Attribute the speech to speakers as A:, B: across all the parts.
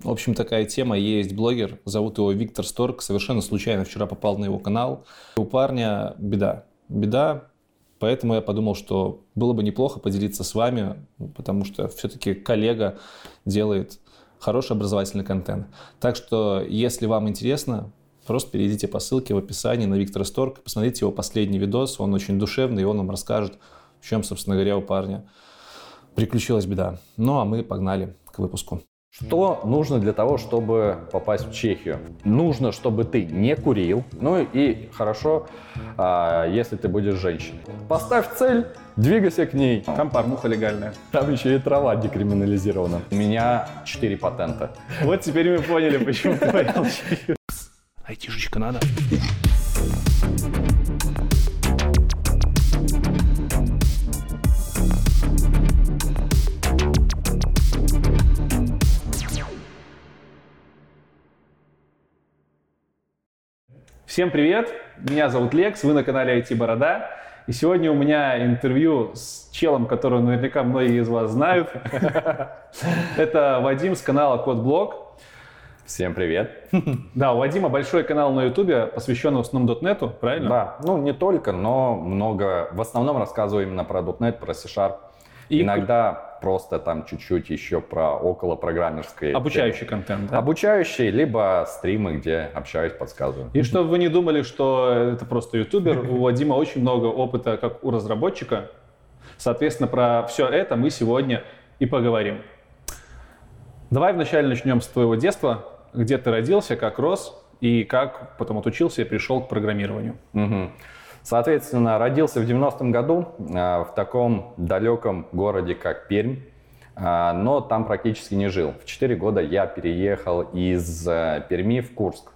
A: В общем, такая тема. Есть блогер, зовут его Виктор Сторг. Совершенно случайно вчера попал на его канал. У парня беда. Беда, поэтому я подумал, что было бы неплохо поделиться с вами, потому что все-таки коллега делает хороший образовательный контент. Так что, если вам интересно, просто перейдите по ссылке в описании на Виктора Сторг, посмотрите его последний видос, он очень душевный, и он вам расскажет, в чем, собственно говоря, у парня приключилась беда. Ну, а мы погнали к выпуску.
B: Что нужно для того, чтобы попасть в Чехию? Нужно, чтобы ты не курил. Ну и хорошо, а, если ты будешь женщиной. Поставь цель, двигайся к ней.
C: Там порнуха легальная.
B: Там еще и трава декриминализирована. У меня 4 патента.
C: Вот теперь мы поняли, почему ты поехал в Чехию.
A: Айтишечка надо.
C: Всем привет, меня зовут Лекс, вы на канале IT Борода. И сегодня у меня интервью с челом, которого наверняка многие из вас знают. Это Вадим с канала Кодблог.
B: Всем привет.
C: Да, у Вадима большой канал на Ютубе, посвященный в основном .NET, правильно?
B: Да, ну не только, но много. В основном рассказываю именно про .NET, про C-Sharp.
C: И
B: Иногда просто там чуть-чуть еще про около программерской.
C: Обучающий контент, да?
B: Обучающий, либо стримы, где общаюсь, подсказываю.
C: И чтобы вы не думали, что это просто ютубер, у Вадима очень много опыта как у разработчика. Соответственно, про все это мы сегодня и поговорим. Давай вначале начнем с твоего детства. Где ты родился, как рос и как потом отучился и пришел к программированию.
B: Мгм. Соответственно, родился в 90-м году а, в таком далеком городе, как Пермь, а, но там практически не жил. В 4 года я переехал из э, Перми в Курск.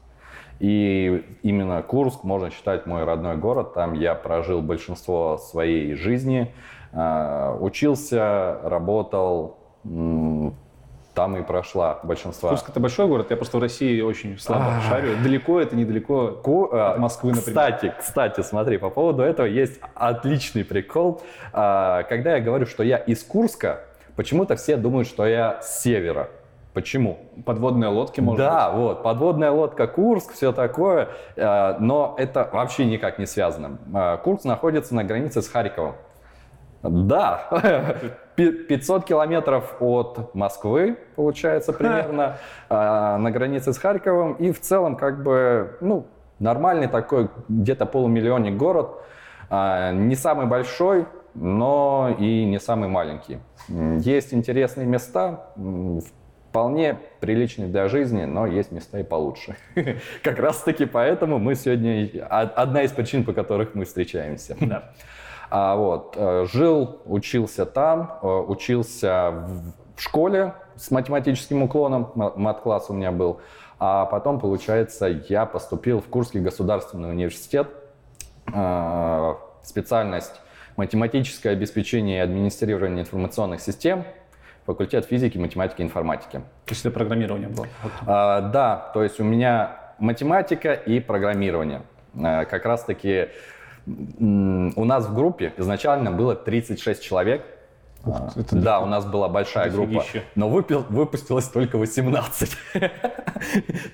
B: И именно Курск можно считать мой родной город. Там я прожил большинство своей жизни, а, учился, работал, там и прошла большинство.
C: Курск это большой город, я просто в России очень слабо
B: А.
C: шарю. Далеко это, недалеко.
B: Ку- а,
C: От Москвы, например.
B: Кстати, кстати, смотри, по поводу этого есть отличный прикол. А, Когда я говорю, что я из Курска, почему-то все думают, что я с севера. Почему?
C: Подводные лодки, может
B: да, вот, подводная лодка Курск, все такое, а, но это вообще никак не связано. А, Курск находится на границе с Харьковом. Да, 500 километров от Москвы, получается, примерно, а, на границе с Харьковом. И в целом, как бы, ну, нормальный такой, где-то полумиллионник город. А, Не самый большой, но и не самый маленький. Есть интересные места, вполне приличные для жизни, но есть места и получше. Как раз таки поэтому мы сегодня, од- одна из причин, по которых мы встречаемся.
C: Да.
B: А вот, э, жил, учился там, э, учился в школе с математическим уклоном, ма- мат-класс у меня был. А потом, получается, я поступил в Курский государственный университет. Э, Специальность математическое обеспечение и администрирование информационных систем, факультет физики, математики и информатики.
C: То есть это программирование было.
B: А, да, то есть у меня математика и программирование. Как раз таки м, у нас в группе изначально было 36 человек. А,
C: это
B: да, у нас была большая группа,
C: дофигища.
B: но выпил- выпустилось только 18.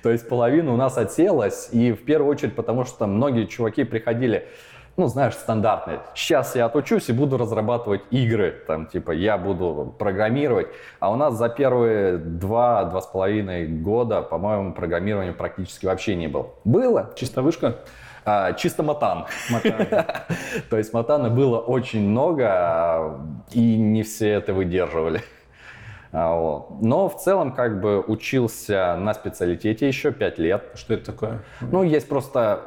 B: То есть половина у нас отселась, и в первую очередь потому, что многие чуваки приходили, ну, знаешь, стандартные. Сейчас я отучусь и буду разрабатывать игры, там, типа, я буду программировать. А у нас за первые два-два с половиной года, по-моему, программирования практически вообще не было. Было,
C: Чисто вышка?
B: А, чисто матан. То есть матана было очень много, и не все это выдерживали. А, вот. Но в целом как бы учился на специалитете еще 5 лет.
C: Что это такое?
B: Ну, есть просто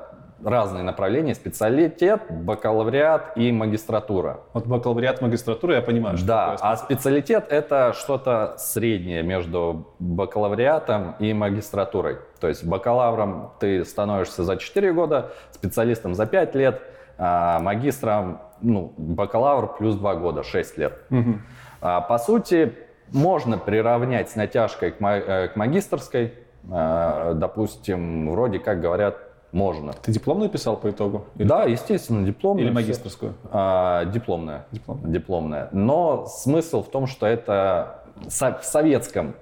B: разные направления. Специалитет, бакалавриат и магистратура.
C: Вот бакалавриат, магистратура, я понимаю, что
B: Да,
C: такое.
B: а специалитет это что-то среднее между бакалавриатом и магистратурой. То есть бакалавром ты становишься за 4 года, специалистом за 5 лет, а магистром, ну, бакалавр плюс 2 года, 6 лет.
C: Мгм.
B: А, По сути, можно приравнять с натяжкой к ма- э, к магистрской. А, Допустим, вроде как говорят, можно.
C: Ты дипломную писал по итогу? Или,
B: Да, естественно, дипломная.
C: или магистрскую?
B: А, дипломная.
C: Дипломную.
B: Дипломная. Но смысл в том, что это в советском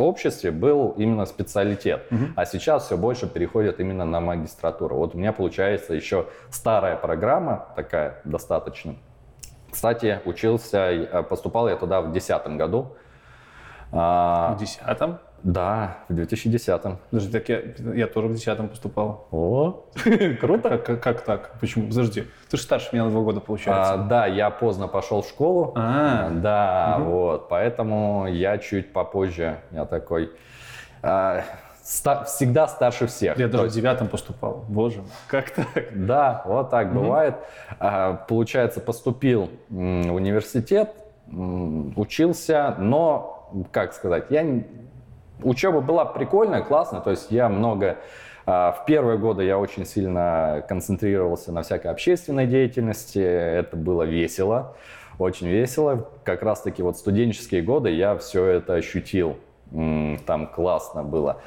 B: обществе был именно специалитет, а сейчас все больше переходит именно на магистратуру. Вот у меня получается еще старая программа такая достаточно. Кстати, учился, э, поступал я туда в 2010 году.
C: А, в 2010?
B: Да, в 2010-м.
C: Подожди, так я, я тоже в 2010-м поступал.
B: О, круто.
C: Как, как, как так? Почему? Подожди, ты же старше меня на два года, получается.
B: А, да, я поздно пошел в школу.
C: А,
B: Да,
C: Мгм.
B: вот, поэтому я чуть попозже, я такой, а, ста- всегда старше всех.
C: я даже в
B: есть-
C: девятом поступал. Боже мой, как так?
B: Да, вот так
C: Мгм.
B: бывает. А, Получается, поступил в университет, учился, но, как сказать, я... Учеба была прикольная, классная, то есть я много... а, В первые годы я очень сильно концентрировался на всякой общественной деятельности, это было весело, очень весело. Как раз-таки вот студенческие годы я все это ощутил, там классно было.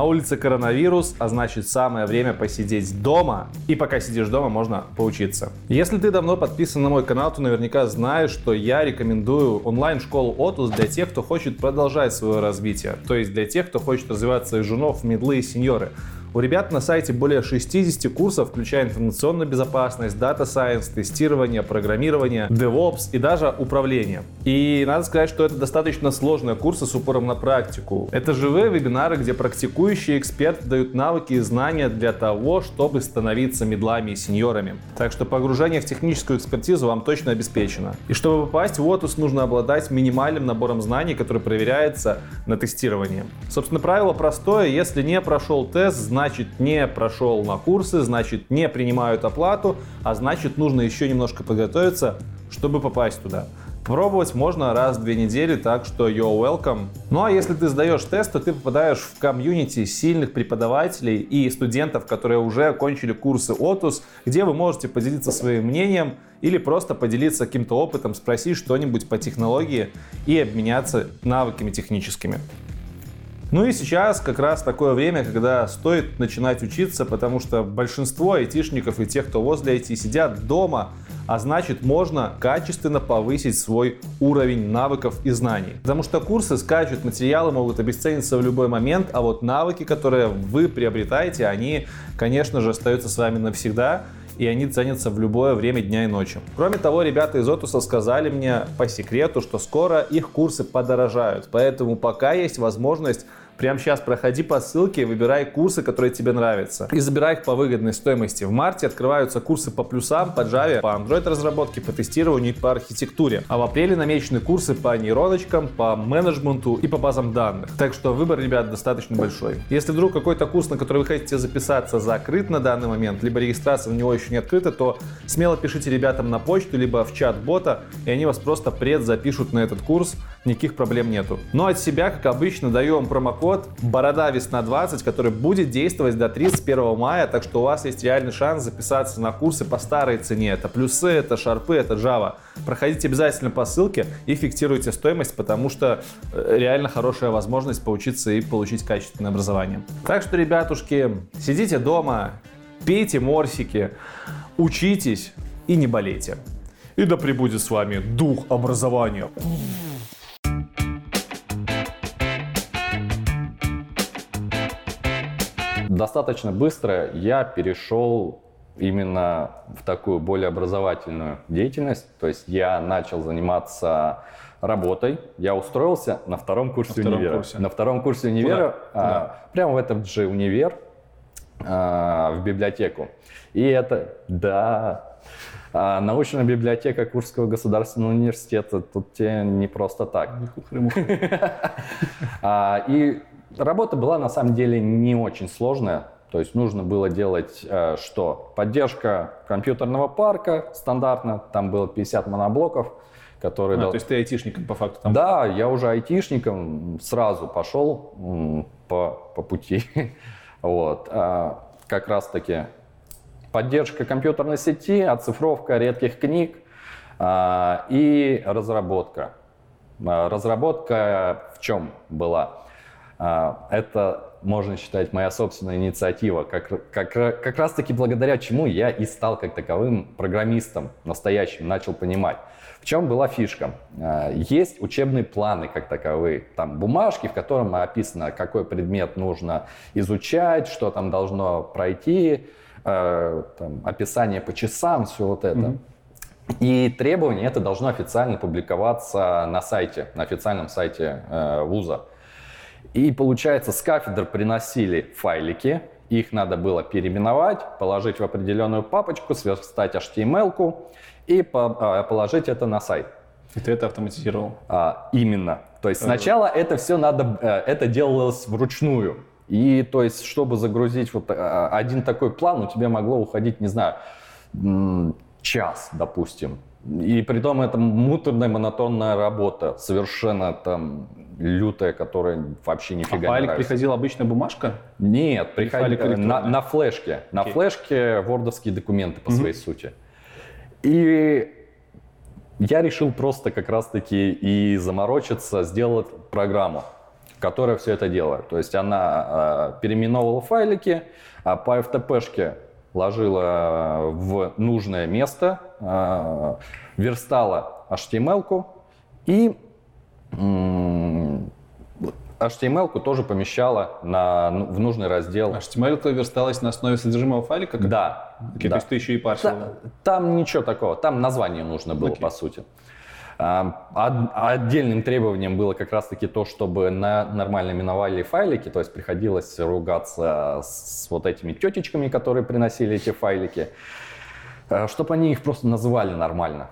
A: На улице коронавирус, а значит самое время посидеть дома. И пока сидишь дома, можно поучиться. Если ты давно подписан на мой канал, то наверняка знаешь, что я рекомендую онлайн-школу Otus для тех, кто хочет продолжать свое развитие. То есть для тех, кто хочет развиваться из женов, медлы и сеньоры. У ребят на сайте более 60 курсов, включая информационную безопасность, дата сайенс, тестирование, программирование, DevOps и даже управление. И надо сказать, что это достаточно сложные курсы с упором на практику. Это живые вебинары, где практикующие эксперты дают навыки и знания для того, чтобы становиться медлами и сеньорами. Так что погружение в техническую экспертизу вам точно обеспечено. И чтобы попасть в Otus, нужно обладать минимальным набором знаний, который проверяется на тестировании. Собственно, правило простое. Если не прошел тест, значит не прошел на курсы, значит не принимают оплату, а значит нужно еще немножко подготовиться, чтобы попасть туда. Пробовать можно раз в две недели, так что you're welcome. Ну а если ты сдаешь тест, то ты попадаешь в комьюнити сильных преподавателей и студентов, которые уже окончили курсы Otus, где вы можете поделиться своим мнением или просто поделиться каким-то опытом, спросить что-нибудь по технологии и обменяться навыками техническими. Ну и сейчас как раз такое время, когда стоит начинать учиться, потому что большинство айтишников и тех, кто возле IT, сидят дома, а значит можно качественно повысить свой уровень навыков и знаний. Потому что курсы скачут, материалы могут обесцениться в любой момент, а вот навыки, которые вы приобретаете, они, конечно же, остаются с вами навсегда и они ценятся в любое время дня и ночи. Кроме того, ребята из Отуса сказали мне по секрету, что скоро их курсы подорожают, поэтому пока есть возможность Прямо сейчас проходи по ссылке, выбирай курсы, которые тебе нравятся. И забирай их по выгодной стоимости. В марте открываются курсы по плюсам, по Java, по Android разработке, по тестированию и по архитектуре. А в апреле намечены курсы по нейроночкам, по менеджменту и по базам данных. Так что выбор, ребят, достаточно большой. Если вдруг какой-то курс, на который вы хотите записаться, закрыт на данный момент, либо регистрация в него еще не открыта, то смело пишите ребятам на почту, либо в чат бота, и они вас просто предзапишут на этот курс. Никаких проблем нету. Но от себя, как обычно, даю вам промокод Борода Весна 20, который будет действовать до 31 мая, так что у вас есть реальный шанс записаться на курсы по старой цене. Это плюсы, это шарпы, это Java. Проходите обязательно по ссылке и фиксируйте стоимость, потому что э, реально хорошая возможность поучиться и получить качественное образование. Так что, ребятушки, сидите дома, пейте морсики, учитесь и не болейте. И да пребудет с вами дух образования.
B: Достаточно быстро я перешел именно в такую более образовательную деятельность. То есть я начал заниматься работой. Я устроился на втором курсе
C: На втором
B: универа.
C: курсе.
B: На втором курсе универа,
C: Куда?
B: а, прямо в этот же универ, а, в библиотеку. И это, да, а, научная библиотека Курского государственного университета. Тут тебе не просто так. А, И работа была на самом деле не очень сложная. То есть нужно было делать э, что? Поддержка компьютерного парка стандартно. Там было 50 моноблоков, которые...
C: А,
B: дол-
C: то есть ты айтишником по факту там.
B: Да, я уже айтишником сразу пошел по, по пути. Вот. А, Как раз-таки поддержка компьютерной сети, оцифровка редких книг а, и разработка. А, Разработка в чем была? А, это, можно считать, моя собственная инициатива, как, как, как раз-таки благодаря чему я и стал как таковым программистом настоящим, начал понимать. В чем была фишка? А, есть учебные планы как таковые, там бумажки, в котором описано, какой предмет нужно изучать, что там должно пройти, а, там, описание по часам, все вот это. Mm-hmm. И требования это должно официально публиковаться на сайте, на официальном сайте э, вуза. И получается, с кафедр приносили файлики, их надо было переименовать, положить в определенную папочку, сверстать HTML-ку и а, положить это на сайт.
C: И ты это автоматизировал?
B: А, именно. То есть сначала это все надо, э, это делалось вручную. И то есть, чтобы загрузить вот а, один такой план, у тебя могло уходить, не знаю, час, допустим. И при том это муторная, монотонная работа, совершенно там лютая, которая вообще нифига а не
C: файлик
B: нравится.
C: приходила обычная бумажка?
B: Нет, приходила на, на флешке. На okay. флешке вордовские документы по mm-hmm. своей сути. И я решил просто как раз-таки и заморочиться, сделать программу, которая все это делает. То есть она э, переименовывала файлики, а по FTP-шке ложила в нужное место, э, верстала HTML-ку и HTML-ку тоже помещала на, ну, в нужный раздел.
C: HTML-ка версталась на основе содержимого файлика?
B: Да.
C: Okay, да. То есть ты еще и парсил?
B: Да, там ничего такого, там название нужно было, okay. по сути. А, отдельным требованием было как раз-таки то, чтобы на нормально именовали файлики, то есть приходилось ругаться с вот этими тетечками, которые приносили эти файлики, э, чтобы они их просто называли нормально.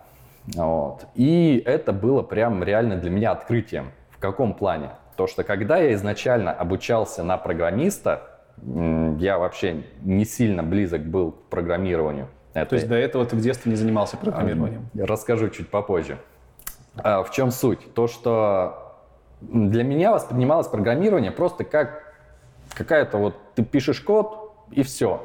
B: Вот. И это было прям реально для меня открытием. В каком плане? То, что когда я изначально обучался на программиста, я вообще не сильно близок был к программированию.
C: Это... То есть до этого ты в детстве не занимался программированием?
B: Расскажу чуть попозже. А, в чем суть? То, что для меня воспринималось программирование просто как какая-то вот ты пишешь код и все.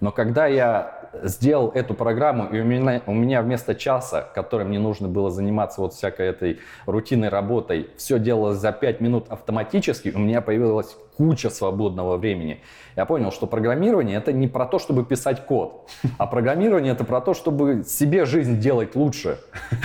B: Но когда я сделал эту программу, и у меня, у меня вместо часа, которым мне нужно было заниматься вот всякой этой рутинной работой, все делалось за 5 минут автоматически, у меня появилась куча свободного времени. Я понял, что программирование это не про то, чтобы писать код, а программирование это про то, чтобы себе жизнь делать лучше.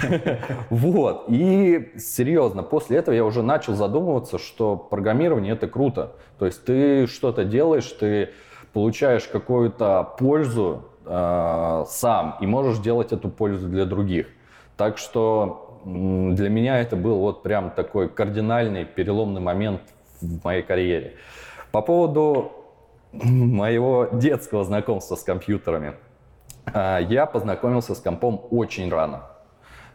B: Вот. И серьезно, после этого я уже начал задумываться, что программирование это круто. То есть ты что-то делаешь, ты получаешь какую-то пользу э, сам и можешь делать эту пользу для других. Так что для меня это был вот прям такой кардинальный переломный момент в моей карьере. По поводу моего детского знакомства с компьютерами. Э, я познакомился с компом очень рано.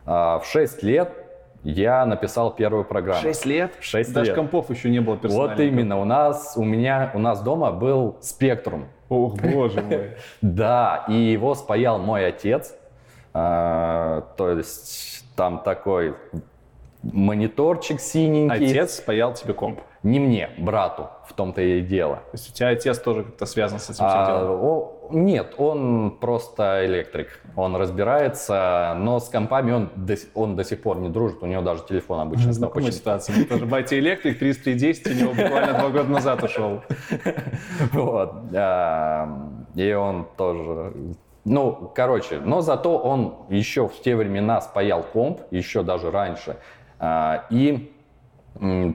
B: Э, в 6 лет я написал первую программу.
C: Шесть лет?
B: Шесть
C: Даже
B: лет.
C: компов еще не было
B: персональных. Вот именно. У нас, у меня, у нас дома был спектрум.
C: Ох, боже мой.
B: Да, и его спаял мой отец. А, то есть там такой мониторчик синенький.
C: Отец спаял тебе комп?
B: Не мне, брату, в том-то и дело. То
C: есть у тебя отец тоже как-то связан с этим а, делом?
B: О, нет, он просто электрик. Он разбирается, но с компами он до, он до сих пор не дружит, у него даже телефон обычно
C: Знакомая ситуация. Мне тоже батя электрик, 3310, у него буквально два года назад ушел.
B: Вот. И он тоже ну, короче, но зато он еще в те времена спаял комп, еще даже раньше. А, и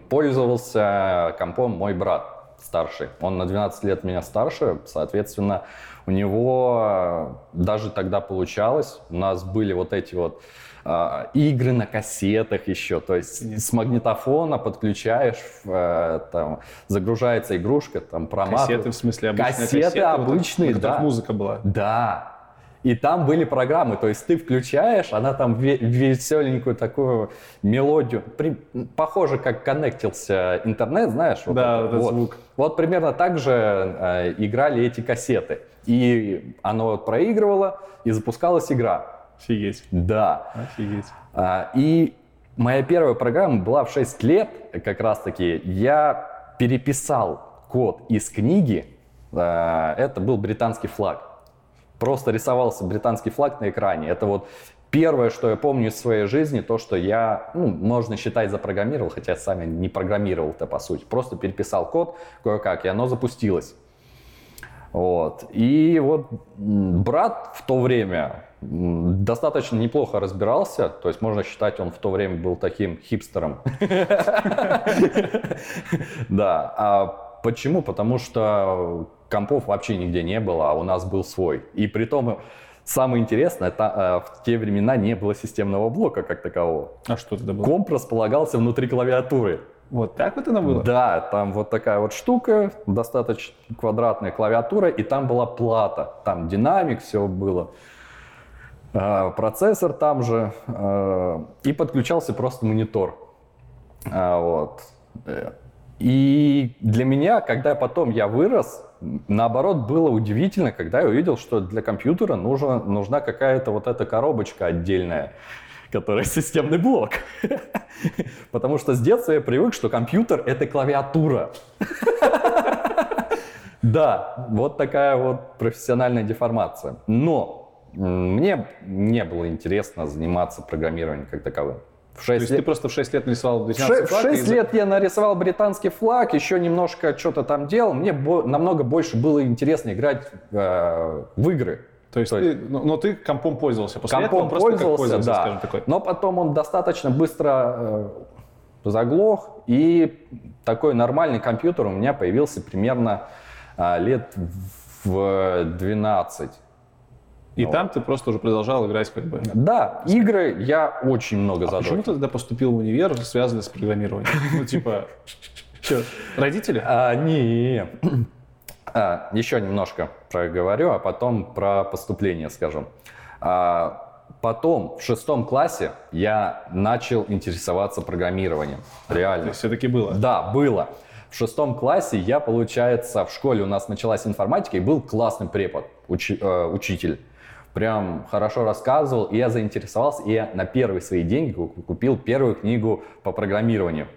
B: пользовался компом мой брат старший. Он на 12 лет меня старше, соответственно, у него даже тогда получалось. У нас были вот эти вот э, игры на кассетах еще, то есть Нет. с магнитофона подключаешь, э, там загружается игрушка, там промат.
C: Кассеты в смысле
B: обычные? Кассеты, кассеты обычные, вот, да.
C: музыка была.
B: Да, и там были программы, то есть ты включаешь, она там веселенькую такую мелодию, при, похоже, как коннектился интернет, знаешь?
C: Вот да, это, вот. звук.
B: Вот примерно так же э, играли эти кассеты. И оно проигрывало, и запускалась игра.
C: Офигеть.
B: Да.
C: Офигеть.
B: А, и моя первая программа была в 6 лет, как раз таки. Я переписал код из книги, э, это был британский флаг просто рисовался британский флаг на экране. Это вот Первое, что я помню из своей жизни, то, что я, ну, можно считать, запрограммировал, хотя я не программировал это по сути. Просто переписал код кое-как, и оно запустилось. Вот. И вот брат в то время достаточно неплохо разбирался, то есть можно считать, он в то время был таким хипстером. Да. Почему? Потому что компов вообще нигде не было, а у нас был свой. И при том, самое интересное, это, в те времена не было системного блока как такового.
C: А что тогда было?
B: Комп располагался внутри клавиатуры.
C: Вот так вот оно было?
B: Да, там вот такая вот штука, достаточно квадратная клавиатура, и там была плата, там динамик, все было. А, процессор там же, а, и подключался просто монитор. А, вот. И для меня, когда потом я вырос, наоборот, было удивительно, когда я увидел, что для компьютера нужна, нужна какая-то вот эта коробочка отдельная который системный блок. Потому что с детства я привык, что компьютер — это клавиатура. Да, вот такая вот профессиональная деформация. Но мне не было интересно заниматься программированием как таковым.
C: В 6 То есть лет... ты просто в 6 лет нарисовал
B: британский флаг? В 6 и... лет я нарисовал британский флаг, еще немножко что-то там делал. Мне бо... намного больше было интересно играть э, в игры.
C: То есть, То есть ты, но, но ты компом пользовался после
B: компом
C: этого?
B: пользовался, пользовался, да. Скажем, такой. Но потом он достаточно быстро э, заглох, и такой нормальный компьютер у меня появился примерно э, лет в 12.
C: И вот. там ты просто уже продолжал играть как бы?
B: Да, игры я очень много а
C: почему ты тогда поступил в универ, связанный с программированием? Ну, типа, что, родители?
B: А, не, а, еще немножко проговорю, а потом про поступление скажу. А, потом в шестом классе я начал интересоваться программированием. Реально. То
C: есть все-таки было?
B: Да, было. В шестом классе я, получается, в школе у нас началась информатика, и был классный препод, учи, э, учитель. Прям хорошо рассказывал, и я заинтересовался, и я на первые свои деньги купил первую книгу по программированию.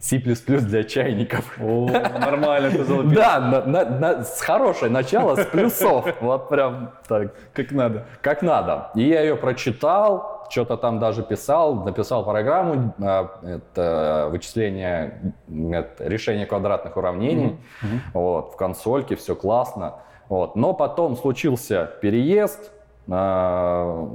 B: C++ для чайников.
C: О, нормально ты залупил.
B: Да, на, на, на, с хорошее начало, с плюсов. Вот прям так.
C: Как надо.
B: Как надо. И я ее прочитал, что-то там даже писал, написал программу, а, это вычисление, это решение квадратных уравнений. Mm-hmm. Вот, в консольке, все классно. Вот. Но потом случился переезд, а,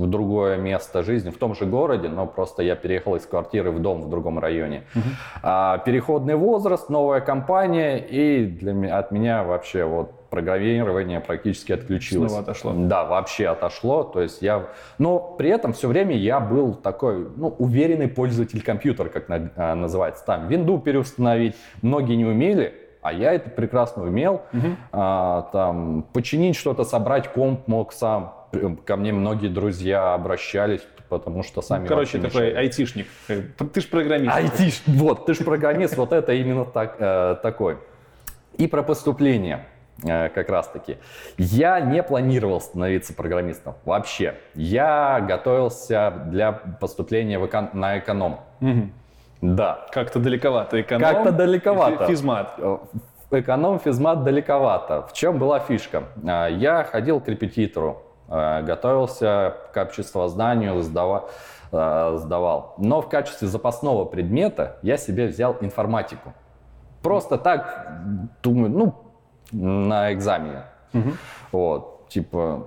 B: в другое место жизни, в том же городе, но просто я переехал из квартиры в дом в другом районе. Угу. А, переходный возраст, новая компания, и для от меня вообще вот программирование практически отключилось.
C: Снова отошло.
B: Да, вообще отошло. То есть я, но при этом все время я был такой, ну, уверенный пользователь компьютера, как на, а, называется. Там винду переустановить многие не умели, а я это прекрасно умел. Угу. А, там починить что-то, собрать комп мог сам ко мне многие друзья обращались, потому что сами
C: Короче, такой мешали. айтишник. Ты же программист.
B: Айтиш, вот, ты же программист, вот это именно так, э, такой. И про поступление э, как раз-таки. Я не планировал становиться программистом вообще. Я готовился для поступления в эко- на эконом.
C: Угу.
B: Да.
C: Как-то далековато. Эконом,
B: Как-то далековато.
C: Физмат.
B: Э, эконом, физмат далековато. В чем была фишка? Э, я ходил к репетитору готовился к обществознанию, сдава, э, сдавал. Но в качестве запасного предмета я себе взял информатику. Просто так, думаю, ну, на экзамене. Угу. Вот, типа...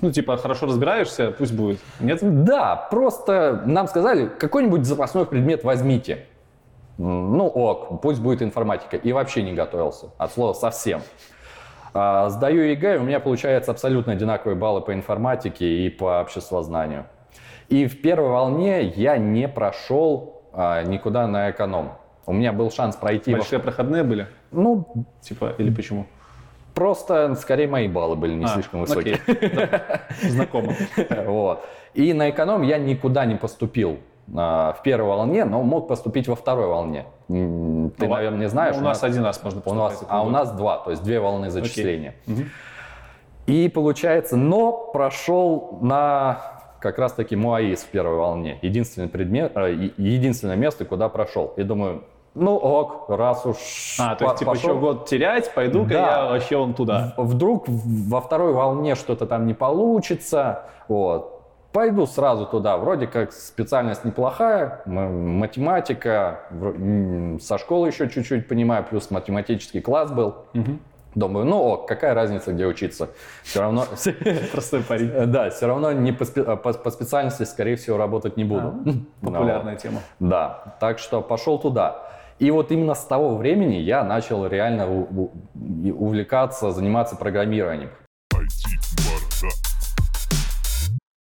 C: Ну, типа, хорошо разбираешься, пусть будет. Нет?
B: Да, просто нам сказали, какой-нибудь запасной предмет возьмите. Ну, ок, пусть будет информатика. И вообще не готовился. От слова совсем. А, сдаю ЕГЭ, у меня получается абсолютно одинаковые баллы по информатике и по обществознанию. И в первой волне я не прошел а, никуда на эконом. У меня был шанс пройти...
C: Большие во... проходные были?
B: Ну,
C: типа, или почему?
B: Просто, скорее, мои баллы были не а, слишком высокие.
C: Знакомо.
B: Вот. И на эконом я никуда не поступил. А, в первой волне, но мог поступить во второй волне. Ты, ну, наверное, не знаешь.
C: У, у нас, один раз можно
B: поступить. У нас, а у нас два, то есть две волны зачисления. Угу. И получается, но прошел на как раз таки МУАИС в первой волне. Единственный предмет, э, единственное место, куда прошел. И думаю, ну ок, раз уж
C: А, то есть, типа, пошел... еще год терять, пойду-ка да. я вообще он туда.
B: Вдруг во второй волне что-то там не получится, вот пойду сразу туда. Вроде как специальность неплохая, математика, со школы еще чуть-чуть понимаю, плюс математический класс был.
C: Мгм.
B: Думаю, ну ок, какая разница, где учиться. Все равно,
C: Простой парень.
B: Э, да, все равно не по, спе- по- по специальности, скорее всего, работать не буду. Ну,
C: Популярная тема.
B: да, так что пошел туда. И вот именно с того времени я начал реально увлекаться, заниматься программированием.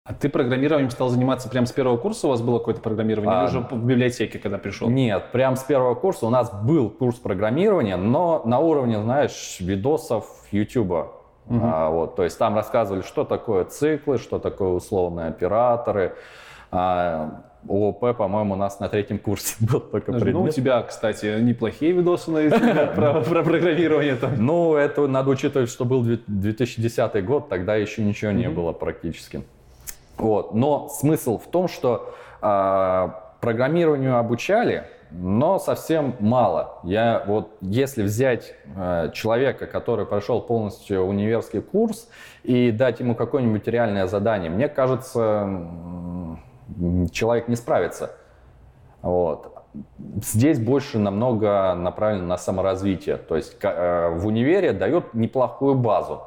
C: А ты программированием стал заниматься прямо с первого курса? У вас было какое-то программирование?
B: А,
C: Или уже в библиотеке, когда пришел?
B: Нет, прям с первого курса у нас был курс программирования, но на уровне, знаешь, видосов YouTube. А, вот, то есть там рассказывали, что такое циклы, что такое условные операторы. А, ООП, по-моему, у нас на третьем курсе был только
C: Ну, у
B: предмет.
C: тебя, кстати, неплохие видосы на YouTube про, про программирование там.
B: Ну, это надо учитывать, что был две- 2010 год, тогда еще ничего не было практически. Вот. Но смысл в том, что а, программированию обучали, но совсем мало. Я вот, если взять а, человека, который прошел полностью универский курс, и дать ему какое-нибудь реальное задание, мне кажется, человек не справится. Вот. Здесь больше намного направлено на саморазвитие. То есть э, в универе дают неплохую базу.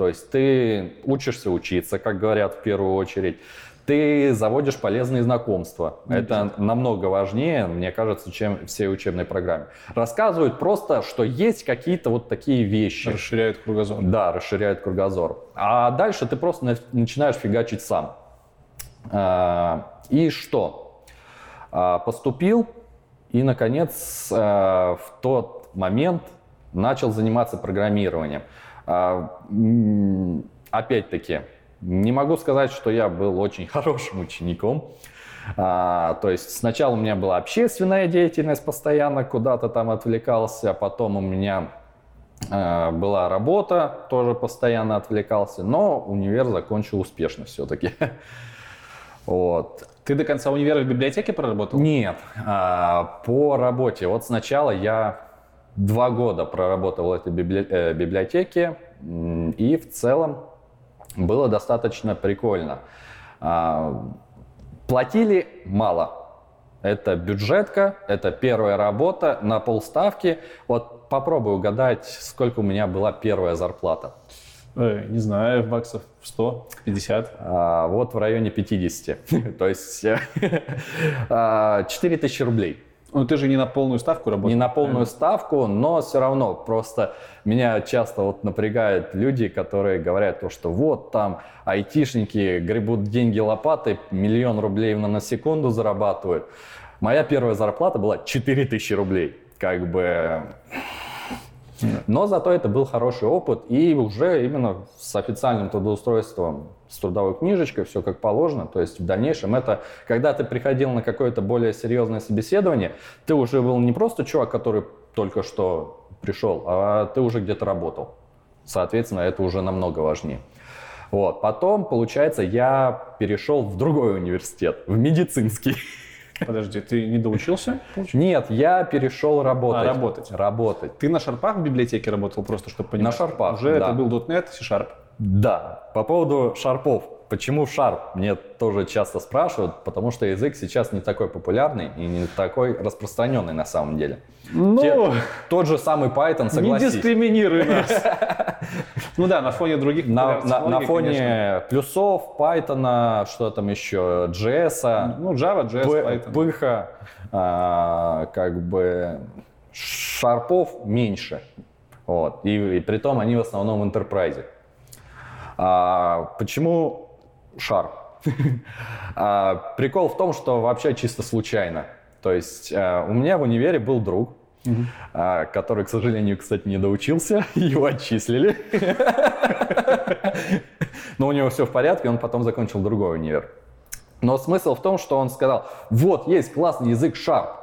B: То есть ты учишься учиться, как говорят в первую очередь. Ты заводишь полезные знакомства. Это намного важнее, мне кажется, чем все учебные программы. Рассказывают просто, что есть какие-то вот такие вещи.
C: Расширяют кругозор.
B: Да, расширяет кругозор. А дальше ты просто на- начинаешь фигачить сам. А, И что? А, Поступил и, наконец, а, в тот момент начал заниматься программированием. А, Опять-таки, не могу сказать, что я был очень хорошим учеником. А, то есть сначала у меня была общественная деятельность постоянно, куда-то там отвлекался, потом у меня Э, Была работа, тоже постоянно отвлекался, но универ закончил успешно все-таки. Вот.
C: Ты до конца универа в библиотеке проработал?
B: Нет, а, по работе. Вот сначала я два года проработал в этой э, библиотеке, и в целом было достаточно прикольно. А, Платили мало. Это бюджетка, это первая работа на полставки. Вот попробуй угадать, сколько у меня была первая зарплата.
C: Ой, не знаю, баксов 100, 50.
B: А, Вот в районе 50. То есть э, а, 4000 рублей.
C: Ну, ты же не на полную ставку работал.
B: Не на полную ставку, но все равно просто меня часто вот напрягают люди, которые говорят то, что вот там айтишники гребут деньги лопатой, миллион рублей на, на секунду зарабатывают. Моя первая зарплата была 4000 рублей. Как бы... Но зато это был хороший опыт, и уже именно с официальным трудоустройством, с трудовой книжечкой, все как положено. То есть в дальнейшем это, когда ты приходил на какое-то более серьезное собеседование, ты уже был не просто чувак, который только что пришел, а ты уже где-то работал. Соответственно, это уже намного важнее. Вот. Потом, получается, я перешел в другой университет, в медицинский.
C: Подожди, ты не доучился?
B: Нет, я перешел работать.
C: А, работать.
B: Работать.
C: Ты на шарпах в библиотеке работал, просто чтобы понимать?
B: На шарпах,
C: Уже
B: да.
C: это был .NET, C-Sharp.
B: Да, по поводу шарпов. Почему шарп? Мне тоже часто спрашивают, потому что язык сейчас не такой популярный и не такой распространенный на самом деле.
C: Ну,
B: Те- тот же самый Python,
C: не
B: согласись.
C: дискриминируй нас. Ну да, на фоне других
B: На, на- на фоне
C: конечно.
B: плюсов, Python, что там еще, JS,
C: Ну, Java, JS, Python.
B: пыха, а, как бы шарпов меньше. Вот. И, и при том они в основном в enterprise. А, почему шарп? А, прикол в том, что вообще чисто случайно. То есть а, у меня в универе был друг, а, который, к сожалению, кстати, не доучился, его отчислили. Но у него все в порядке, он потом закончил другой универ. Но смысл в том, что он сказал, вот есть классный язык Sharp,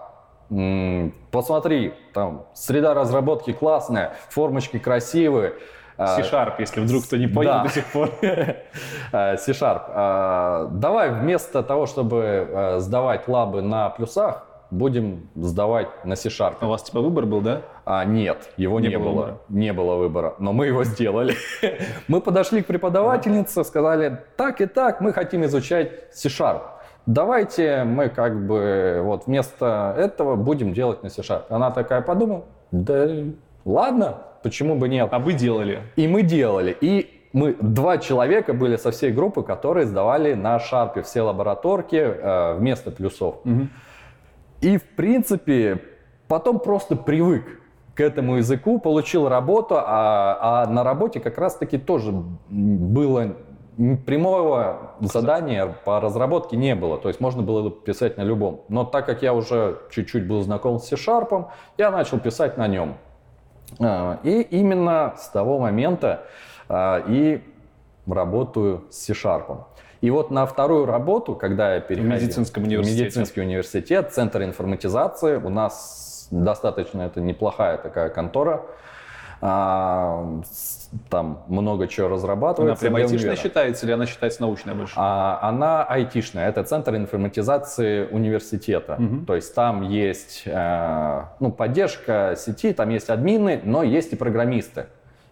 B: посмотри, там среда разработки классная, формочки красивые. А,
C: C-Sharp, если вдруг кто не понял
B: Да.
C: до сих пор.
B: а, C-Sharp. А, Давай вместо того, чтобы сдавать лабы на плюсах, будем сдавать на C-Sharp.
C: У вас типа выбор был, да?
B: А, нет, его не,
C: Не было
B: было.
C: выбора.
B: Не было выбора, но мы его сделали. Мы подошли к преподавательнице, сказали, так и так, мы хотим изучать C-Sharp. Давайте мы как бы вот вместо этого будем делать на C-Sharp. Она такая подумала, да ладно, почему бы нет.
C: А вы делали?
B: И мы делали. И мы два человека были со всей группы, которые сдавали на шарпе все лабораторки э, вместо плюсов. И, в принципе, потом просто привык к этому языку, получил работу, а, а на работе как раз-таки тоже было прямого задания по разработке не было. То есть можно было писать на любом. Но так как я уже чуть-чуть был знаком с C-Sharp, я начал писать на нем. А, И именно с того момента а, и работаю с C-Sharp. И вот на вторую работу, когда я переходил...
C: медицинском
B: в. Медицинский университет, центр информатизации. У нас достаточно это неплохая такая контора. А, там много чего
C: Она
B: разрабатывается.
C: прям
B: для
C: айтишная считается или она считается научная больше?
B: А, она айтишная, это центр информатизации университета. То есть там есть э, ну, поддержка сети, там есть админы, но есть и программисты.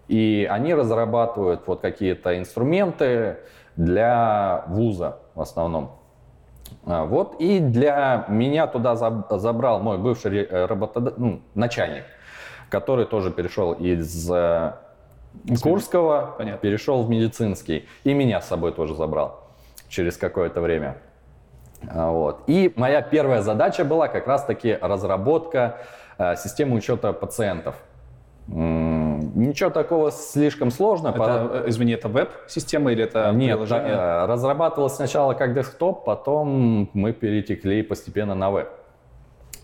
B: И они разрабатывают вот какие-то инструменты для вуза в основном. А, Вот и для меня туда заб- забрал мой бывший э, работода- ну, начальник, который тоже перешел из э, Курского,
C: Понятно.
B: перешел в медицинский, и меня с собой тоже забрал через какое-то время. А, Вот. И моя первая задача была как раз-таки разработка э, системы учета пациентов. Ничего такого слишком сложного.
C: Это, э, извини, это веб-система или это
B: Нет,
C: приложение?
B: э, разрабатывалось сначала как десктоп, потом мы перетекли постепенно на веб.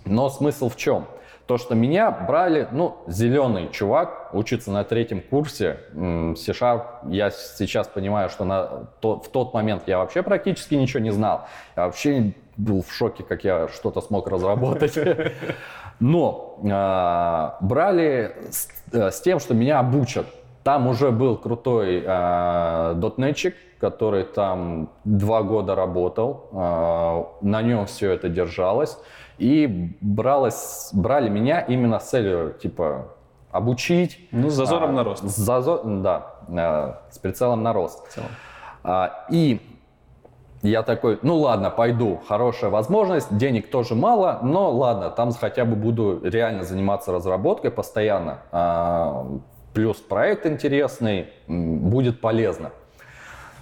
B: Но смысл в чем? То, что меня брали, ну, зеленый чувак, учится на третьем курсе C-Sharp. Я сейчас понимаю, что на то- в тот момент я вообще практически ничего не знал. Я вообще был в шоке, как я что-то смог разработать. Но а, брали с, э, с тем, что меня обучат. Там уже был крутой а, дотнетчик, который там два года работал, а, на нем все это держалось. И бралось, брали меня именно с целью, типа, обучить.
C: Ну, с зазором
B: А,
C: на рост.
B: С зазо- да, а, с прицелом на рост. А, И я такой, ну ладно, пойду, хорошая возможность, денег тоже мало, но ладно, там хотя бы буду реально заниматься разработкой постоянно. А, Плюс проект интересный, будет полезно.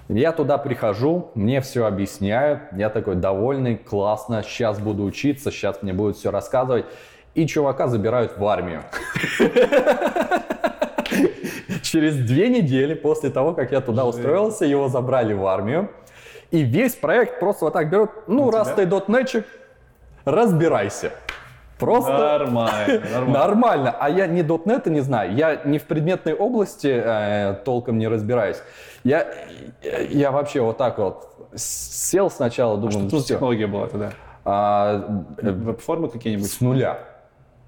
B: Я туда прихожу, мне все объясняют, я такой довольный, классно, сейчас буду учиться, сейчас мне будут все рассказывать. И чувака забирают в армию. Через две недели после того, как я туда устроился, его забрали в армию. И весь проект просто вот так берут, ну, раз ты дотнетчик, разбирайся. Просто
C: Нормально, нормально.
B: нормально. А я ни дотнета не знаю, я не в предметной области э, толком не разбираюсь. Я, я вообще вот так вот сел сначала, думаю,
C: Что тут технология была тогда?
B: А, э,
C: Веб-формы какие-нибудь?
B: с нуля,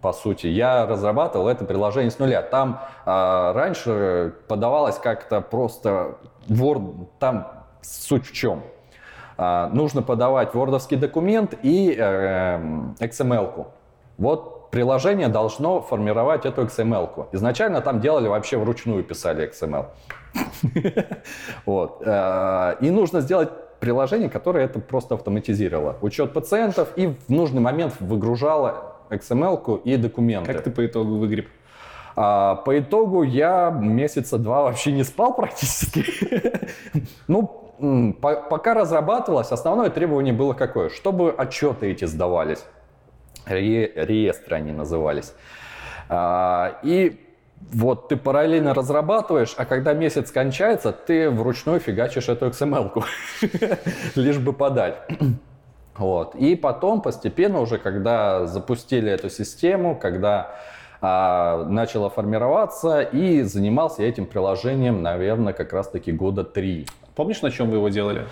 B: по сути. Я разрабатывал это приложение с нуля. Там а, раньше подавалось как-то просто Word, там суть в чем? А, нужно подавать вордовский документ и э, XML-ку. Вот приложение должно формировать эту XML-ку. Изначально там делали вообще вручную, писали XML. Вот. Э, И нужно сделать приложение, которое это просто автоматизировало. Учет пациентов и в нужный момент выгружало XML-ку и документы.
C: Как ты по итогу выгреб?
B: А, по итогу я месяца два вообще не спал практически. Ну, пока разрабатывалось, основное требование было какое? Чтобы отчеты эти сдавались. Ре- реестры они назывались. А, И вот ты параллельно разрабатываешь, а когда месяц кончается, ты вручную фигачишь эту XML-ку, лишь бы подать. Вот. И потом постепенно уже, когда запустили эту систему, когда а, начало формироваться, и занимался этим приложением, наверное, как раз-таки года три.
C: Помнишь, на чем вы его делали?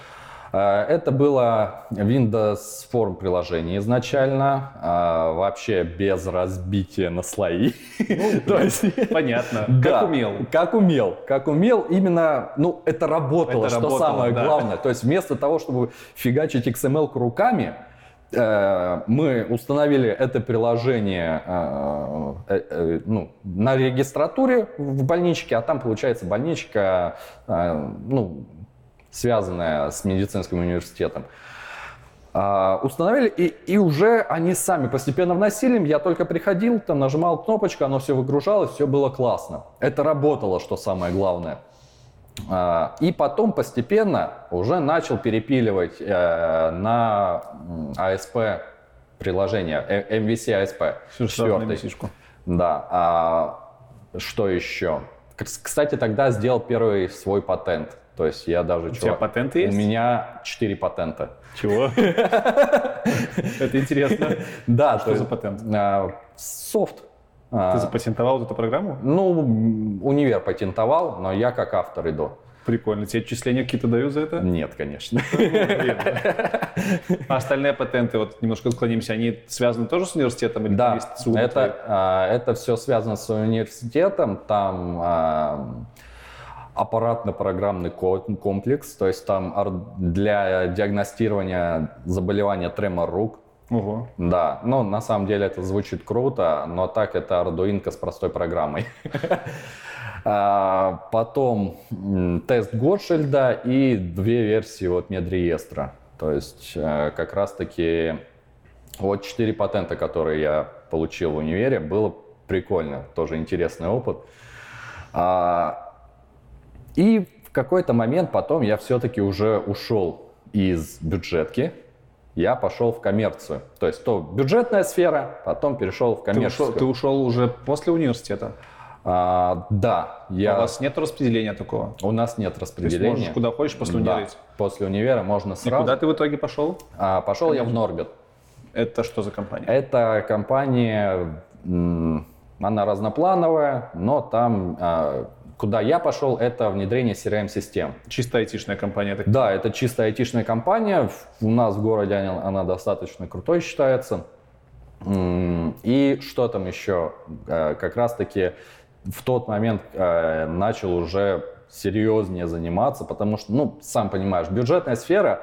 B: А, Это было Windows Form приложение изначально, а, вообще без разбития на слои. То есть
C: Понятно.
B: да,
C: Как умел.
B: Как умел. Как умел. Именно, ну, это работало,
C: Это
B: что
C: работало,
B: самое
C: да.
B: главное. То есть вместо того, чтобы фигачить XML руками, Э, мы установили это приложение э, э, ну, на регистратуре в больничке, а там получается больничка, ну, связанная с медицинским университетом. Установили, и, и уже они сами постепенно вносили. Я только приходил, там нажимал кнопочку, оно все выгружалось, все было классно. Это работало, что самое главное. А, и потом постепенно уже начал перепиливать э, на ASP приложение, MVC ASP.
C: Четвертый.
B: Да. А, что еще? Кстати, тогда сделал первый свой патент. То есть я даже...
C: У тебя патенты есть?
B: У меня 4 патента.
C: Чего? Это интересно.
B: Да.
C: Что за патент?
B: А, софт
C: ты а, запатентовал эту программу?
B: Ну, универ патентовал, но я как автор иду.
C: Прикольно. Тебе отчисления какие-то дают за это?
B: Нет, конечно.
C: А остальные патенты, вот немножко отклонимся, они связаны тоже с университетом? Или
B: да, это, это все связано с университетом. Там аппаратно-программный комплекс, то есть там для диагностирования заболевания тремор рук,
C: Ого.
B: Да, ну на самом деле это звучит круто, но так это Arduino с простой программой. А, потом тест Готшильда и две версии от Медреестра. То есть э, как раз-таки вот четыре патента, которые я получил в универе, было прикольно, тоже интересный опыт. А, и в какой-то момент потом я все-таки уже ушел из бюджетки, я пошел в коммерцию. То есть то бюджетная сфера, потом перешел в коммерческую.
C: Ты ушел, ты ушел уже после университета?
B: А, да. Я...
C: У вас нет распределения такого?
B: У нас нет распределения.
C: То есть можешь куда хочешь после универа? Да.
B: После универа можно сразу.
C: И куда ты в итоге пошел?
B: А, пошел Конечно. я в Норбит.
C: Это что за компания?
B: Это компания, она разноплановая, но там а, Куда я пошел, это внедрение CRM-систем.
C: Чисто айтишная компания? Так...
B: Да, это чисто айтишная компания. У нас в городе она, она достаточно крутой считается. И что там еще? Э, как раз-таки в тот момент э, начал уже серьезнее заниматься, потому что, ну, сам понимаешь, бюджетная сфера,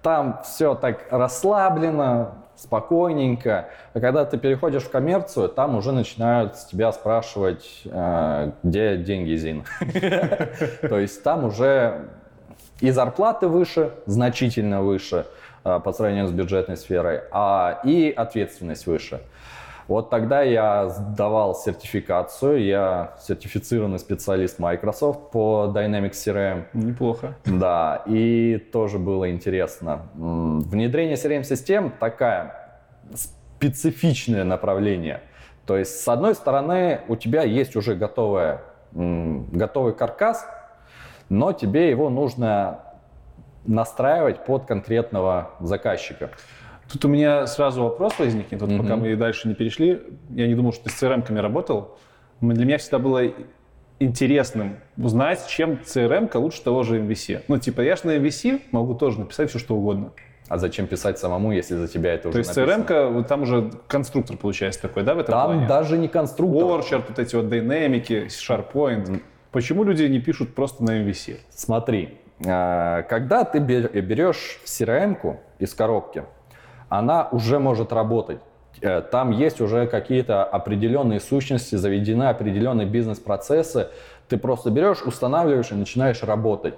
B: там все так расслаблено, спокойненько. А когда ты переходишь в коммерцию, там уже начинают с тебя спрашивать, э, где деньги, Зин. То есть там уже и зарплаты выше, значительно выше э, по сравнению с бюджетной сферой, а и ответственность выше. Вот тогда я сдавал сертификацию, я сертифицированный специалист Microsoft по Dynamics CRM.
C: Неплохо.
B: Да, и тоже было интересно. Внедрение CRM-систем такая специфичное направление. То есть, с одной стороны, у тебя есть уже готовое, готовый каркас, но тебе его нужно настраивать под конкретного заказчика.
C: Тут у меня сразу вопрос возникнет, вот mm-hmm. пока мы дальше не перешли. Я не думал, что ты с CRM-ками работал. Для меня всегда было интересным узнать, чем CRM-ка лучше того же MVC. Ну, типа, я же на MVC могу тоже написать все, что угодно.
B: А зачем писать самому, если за тебя это
C: уже
B: То
C: есть CRM-ка, вот там уже конструктор получается такой, да, в этом
B: Там
C: плане?
B: даже не конструктор.
C: Orchard, вот эти вот динамики, SharePoint. Почему люди не пишут просто на MVC?
B: Смотри, а, когда ты берешь CRM-ку из коробки, она уже может работать. Э, там есть уже какие-то определенные сущности, заведены определенные бизнес-процессы. Ты просто берешь, устанавливаешь и начинаешь работать.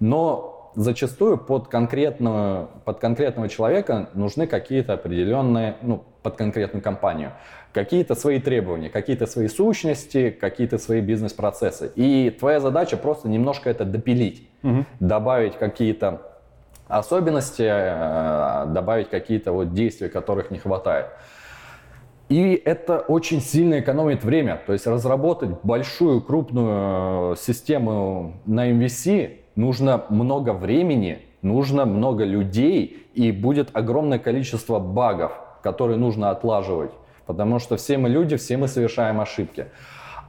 B: Но зачастую под конкретного, под конкретного человека нужны какие-то определенные, ну, под конкретную компанию, какие-то свои требования, какие-то свои сущности, какие-то свои бизнес-процессы. И твоя задача просто немножко это допилить, угу. добавить какие-то особенности, э, добавить какие-то вот действия, которых не хватает. И это очень сильно экономит время. То есть разработать большую, крупную систему на MVC нужно много времени, нужно много людей и будет огромное количество багов, которые нужно отлаживать. Потому что все мы люди, все мы совершаем ошибки.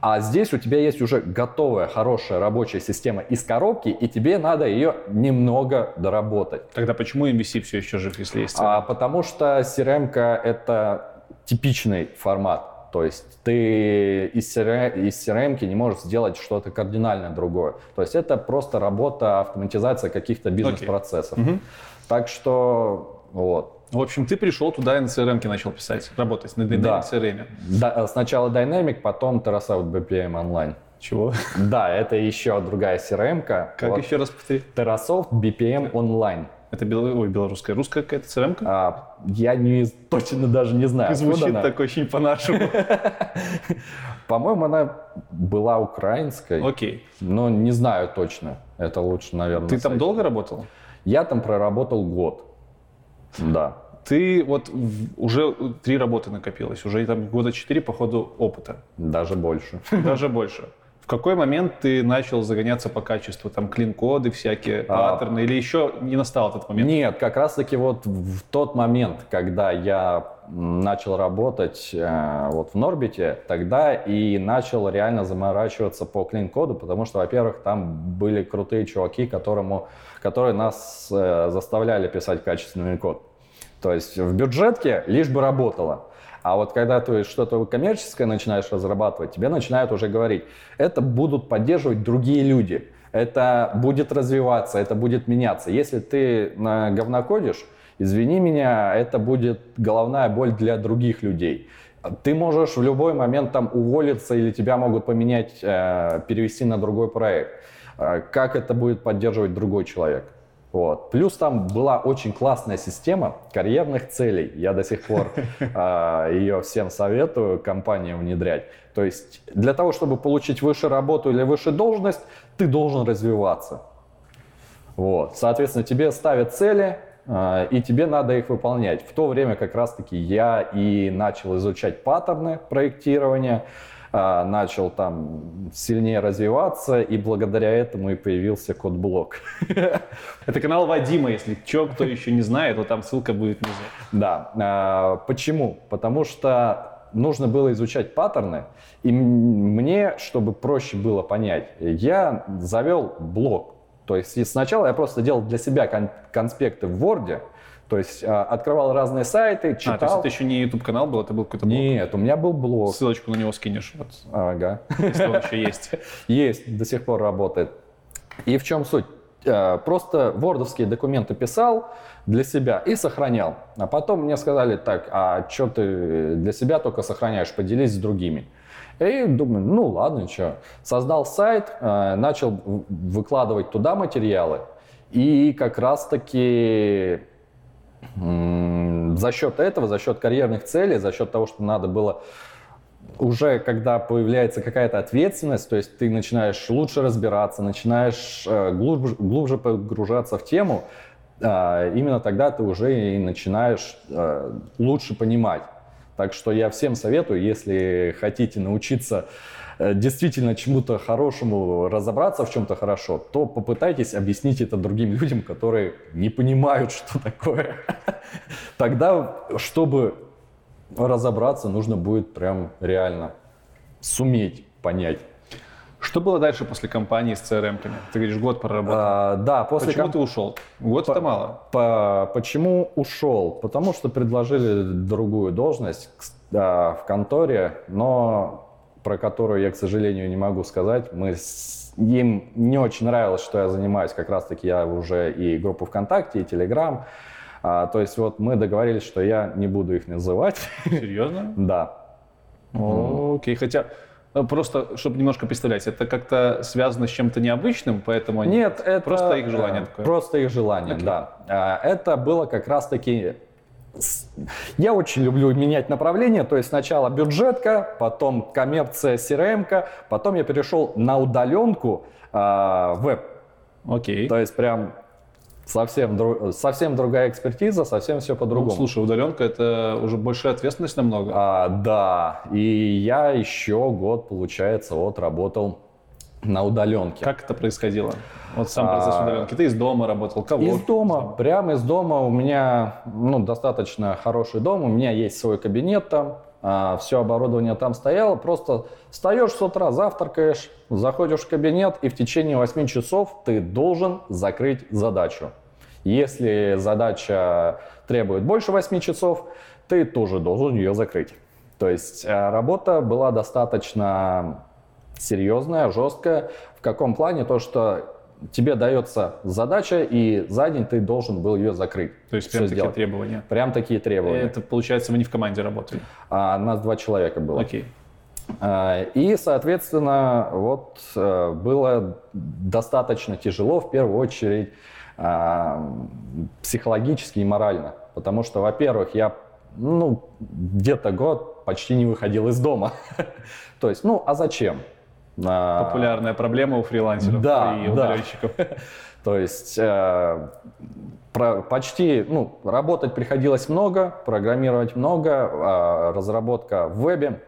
B: А здесь у тебя есть уже готовая, хорошая рабочая система из коробки, и тебе надо ее немного доработать.
C: Тогда почему MVC все еще жив, если есть?
B: А, потому что CRM это типичный формат. То есть ты из CRM, из CRM не можешь сделать что-то кардинально другое. То есть это просто работа, автоматизация каких-то бизнес-процессов. Okay. Угу. Так что вот.
C: В общем, ты пришел туда и на CRM начал писать, работать на Dynamic
B: Да.
C: CRM.
B: Да, э, сначала Dynamic, потом Terrasoft BPM Online.
C: Чего?
B: Да, это еще другая CRM-ка.
C: Как
B: Вот.
C: еще раз повтори?
B: Terrasoft BPM Online.
C: Это бело... Ой, белорусская. Русская какая-то CRM? -ка?
B: А, я не, точно даже не знаю,
C: Звучит
B: она.
C: так очень по-нашему.
B: По-моему, она была украинской,
C: Окей.
B: но не знаю точно. Это лучше, наверное.
C: Ты там долго работал?
B: Я там проработал год. Да.
C: Ты вот в- уже три работы накопилось, уже там года четыре по ходу опыта,
B: Даже больше.
C: даже больше. В какой момент ты начал загоняться по качеству? Там клин-коды всякие,
B: А.
C: паттерны, или еще не настал этот момент?
B: Нет, как раз-таки вот в тот момент, когда я начал работать э, вот в Норбите, тогда и начал реально заморачиваться по клин-коду, потому что, во-первых, там были крутые чуваки, которому, которые нас э, заставляли писать качественный код. То есть в бюджетке лишь бы работало. А вот когда ты что-то коммерческое начинаешь разрабатывать, тебе начинают уже говорить, это будут поддерживать другие люди, это будет развиваться, это будет меняться. Если ты на говнокодишь, извини меня, это будет головная боль для других людей. Ты можешь в любой момент там уволиться или тебя могут поменять, э, перевести на другой проект. Э, Как это будет поддерживать другой человек? Вот. Плюс там была очень классная система карьерных целей. Я до сих пор э, ее всем советую компаниям внедрять. То есть для того, чтобы получить выше работу или выше должность, ты должен развиваться. Вот. Соответственно, тебе ставят цели, э, и тебе надо их выполнять. В то время как раз-таки я и начал изучать паттерны проектирования, э, начал там сильнее развиваться, и благодаря этому и появился код-блок.
C: Это канал Вадима, если чё, кто еще не знает, то там ссылка будет внизу.
B: Да. а, Почему? Потому что нужно было изучать паттерны, и мне, чтобы проще было понять, я завел блог. То есть сначала я просто делал для себя кон- конспекты в Word, то есть а, открывал разные сайты,
C: А, то есть
B: читал.
C: это еще не YouTube канал был, это был какой-то блог.
B: Нет, у меня был блог.
C: Ссылочку на него скинешь, вот,
B: Ага.
C: если он еще есть.
B: Есть, до сих пор работает. И в чем суть? Э, Просто вордовские документы писал для себя и сохранял. А потом мне сказали, так, а что ты для себя только сохраняешь, поделись с другими. И думаю, ну ладно, что. Создал сайт, э, начал выкладывать туда материалы. И как раз-таки за счет этого, за счет карьерных целей, за счет того, что надо было уже когда появляется какая-то ответственность, то есть ты начинаешь лучше разбираться, начинаешь э, глубже, глубже погружаться в тему, э, именно тогда ты уже и начинаешь э, лучше понимать. Так что я всем советую, если хотите научиться действительно чему-то хорошему, разобраться в чем-то хорошо, то попытайтесь объяснить это другим людям, которые не понимают, что такое. Тогда, чтобы разобраться, нужно будет прям реально суметь понять.
C: Что было дальше после кампании с CRM-ками? Ты говоришь, год проработал.
B: А, да, после
C: Почему
B: ком-
C: ты ушел? Год это мало.
B: По- почему ушел? Потому что предложили другую должность да, в конторе, но про которую я, к сожалению, не могу сказать. Мы с- им не очень нравилось, что я занимаюсь. Как раз-таки я уже и группу ВКонтакте, и Телеграм. А, то есть вот мы договорились, что я не буду их называть.
C: Серьезно?
B: Да.
C: Окей, хотя э, просто, чтобы немножко представлять, это как-то связано с чем-то необычным, поэтому они...
B: Нет, это...
C: Просто их желание такое.
B: Просто их желание, да. А, Это было как раз-таки... Я очень люблю менять направление, то есть сначала бюджетка, потом коммерция, crm потом я перешел на удаленку а, веб.
C: Окей.
B: То есть прям совсем, дру- совсем другая экспертиза, совсем все
C: Ну,
B: по-другому.
C: слушай, удаленка это уже большая ответственность намного.
B: А, да, и я еще год, получается, вот работал на удаленке.
C: Как это происходило? Вот сам процесс
B: А,
C: удаленки. Ты из дома работал, кого?
B: Из дома, прямо из дома. У меня ну, достаточно хороший дом, у меня есть свой кабинет там, все оборудование там стояло. Просто встаешь с утра, завтракаешь, заходишь в кабинет, и в течение 8 часов ты должен закрыть задачу. Если задача требует больше 8 часов, ты тоже должен ее закрыть. То есть э, работа была достаточно серьезная, жесткая. В каком плане? То, что тебе дается задача, и за день ты должен был ее закрыть.
C: То есть прям такие
B: сделать.
C: требования.
B: Прям такие требования.
C: Это, получается, вы не в команде работали.
B: А нас два человека было.
C: Окей.
B: А, И, соответственно, вот э, было достаточно тяжело, в первую очередь, а, психологически и морально. Потому что, во-первых, я ну, где-то год почти не выходил из дома. То есть, ну, а зачем? А,
C: Популярная проблема у фрилансеров
B: Да,
C: и
B: да.
C: удаленщиков.
B: То есть э, про- почти, ну, работать приходилось много, программировать много, а, разработка в вебе.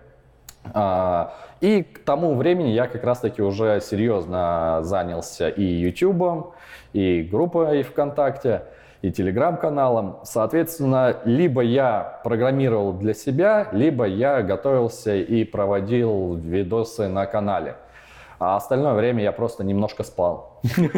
B: А, И к тому времени я как раз-таки уже серьезно занялся и YouTube, и группой ВКонтакте, и телеграм-каналом. Соответственно, либо я программировал для себя, либо я готовился и проводил видосы на канале. А остальное время я просто немножко спал.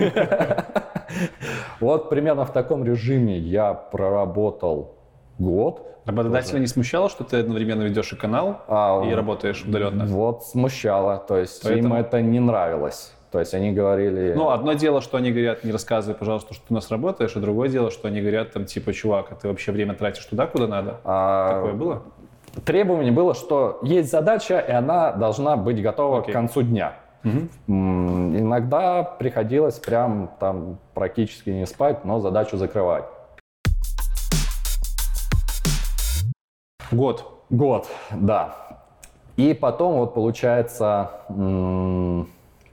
B: Вот примерно в таком режиме я проработал год.
C: Работодателя не смущало, что ты одновременно ведешь и канал,
B: А,
C: и работаешь удаленно?
B: Вот смущало, то есть им
C: Поэтому-
B: это не нравилось. То есть они говорили...
C: Ну, одно дело, что они говорят, не рассказывай, пожалуйста, что ты у нас работаешь, и другое дело, что они говорят, там, типа, чувак, а ты вообще время тратишь туда, куда надо?
B: а,
C: Такое было?
B: Требование было, что есть задача, и она должна быть готова
C: Окей.
B: к концу дня. М, Иногда приходилось прям там практически не спать, но задачу закрывать.
C: Год.
B: Год, да. И потом вот получается,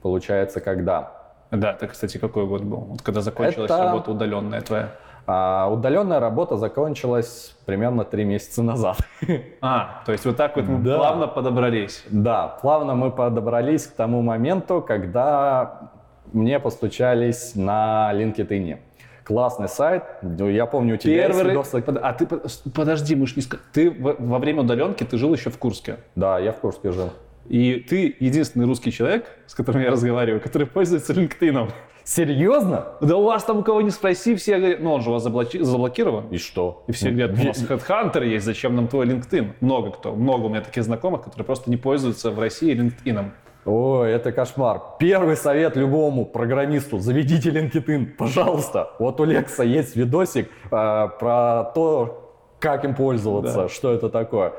B: получается когда?
C: Да, это, кстати, какой год был? Вот когда закончилась
B: Это-
C: работа удаленная твоя.
B: А, удаленная работа закончилась примерно три месяца назад.
C: А, то есть вот так вот мы
B: Да.
C: плавно подобрались.
B: Да, плавно мы подобрались к тому моменту, когда мне постучались на LinkedIn. Классный сайт. Я помню, у тебя есть
C: Первый...
B: видосы.
C: Под- А ты, под- подожди, мы ж не Ты во время удаленки, ты жил еще в Курске.
B: Да, я в Курске жил.
C: И ты единственный русский человек, с которым я разговариваю, который пользуется LinkedIn.
B: Серьезно?
C: Да у вас там у кого не спроси, все говорят, ну он же у вас заблоки- заблокирован.
B: И что?
C: И все говорят, у нас HeadHunter есть, зачем нам твой LinkedIn? Много кто, много у меня таких знакомых, которые просто не пользуются в России LinkedIn.
B: Ой, это кошмар. Первый совет любому программисту. Заведите LinkedIn, пожалуйста. Вот у Лекса есть видосик э, про то, как им пользоваться,
C: Да.
B: что это такое.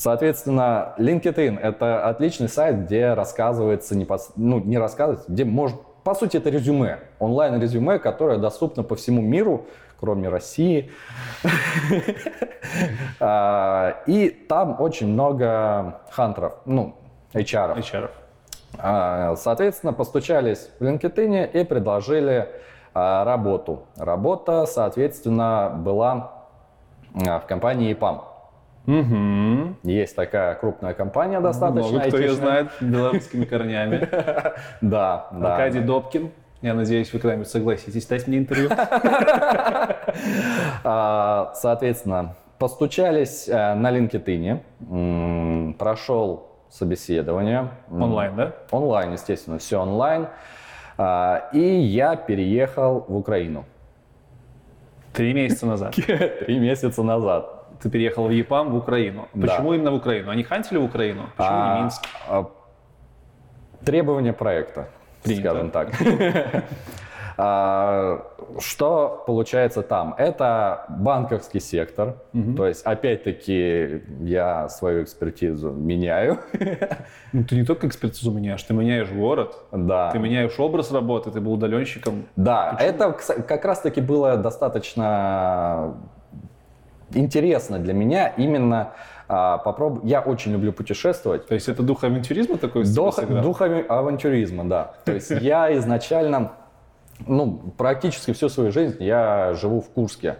B: Соответственно, LinkedIn — это отличный сайт, где рассказывается, непос- ну, не рассказывается, где может, по сути, это резюме, онлайн-резюме, которое доступно по всему миру, кроме России. А, И там очень много хантеров, ну, HR.
C: HR.
B: А, Соответственно, постучались в LinkedIn и предложили а, работу. Работа, соответственно, была в компании EPAM.
C: Угу.
B: Есть такая крупная компания достаточно.
C: Много кто ее знает белорусскими корнями.
B: Да, да.
C: Аркадий Добкин. Я надеюсь, вы когда-нибудь согласитесь дать мне интервью.
B: А, Соответственно, постучались э, на LinkedIn, прошел собеседование.
C: Онлайн, да?
B: Онлайн, естественно, все онлайн. А, И я переехал в Украину
C: Три месяца назад.
B: три месяца назад.
C: Ты переехал в ЕПАМ в Украину.
B: Да.
C: Почему именно в Украину? Они хантили в Украину? Почему
B: А,
C: не Минск?
B: а, Требования проекта,
C: Принято.
B: скажем так. А, Что получается там? Это банковский сектор. То есть, опять-таки, я свою экспертизу меняю.
C: Ну, ты не только экспертизу меняешь, ты меняешь город,
B: Да.
C: ты меняешь образ работы, ты был удаленщиком.
B: Да, это кс- как раз-таки было достаточно интересно для меня именно попробовать. Я очень люблю путешествовать.
C: То есть это дух авантюризма такой
B: Дух, дух авантюризма, да. То есть я изначально, ну, практически всю свою жизнь я живу в Курске.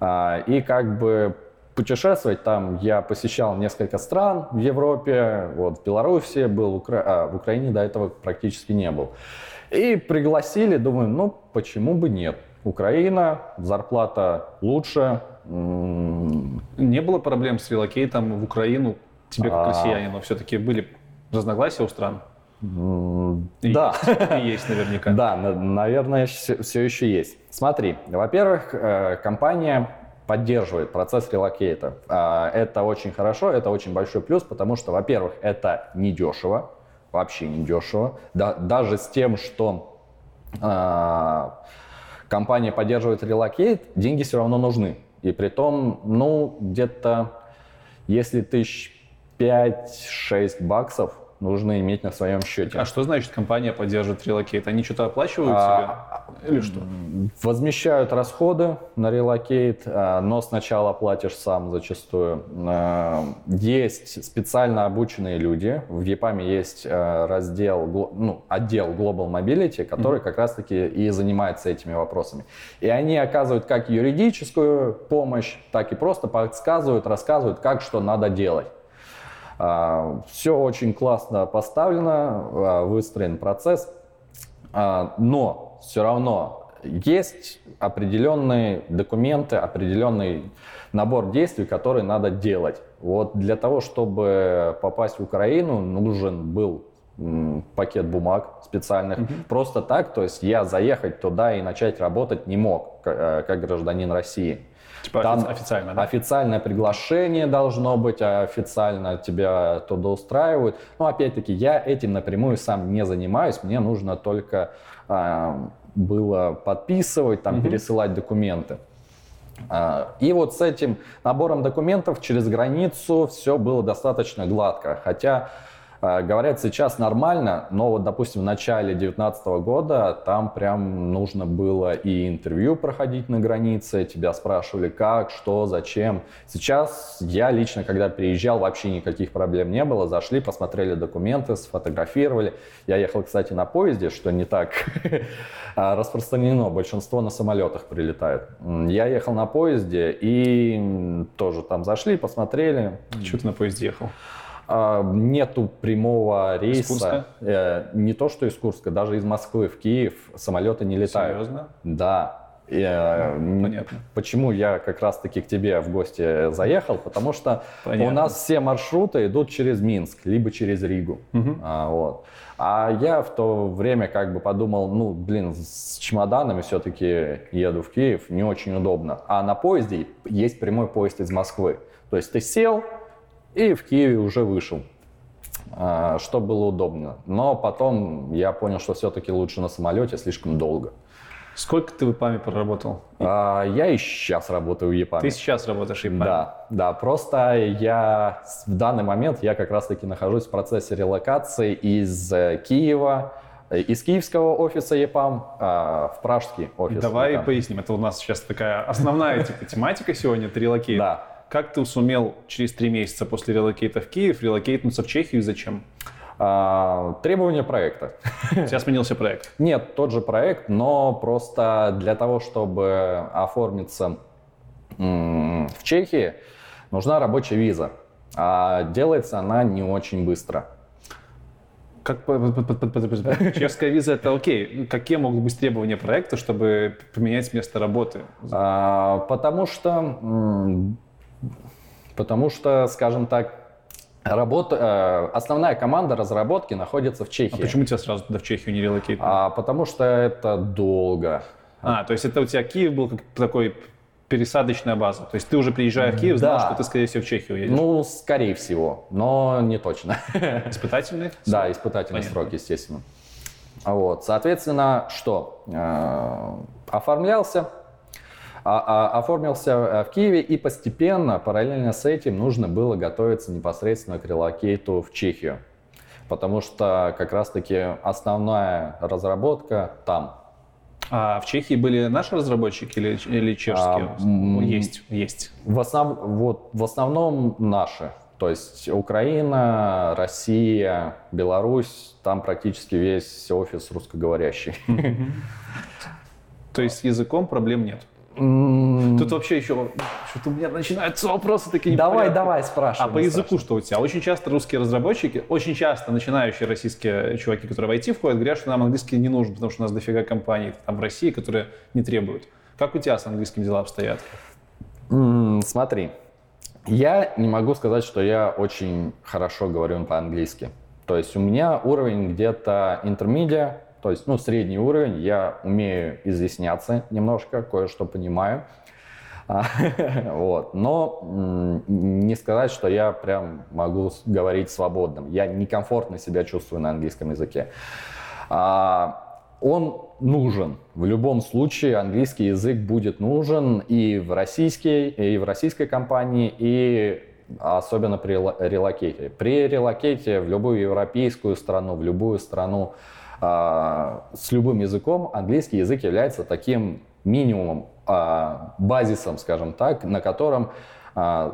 B: А, И как бы путешествовать там я посещал несколько стран в Европе, вот в Беларуси был, в Укра- а, в Украине до этого практически не был. И пригласили, думаю, ну почему бы нет? Украина, зарплата лучше,
C: Не было проблем с релокейтом в Украину? Тебе как
B: А.
C: россиянину все-таки были разногласия у стран? И
B: да.
C: есть, И есть наверняка.
B: Да, на- наверное, все, еще есть. Смотри, во-первых, э, компания поддерживает процесс релокейта. А, Это очень хорошо, это очень большой плюс, потому что, во-первых, это недешево, вообще недешево. Да, даже с тем, что а, компания поддерживает релокейт, деньги все равно нужны. И при том, ну, где-то, если тысяч 5-6 баксов нужно иметь на своем счете.
C: А что значит компания поддерживает релокейт? Они что-то оплачивают а, себе? Или что?
B: Возмещают расходы на релокейт, а, но сначала платишь сам зачастую. А, есть специально обученные люди. В EPAM есть а, раздел, ну, отдел Global Mobility, который mm-hmm. как раз-таки и занимается этими вопросами. И они оказывают как юридическую помощь, так и просто подсказывают, рассказывают, как что надо делать. А, Все очень классно поставлено, а, выстроен процесс, а, но все равно есть определенные документы, определенный набор действий, которые надо делать. Вот для того, чтобы попасть в Украину, нужен был пакет бумаг специальных. Mm-hmm. Просто так, то есть я заехать туда и начать работать не мог, э, как гражданин России.
C: Типа Там официально, да?
B: Официальное приглашение должно быть, а официально тебя туда устраивают. Но опять-таки я этим напрямую сам не занимаюсь, мне нужно только а, было подписывать, там, угу. пересылать документы. А, и вот с этим набором документов через границу все было достаточно гладко. Хотя говорят, сейчас нормально, но вот, допустим, в начале 2019 года там прям нужно было и интервью проходить на границе, тебя спрашивали как, что, зачем. Сейчас я лично, когда приезжал, вообще никаких проблем не было. Зашли, посмотрели документы, сфотографировали. Я ехал, кстати, на поезде, что не так а, распространено. Большинство на самолетах прилетают. Я ехал на поезде и тоже там зашли, посмотрели.
C: Что ты на поезде ехал?
B: А, нету прямого рейса. Э, не то, что из Курска, даже из Москвы в Киев самолеты не летают.
C: Серьезно?
B: Да. И, э, Понятно. Почему я как раз-таки к тебе в гости заехал? Потому что Понятно. у нас все маршруты идут через Минск, либо через Ригу. Угу. А, вот. а я в то время как бы подумал, ну, блин, с чемоданами все-таки еду в Киев, не очень удобно. А на поезде есть прямой поезд из Москвы. То есть ты сел, и в Киеве уже вышел, а, что было удобно. Но потом я понял, что все-таки лучше на самолете слишком долго.
C: Сколько ты в EPAM е проработал?
B: А, я и сейчас работаю в EPAM е.
C: Ты сейчас работаешь в EPAM е?
B: Да, да. Просто я в данный момент я как раз-таки нахожусь в процессе релокации из э, Киева, э, из киевского офиса EPAM а, в пражский офис.
C: Давай EPAM. поясним. Это у нас сейчас такая основная типа тематика сегодня, это релокейт.
B: Да.
C: Как ты сумел через три месяца после релокейта в Киев релокейтнуться в Чехию и зачем?
B: А, требования проекта.
C: Сейчас сменился проект?
B: Нет, тот же проект, но просто для того, чтобы оформиться в Чехии, нужна рабочая виза. А делается она не очень быстро.
C: Как чешская виза это окей. Какие могут быть требования проекта, чтобы поменять место работы?
B: А, потому что Потому что, скажем так, работа, э, основная команда разработки находится в Чехии.
C: А почему тебя сразу туда в Чехию не релокейтнули?
B: А, потому что это долго.
C: А, то есть это у тебя Киев был как такой пересадочная база. То есть ты уже приезжая в Киев, знал, да. что ты, скорее всего, в Чехию едешь?
B: Ну, скорее всего, но не точно.
C: Испытательный?
B: Да, испытательный Понятно. срок, естественно. Вот, соответственно, что? Э, оформлялся, оформился э, в Киеве, и постепенно, параллельно с этим, нужно было готовиться непосредственно к релокейту в Чехию. Потому что как раз-таки основная разработка там.
C: А в Чехии были наши разработчики или, или чешские? А, есть, есть.
B: В, основ, вот, в основном наши. То есть Украина, Россия, Беларусь, там практически весь офис русскоговорящий.
C: То есть с языком проблем нет? Тут вообще еще что-то у меня начинаются вопросы такие.
B: Давай, давай, спрашивай.
C: А по языку что у тебя? Очень часто русские разработчики, очень часто начинающие российские чуваки, которые в IT входят, говорят, что нам английский не нужен, потому что у нас дофига компаний там в России, которые не требуют. Как у тебя с английским дела обстоят?
B: смотри, я не могу сказать, что я очень хорошо говорю по-английски. То есть у меня уровень где-то интермедиа, то есть, ну, средний уровень, я умею изъясняться немножко, кое-что понимаю. А, вот. Но не сказать, что я прям могу говорить свободным. Я некомфортно себя чувствую на английском языке. А, он нужен. В любом случае английский язык будет нужен и в российской, и в российской компании, и особенно при релокейте. При релокейте в любую европейскую страну, в любую страну с любым языком английский язык является таким минимумом, э, базисом, скажем так, на котором э,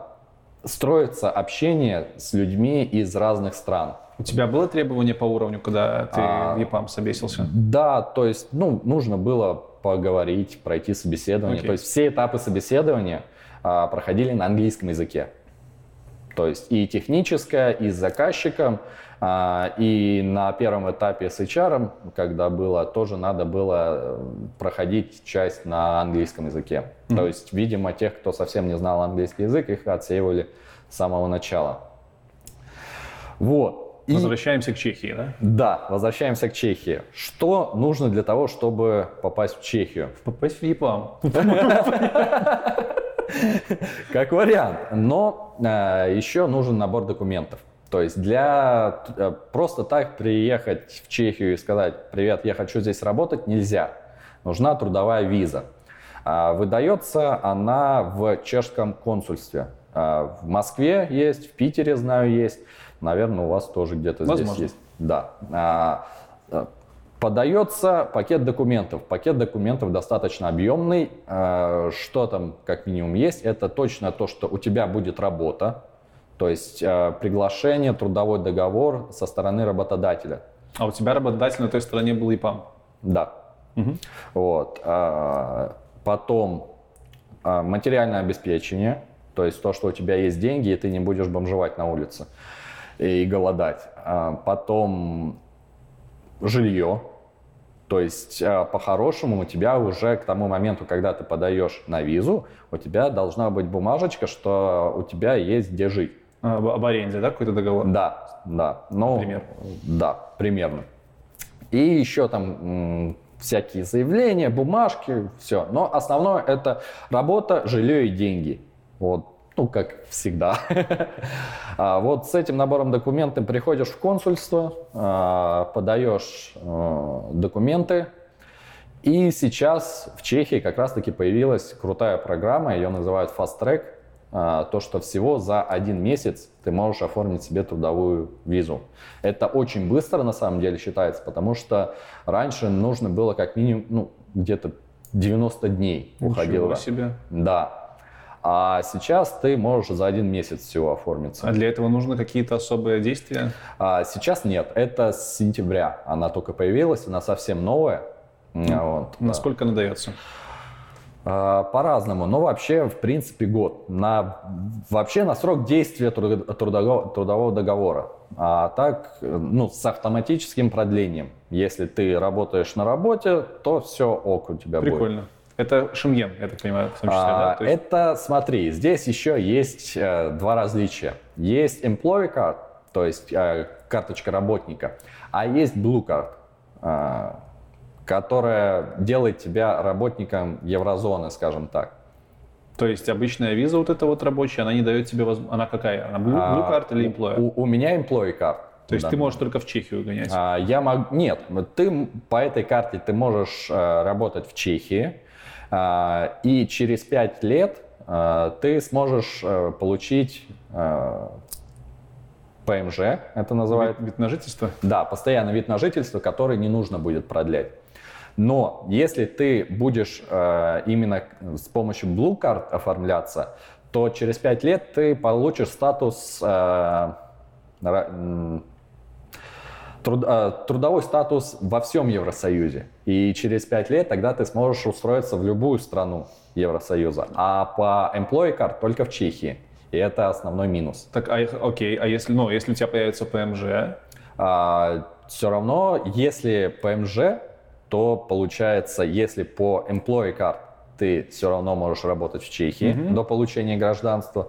B: строится общение с людьми из разных стран.
C: У тебя было требование по уровню, когда ты а, в ЕПАМ собесился?
B: Да, то есть, ну, нужно было поговорить, пройти собеседование. Okay. То есть все этапы собеседования а, проходили на английском языке. То есть и техническое, и с заказчиком, а, и на первом этапе с HR, когда было, тоже надо было э, проходить часть на английском языке. Mm-hmm. То есть, видимо, тех, кто совсем не знал английский язык, их отсеивали с самого начала. Вот.
C: И... Возвращаемся к Чехии, да?
B: Да, возвращаемся к Чехии. Что нужно для того, чтобы попасть в Чехию?
C: Попасть в ЕПАМ.
B: Как вариант. Но э, еще нужен набор документов. То есть для э, просто так приехать в Чехию и сказать, привет, я хочу здесь работать, нельзя. Нужна трудовая виза. А, выдается она в чешском консульстве. А, в Москве есть, в Питере, знаю, есть. Наверное, у вас тоже где-то здесь есть. Да. А, а, подается пакет документов. Пакет документов достаточно объемный. Что там как минимум есть? Это точно то, что у тебя будет работа, то есть приглашение, трудовой договор со стороны работодателя.
C: А у тебя работодатель на той стороне был ИПАМ?
B: Да. Угу. Вот. Потом материальное обеспечение, то есть то, что у тебя есть деньги, и ты не будешь бомжевать на улице и голодать. А потом жилье. То есть а, по-хорошему у тебя уже к тому моменту, когда ты подаешь на визу, у тебя должна быть бумажечка, что у тебя есть где жить.
C: А, об аренде, да, какой-то договор?
B: Да, да. Ну, Например? Да, примерно. И еще там всякие заявления, бумажки, все. Но основное это работа, жилье и деньги. Вот ну, как всегда. а вот с этим набором документов приходишь в консульство, а, подаешь а, документы, и сейчас в Чехии как раз-таки появилась крутая программа, ее называют Fast Track, то, что всего за один месяц ты можешь оформить себе трудовую визу. Это очень быстро на самом деле считается, потому что раньше нужно было как минимум ну, где-то 90 дней уходило.
C: себе.
B: Да, а сейчас ты можешь за один месяц всего оформиться.
C: А для этого нужны какие-то особые действия?
B: А сейчас нет. Это с сентября. Она только появилась, она совсем новая.
C: Вот, Насколько да. она дается?
B: А, по-разному, но вообще, в принципе, год. На, вообще на срок действия трудового, трудового договора. А так, ну, с автоматическим продлением. Если ты работаешь на работе, то все ок у тебя
C: Прикольно. будет. Прикольно. Это Шенген, я так понимаю, в том числе, а,
B: да? есть... Это, смотри, здесь еще есть э, два различия. Есть employee card, то есть э, карточка работника, а есть blue card, э, которая делает тебя работником еврозоны, скажем так.
C: То есть обычная виза вот эта вот рабочая, она не дает тебе возможность... Она какая? Она blue, blue card а, или employee?
B: У, у меня employee card.
C: То есть да. ты можешь только в Чехию гонять?
B: А, я могу... Нет, ты по этой карте ты можешь э, работать в Чехии, а, и через 5 лет а, ты сможешь э, получить э, ПМЖ, это называют.
C: Вид, вид на жительство?
B: Да, постоянный вид на жительство, который не нужно будет продлять. Но если ты будешь э, именно с помощью Blue Card оформляться, то через 5 лет ты получишь статус труд, э, трудовой статус во всем Евросоюзе. И через 5 лет тогда ты сможешь устроиться в любую страну Евросоюза. А по employee card только в Чехии. И это основной минус.
C: Так, а, окей, а если, ну, если у тебя появится ПМЖ?
B: А, все равно, если ПМЖ, то получается, если по employee card ты все равно можешь работать в Чехии mm-hmm. до получения гражданства,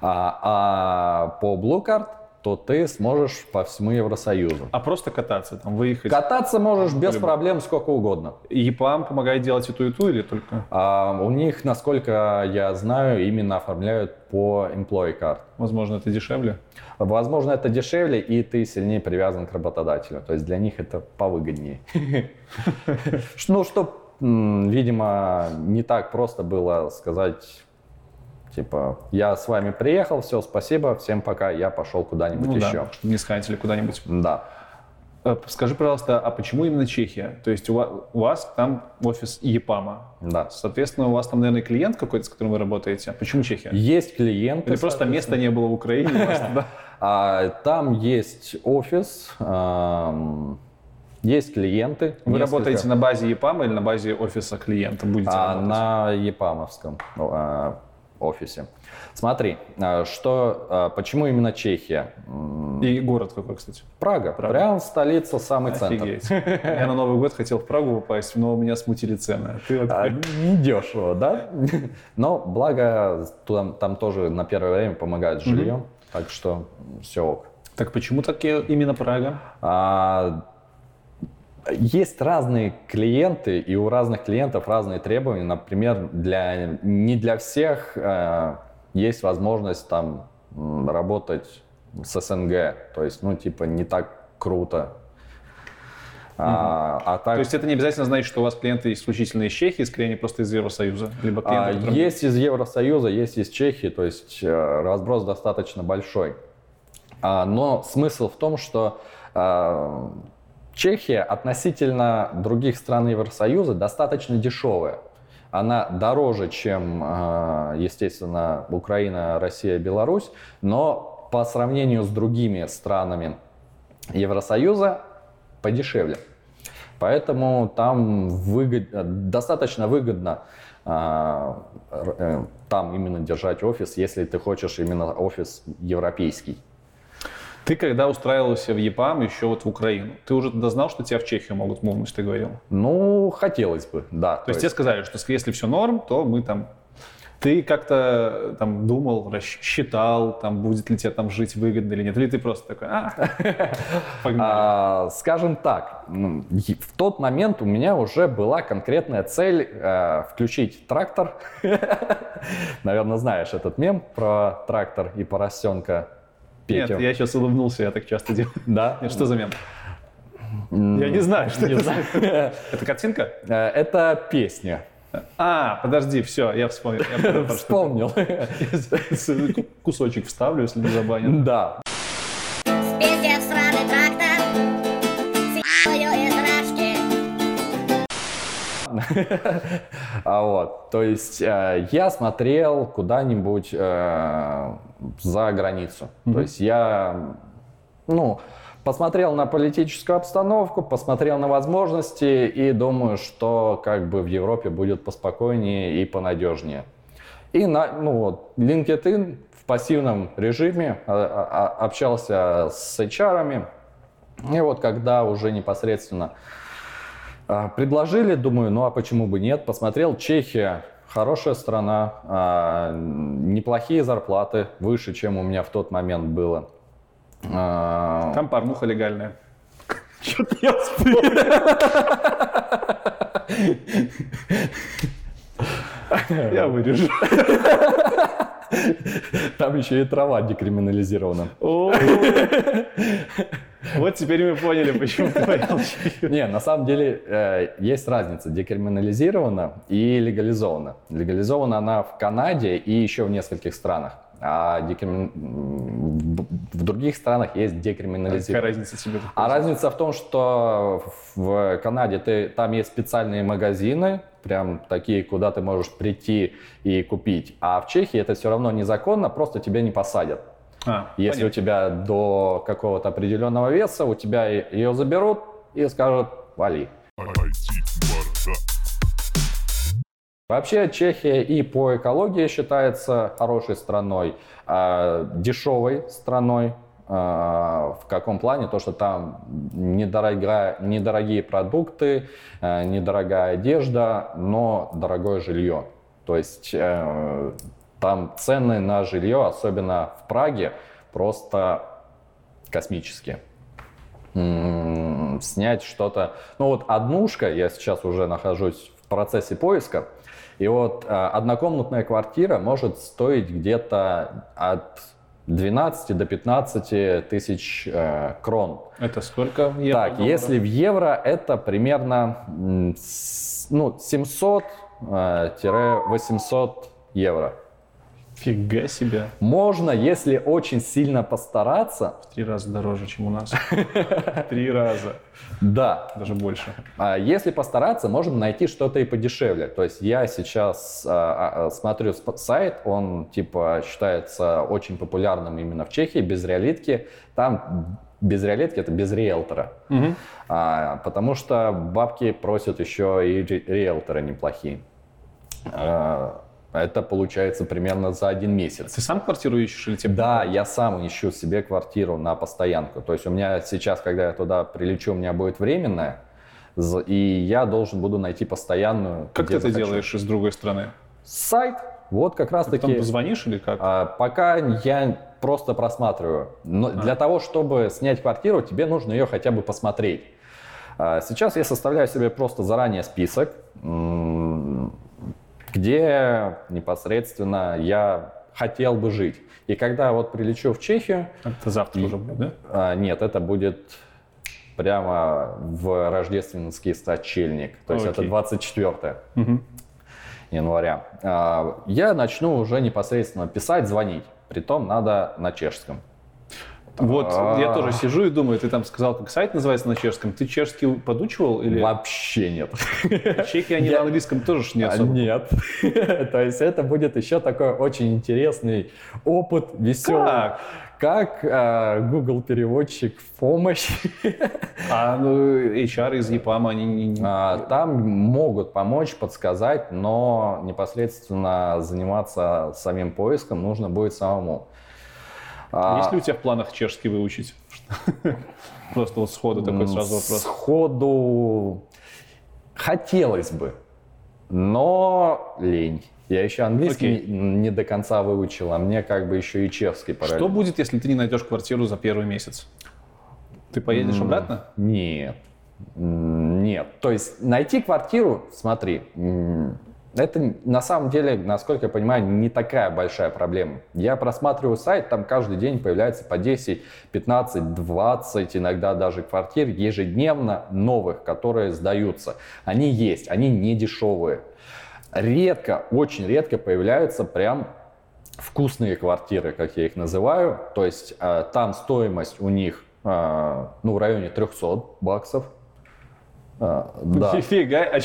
B: а, а по Blue Card то ты сможешь по всему Евросоюзу.
C: А просто кататься, там, выехать?
B: Кататься можешь без
C: По-любому.
B: проблем сколько угодно.
C: ЕПАМ помогает делать и ту, и ту, или только?
B: А у них, насколько я знаю, именно оформляют по employee card.
C: Возможно, это дешевле.
B: Возможно, это дешевле, и ты сильнее привязан к работодателю. То есть для них это повыгоднее. Ну, что, видимо, не так просто было сказать, типа, я с вами приехал, все, спасибо, всем пока, я пошел куда-нибудь
C: Ну
B: еще.
C: да, не схантили куда-нибудь.
B: Да.
C: Э, Скажи, пожалуйста, а почему именно Чехия? То есть у ва- у вас там офис ЕПАМа.
B: Да.
C: Соответственно, у вас там, наверное, клиент какой-то, с которым вы работаете. Почему Чехия?
B: Есть клиенты.
C: Или просто места не было в Украине? вас?
B: А, там есть офис, есть клиенты.
C: Вы работаете на базе ЕПАМа или на базе офиса клиента? Будете
B: А, на Епамовском а, офисе. Смотри, а, что, а, почему именно Чехия?
C: И город какой, кстати?
B: Прага,
C: Прага.
B: прям столица, самый центр.
C: Офигеть. Я на Новый год хотел в Прагу попасть, но меня смутили цены. Ты вот
B: А,
C: такой,
B: не дешево, да? Но благо там, там тоже на первое время помогают с жильем, так что все ок.
C: Так почему так именно Прага?
B: А, есть разные клиенты, и у разных клиентов разные требования. Например, для, не для всех э, есть возможность там работать с СНГ. То есть, ну, типа, не так круто. А, а так,
C: То есть это не обязательно значит, что у вас клиенты исключительно из Чехии, скорее они просто из Евросоюза, либо клиенты,
B: а,
C: которые-
B: есть из Евросоюза, есть из Чехии, то есть э, разброс достаточно большой. А, но смысл в том, что а, Чехия относительно других стран Евросоюза достаточно дешевая. Она дороже, чем, а, естественно, Украина, Россия, Беларусь, но по сравнению с другими странами Евросоюза подешевле. Поэтому там выгод- достаточно выгодно а, э, там именно держать офис, если ты хочешь именно офис европейский.
C: Ты когда устраивался в ЕПАМ еще вот в Украину, ты уже тогда знал, что тебя в Чехию могут мувнуть, ты говорил?
B: Ну, хотелось бы, да.
C: То есть тебе сказали, что если все норм, то мы там... Ты как-то там думал, рассчитал, там будет ли тебе там жить выгодно или нет? Или ты просто такой, а.
B: А, скажем так, ну, в тот момент у меня уже была конкретная цель э, включить трактор. Наверное, знаешь этот мем про трактор и поросенка Петю.
C: Нет, я сейчас улыбнулся, я так часто делаю.
B: Да?
C: Что за мем? Я не знаю, что
B: не
C: это.
B: знаю.
C: Это картинка?
B: Э, Это песня.
C: А, подожди, все, я вспомнил. Я
B: Вспомнил.
C: Кусочек вставлю, если не забанят.
B: Да. А вот, то есть э, я смотрел куда-нибудь э, за границу. То есть я, ну, посмотрел на политическую обстановку, посмотрел на возможности и думаю, что как бы в Европе будет поспокойнее и понадежнее. И на, ну вот, LinkedIn в пассивном режиме а, а, общался с HR-ами. И вот когда уже непосредственно а, Предложили, думаю, ну а почему бы нет? Посмотрел, Чехия хорошая страна, а, неплохие зарплаты, выше, чем у меня в тот момент было. А,
C: Там порнуха легальная. Что-то я вспомнил. Я вырежу.
B: Там еще и трава декриминализирована.
C: Вот теперь мы поняли, почему ты.
B: Не, на самом деле э, есть разница декриминализирована и легализована. Легализована она в Канаде и еще в нескольких странах. А декрими- в других странах есть
C: Какая
B: декриминализирована.
C: разница тебе?
B: А разница в том, что в Канаде ты, там есть специальные магазины, прям такие, куда ты можешь прийти и купить. А в Чехии это все равно незаконно, просто тебя не посадят.
C: А,
B: Если у
C: понятно.
B: тебя до какого-то определенного веса, у тебя ее заберут и скажут «вали». Вообще Чехия и по экологии считается хорошей страной, а, дешевой страной. А, В каком плане? То, что там недорогая, недорогие продукты, а, недорогая одежда, но дорогое жилье. То есть э, там цены на жилье, особенно в Праге, просто космические. М, Снять что-то... Ну вот однушка, я сейчас уже нахожусь в процессе поиска, и вот э, однокомнатная квартира может стоить где-то от 12 до 15 тысяч э, крон.
C: Это сколько? в евро,
B: Так,
C: долларов?
B: если в евро, это примерно ну, 700-800 евро.
C: Фига себе.
B: Можно, если очень сильно постараться,
C: В три раза дороже, чем у нас. Три раза.
B: да,
C: Даже больше.
B: А Если постараться, можно найти что-то и подешевле. То есть я сейчас а, а, смотрю сайт, он типа считается очень популярным именно в Чехии, без реалитки. Там без реалитки это без риэлтора. А, потому что бабки просят еще и ри- риэлторы неплохие. А, это получается примерно за один месяц.
C: Ты сам квартиру ищешь или тебе?
B: Да, я сам ищу себе квартиру на постоянку. То есть у меня сейчас, когда я туда прилечу, у меня будет временная, и я должен буду найти постоянную.
C: Как ты это
B: захочу.
C: делаешь из другой страны?
B: Сайт. Вот как раз
C: Ты
B: таки.
C: позвонишь или как?
B: А, пока я просто просматриваю. Но
C: А.
B: для того, чтобы снять квартиру, тебе нужно ее хотя бы посмотреть. А, Сейчас я составляю себе просто заранее список, где непосредственно я хотел бы жить. И когда вот прилечу в Чехию,
C: Это завтра уже будет, да?
B: а, нет, это будет прямо в рождественский сочельник. То есть это
C: Окей.
B: 24
C: Мгм.
B: января. А, Я начну уже непосредственно писать, звонить. Притом надо на чешском.
C: Вот, я
B: А.
C: тоже сижу и думаю, ты там сказал, как сайт называется на чешском. Ты чешский подучивал или
B: Вообще нет.
C: чехи, они на английском тоже не
B: А,
C: особо?
B: Нет. То есть это будет еще такой очень интересный опыт, веселый.
C: Как?
B: Э, Google переводчик в помощь.
C: А ну, HR из ЕПАМа, они не-
B: А, Там могут помочь, подсказать, но непосредственно заниматься самим поиском нужно будет самому. А,
C: Есть ли у тебя в планах чешский выучить? Просто вот сходу такой сразу вопрос.
B: Сходу хотелось бы, но лень. Я еще английский
C: Окей.
B: не, до конца выучил, а мне как бы еще и чешский
C: Что
B: параллельно.
C: будет, если ты не найдешь квартиру за первый месяц? Ты поедешь
B: М,
C: обратно?
B: Нет. Нет. То есть найти квартиру, смотри, это на самом деле, насколько я понимаю, не такая большая проблема. Я просматриваю сайт, там каждый день появляется по 10, 15, 20, иногда даже квартир ежедневно новых, которые сдаются. Они есть, они не дешевые. Редко, очень редко появляются прям вкусные квартиры, как я их называю. То есть э, там стоимость у них э, ну, в районе 300 баксов. Э, да.
C: Нифига, а?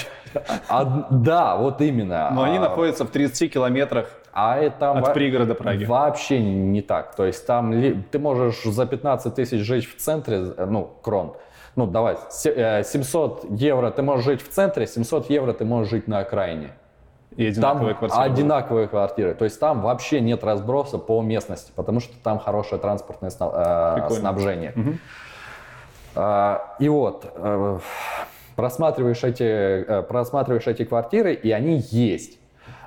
B: А, да, вот именно.
C: Но они
B: А,
C: находятся в 30 километрах
B: а это там
C: от
B: во-
C: пригорода Праги.
B: Вообще не так. То есть там ли- ты можешь за 15 тысяч жить в центре, ну, крон. Ну, давай, се- э, 700 евро ты можешь жить в центре, 700 евро ты можешь жить на окраине.
C: И
B: Там
C: одинаковые квартиры. будут.
B: одинаковые квартиры. То есть там вообще нет разброса по местности, потому что там хорошее транспортное сна- э, снабжение.
C: Мгм.
B: А, И вот, э, просматриваешь эти, э, просматриваешь эти квартиры, и они есть.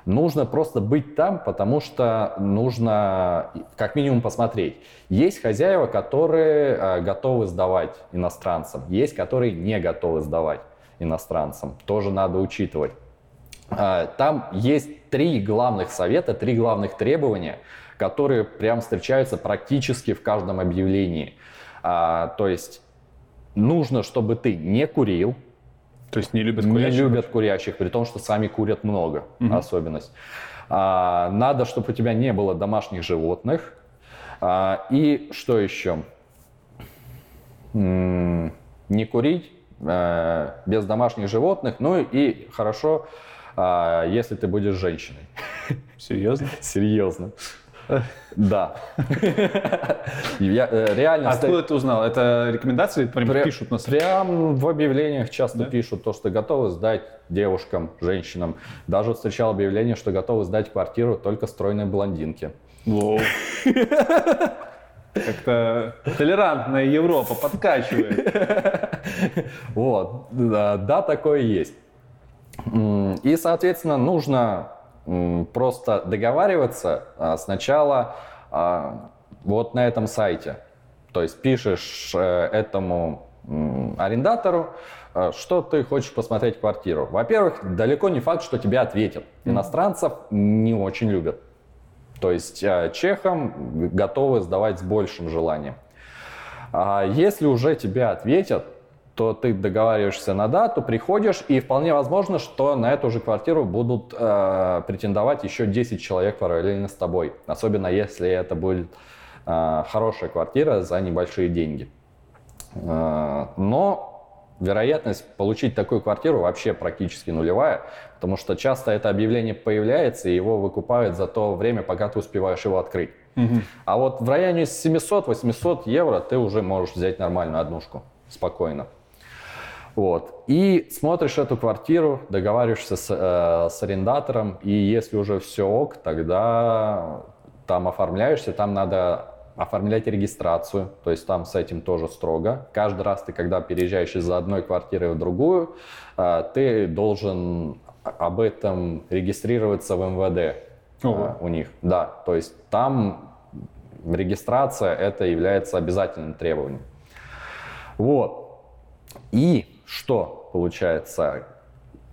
B: Нужно просто быть там, потому что нужно как минимум посмотреть. Есть хозяева, которые э, готовы сдавать иностранцам, есть, которые не готовы сдавать иностранцам. Тоже надо учитывать. А, Там есть три главных совета, три главных требования, которые прям встречаются практически в каждом объявлении. А, То есть нужно, чтобы ты не курил,
C: То есть не любят
B: не
C: курящих?
B: любят курящих, при том, что сами курят много,
C: Мгм.
B: особенность. А, надо, чтобы у тебя не было домашних животных. А, и что еще? М, не курить, э, без домашних животных. Ну и хорошо, а, если ты будешь женщиной.
C: Серьезно?
B: Серьезно. Да. Я, э, реально...
C: А откуда ты узнал? Это рекомендации прям
B: Пря-
C: пишут на сайте?
B: Прям в объявлениях часто пишут то, что готовы сдать девушкам, женщинам. Даже встречал объявление, что готовы сдать квартиру только стройной блондинке.
C: Как-то толерантная Европа подкачивает.
B: Вот, да, такое есть. И, соответственно, нужно просто договариваться а, сначала а, вот на этом сайте. То есть пишешь э, этому арендатору, э, что ты хочешь посмотреть квартиру. Во-первых, далеко не факт, что тебе ответят. Иностранцев не очень любят. То есть э, чехам готовы сдавать с большим желанием. А если уже тебе ответят, то ты договариваешься на дату, приходишь, и вполне возможно, что на эту же квартиру будут э, претендовать еще 10 человек параллельно с тобой. Особенно если это будет э, хорошая квартира за небольшие деньги. Э, но вероятность получить такую квартиру вообще практически нулевая, потому что часто это объявление появляется, и его выкупают за то время, пока ты успеваешь его открыть. А вот в районе 700-800 евро ты уже можешь взять нормальную однушку спокойно. Вот. И смотришь эту квартиру, договариваешься с, э, с арендатором, и если уже все ок, тогда там оформляешься, там надо оформлять регистрацию, то есть там с этим тоже строго. Каждый раз ты, когда переезжаешь из одной квартиры в другую, э, ты должен об этом регистрироваться в МВД э,
C: Ого.
B: у них. Да, то есть там регистрация это является обязательным требованием. Вот. И что получается?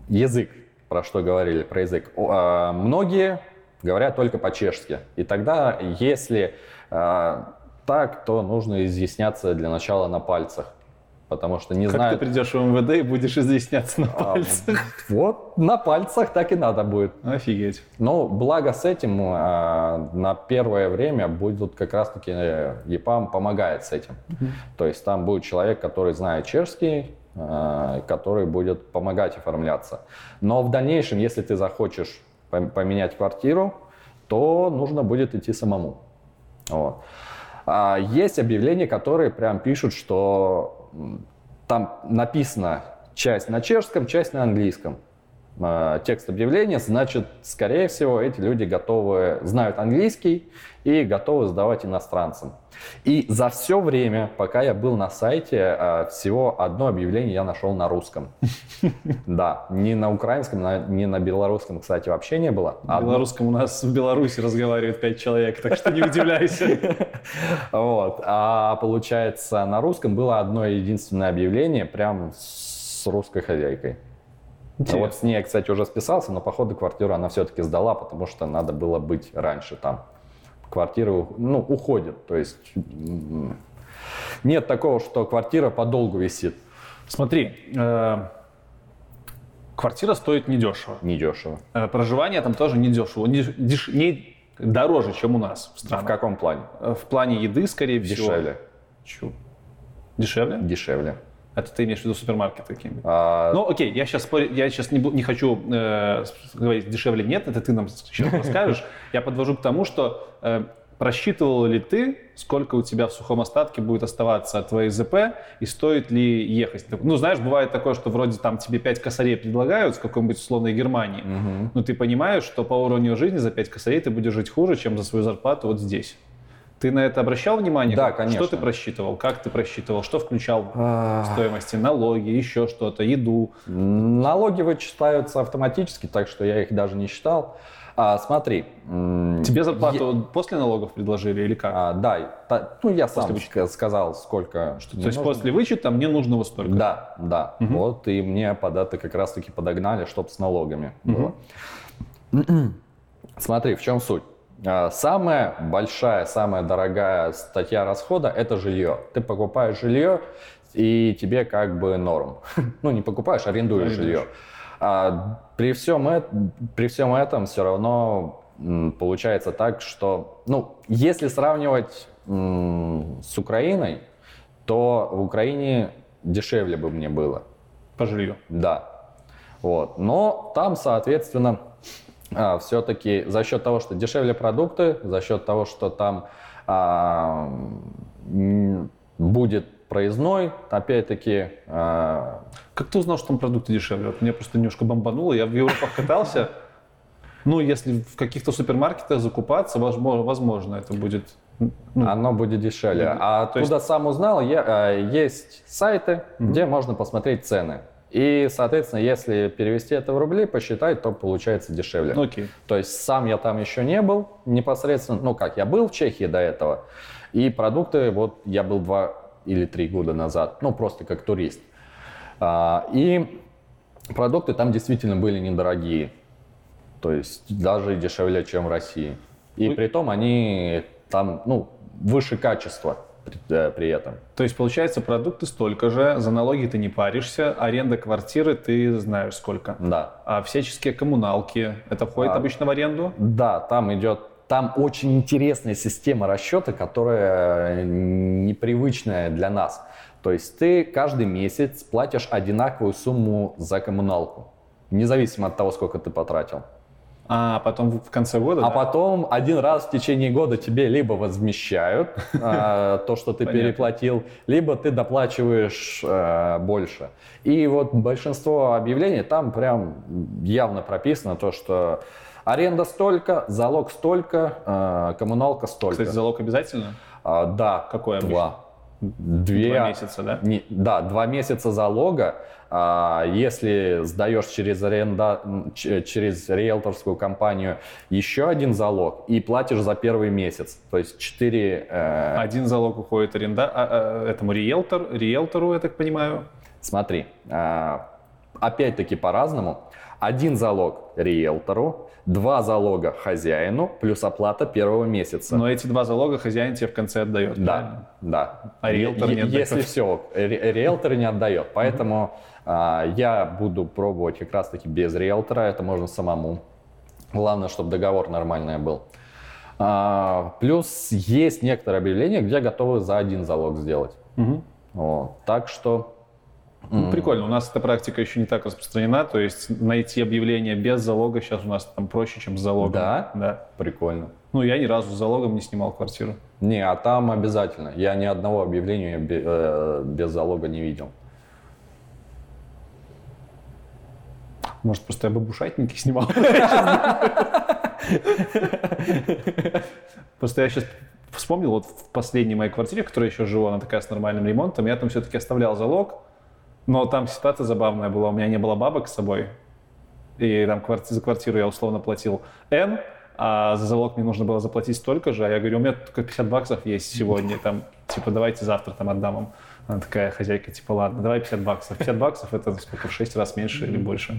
B: Язык, про что говорили, про язык. А, многие говорят только по-чешски. И тогда, если а, так, то нужно изъясняться для начала на пальцах. Потому что не
C: Как
B: знают...
C: ты придешь в МВД и будешь изъясняться на
B: А,
C: пальцах?
B: Вот на пальцах так и надо будет.
C: Офигеть.
B: Но благо с этим а, на первое время будут как раз-таки э, ЕПАМ помогает с этим. То есть там будет человек, который знает чешский, а, который будет помогать оформляться. Но в дальнейшем, если ты захочешь пом- поменять квартиру, то нужно будет идти самому. Вот. А, Есть объявления, которые прям пишут, что там написано часть на чешском, часть на английском. А, Текст объявления, значит, скорее всего, эти люди готовы, знают английский и готовы сдавать иностранцам. И за все время, пока я был на сайте, а, всего одно объявление я нашел на русском. Да, не на украинском, не на белорусском, кстати, вообще не было.
C: На белорусском у нас в Беларуси разговаривает пять человек, так что не удивляйся.
B: Вот. А получается, на русском было одно единственное объявление, прям с русской хозяйкой.
C: Интересно.
B: Вот с ней, кстати, уже списался, но походу квартиру она все-таки сдала, потому что надо было быть раньше там. Квартира, ну, уходит, то есть нет такого, что квартира подолгу висит,
C: Смотри, э, квартира стоит недешево.
B: недешево.
C: Э, Проживание там тоже недешево. Не, деш- не дороже, чем у нас в
B: А в
C: странах.
B: каком плане?
C: Э, В плане еды, скорее всего.
B: Дешевле.
C: Чё? Дешевле?
B: Дешевле.
C: Это ты имеешь в виду супермаркет какие-нибудь?
B: А,
C: Ну, окей, я сейчас, я сейчас не, не хочу э, говорить дешевле нет, это ты нам сейчас расскажешь. Я подвожу к тому, что э, просчитывал ли ты, сколько у тебя в сухом остатке будет оставаться от твоей ЗП и стоит ли ехать? Ну, знаешь, бывает такое, что вроде там тебе 5 косарей предлагают с какой-нибудь условной Германии,
B: мгм.
C: но ты понимаешь, что по уровню жизни за 5 косарей ты будешь жить хуже, чем за свою зарплату вот здесь. Ты на это обращал внимание?
B: Да,
C: Что
B: конечно.
C: ты просчитывал? Как ты просчитывал? Что включал в стоимости? Налоги, еще что-то, еду?
B: Налоги вычисляются автоматически, так что я их даже не считал. А, смотри.
C: Тебе зарплату после налогов предложили или как?
B: а, да, та- ну я сам
C: вычета.
B: ска- сказал, сколько. Что
C: То есть после вычета мне нужно вот столько.
B: Да, да. Вот и мне под это как раз-таки подогнали, чтобы с налогами было. Смотри, в чем суть. А, Самая большая, самая дорогая статья расхода – это жилье. Ты покупаешь жилье, и тебе как бы норм. Ну, не покупаешь, арендуешь
C: Арендуешь.
B: жилье. А при, всем эт- при всем этом все равно получается так, что, ну, если сравнивать с Украиной, то в Украине дешевле бы мне было.
C: По жилью.
B: Да. Вот. Но там, соответственно, все-таки за счет того, что дешевле продукты, за счет того, что там а, будет проездной, опять-таки, а,
C: Как ты узнал, что там продукты дешевле? Вот меня просто немножко бомбануло. Я в Европах катался. Ну, если в каких-то супермаркетах закупаться, возможно, это будет... ну,
B: оно будет дешевле. А
C: То есть-
B: откуда сам узнал, я, а, есть сайты, где можно посмотреть цены. И, соответственно, если перевести это в рубли, посчитать, то получается дешевле.
C: Окей.
B: То есть сам я там еще не был непосредственно. Ну как, я был в Чехии до этого. И продукты, вот я был два или три года назад, ну просто как турист. А, и продукты там действительно были недорогие. То есть даже дешевле, чем в России. И
C: Ну,
B: при том они там, ну, выше качества при, э, при этом.
C: То есть, получается, продукты столько же, за налоги ты не паришься, аренда квартиры ты знаешь сколько.
B: Да.
C: А всяческие коммуналки, это входит
B: А.
C: обычно в аренду?
B: Да, там идет, там очень интересная система расчета, которая непривычная для нас. То есть ты каждый месяц платишь одинаковую сумму за коммуналку, независимо от того, сколько ты потратил.
C: А потом в конце года,
B: А
C: да?
B: потом один раз в течение года тебе либо возмещают э, то, что ты
C: Понятно.
B: переплатил, либо ты доплачиваешь э, больше. И вот большинство объявлений там прям явно прописано то, что аренда столько, залог столько, э, коммуналка столько.
C: Кстати, залог обязательно?
B: А, да.
C: Какой обычно?
B: Два. Две,
C: Два месяца, да?
B: не- да, два месяца залога. А, если сдаешь через, аренда, через риэлторскую компанию еще один залог и платишь за первый месяц. То есть четыре... э,
C: Один залог уходит аренда, а, а, этому риэлтор, риэлтору, я так понимаю.
B: Смотри, опять-таки по-разному. Один залог риэлтору, два залога хозяину, плюс оплата первого месяца.
C: Но эти два залога хозяин тебе в конце отдает. правильно?
B: Да, да.
C: А риэлтор не отдает?
B: Если все, риэлтор не отдает. Поэтому а, я буду пробовать как раз-таки без риэлтора, это можно самому. Главное, чтобы договор нормальный был. А, плюс есть некоторые объявления, где готовы за один залог сделать.
C: Мгм.
B: Вот. Так что...
C: Ну, прикольно, у нас эта практика еще не так распространена, то есть найти объявление без залога сейчас у нас там проще, чем с залогом.
B: Да?
C: Да.
B: Прикольно.
C: Ну, я ни разу с залогом не снимал квартиру.
B: Не, а там обязательно. Я ни одного объявления э, без залога не видел.
C: Может, просто я бабушатники снимал. Просто я сейчас вспомнил, вот в последней моей квартире, в которой еще живу, она такая с нормальным ремонтом, я там все-таки оставлял залог, но там ситуация забавная была, у меня не было бабок с собой, и там кварти- за квартиру я условно платил N, а за залог мне нужно было заплатить столько же, а я говорю, у меня только 50 баксов есть сегодня, там, типа, давайте завтра там отдам вам. Она такая хозяйка, типа, ладно, давай 50 баксов. 50 баксов это сколько, в 6 раз меньше или больше.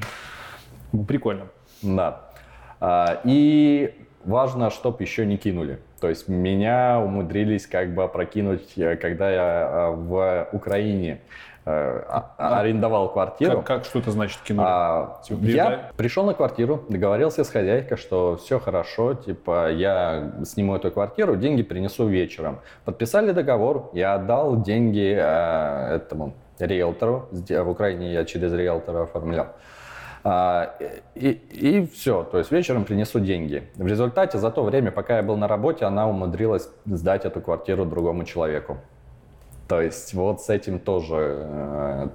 C: Ну, прикольно.
B: Да. А, И важно, чтобы еще не кинули. То есть меня умудрились как бы опрокинуть, э, когда я а, в Украине э, а- арендовал квартиру.
C: Как, как что это значит кинули?
B: А,
C: Типа,
B: я
C: приезжай.
B: пришел на квартиру, договорился с хозяйкой, что все хорошо, типа я сниму эту квартиру, деньги принесу вечером. Подписали договор, я отдал деньги э, этому риэлтору, в Украине я через риэлтора оформлял. А, и, все, то есть вечером принесу деньги. В результате за то время, пока я был на работе, она умудрилась сдать эту квартиру другому человеку. То есть вот с этим тоже. э,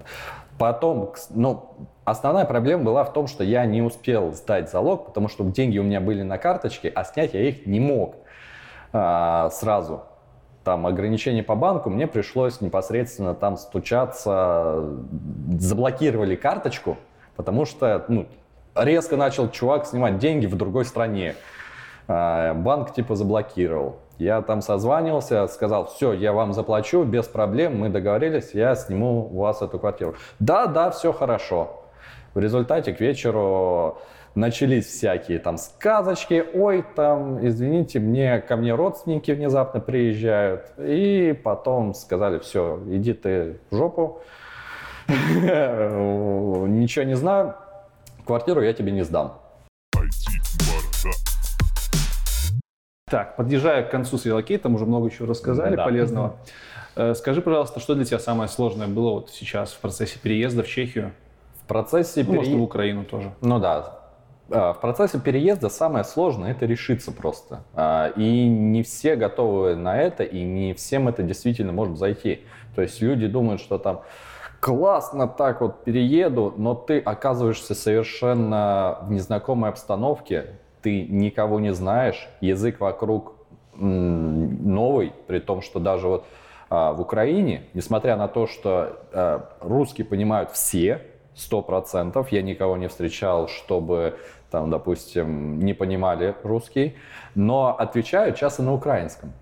B: Потом, ну, основная проблема была в том, что я не успел сдать залог, потому что деньги у меня были на карточке, а снять я их не мог а, сразу. Там ограничения по банку, мне пришлось непосредственно там стучаться, заблокировали карточку, потому что ну, резко начал чувак снимать деньги в другой стране. А, Банк типа заблокировал. Я там созванивался, сказал, все, я вам заплачу, без проблем, мы договорились, я сниму у вас эту квартиру. Да, да, все хорошо. В результате к вечеру начались всякие там сказочки, ой, там, извините, мне ко мне родственники внезапно приезжают. И потом сказали, все, иди ты в жопу, ничего не знаю, квартиру я тебе не сдам.
C: Так, подъезжая к концу с релокейтом, уже много чего рассказали
B: Да.
C: полезного. Э, Скажи, пожалуйста, что для тебя самое сложное было вот сейчас в процессе переезда в Чехию?
B: В процессе
C: Ну, может, и в
B: пере-
C: Украину тоже.
B: Ну да. А, В процессе переезда самое сложное это решиться просто. А, И не все готовы на это, и не всем это действительно может зайти. То есть люди думают, что там классно так вот перееду, но ты оказываешься совершенно в незнакомой обстановке, ты никого не знаешь, язык вокруг новый, при том, что даже вот а, в Украине, несмотря на то, что а, русский понимают все, сто процентов. Я никого не встречал, чтобы там, допустим, не понимали русский, но отвечают часто на украинском.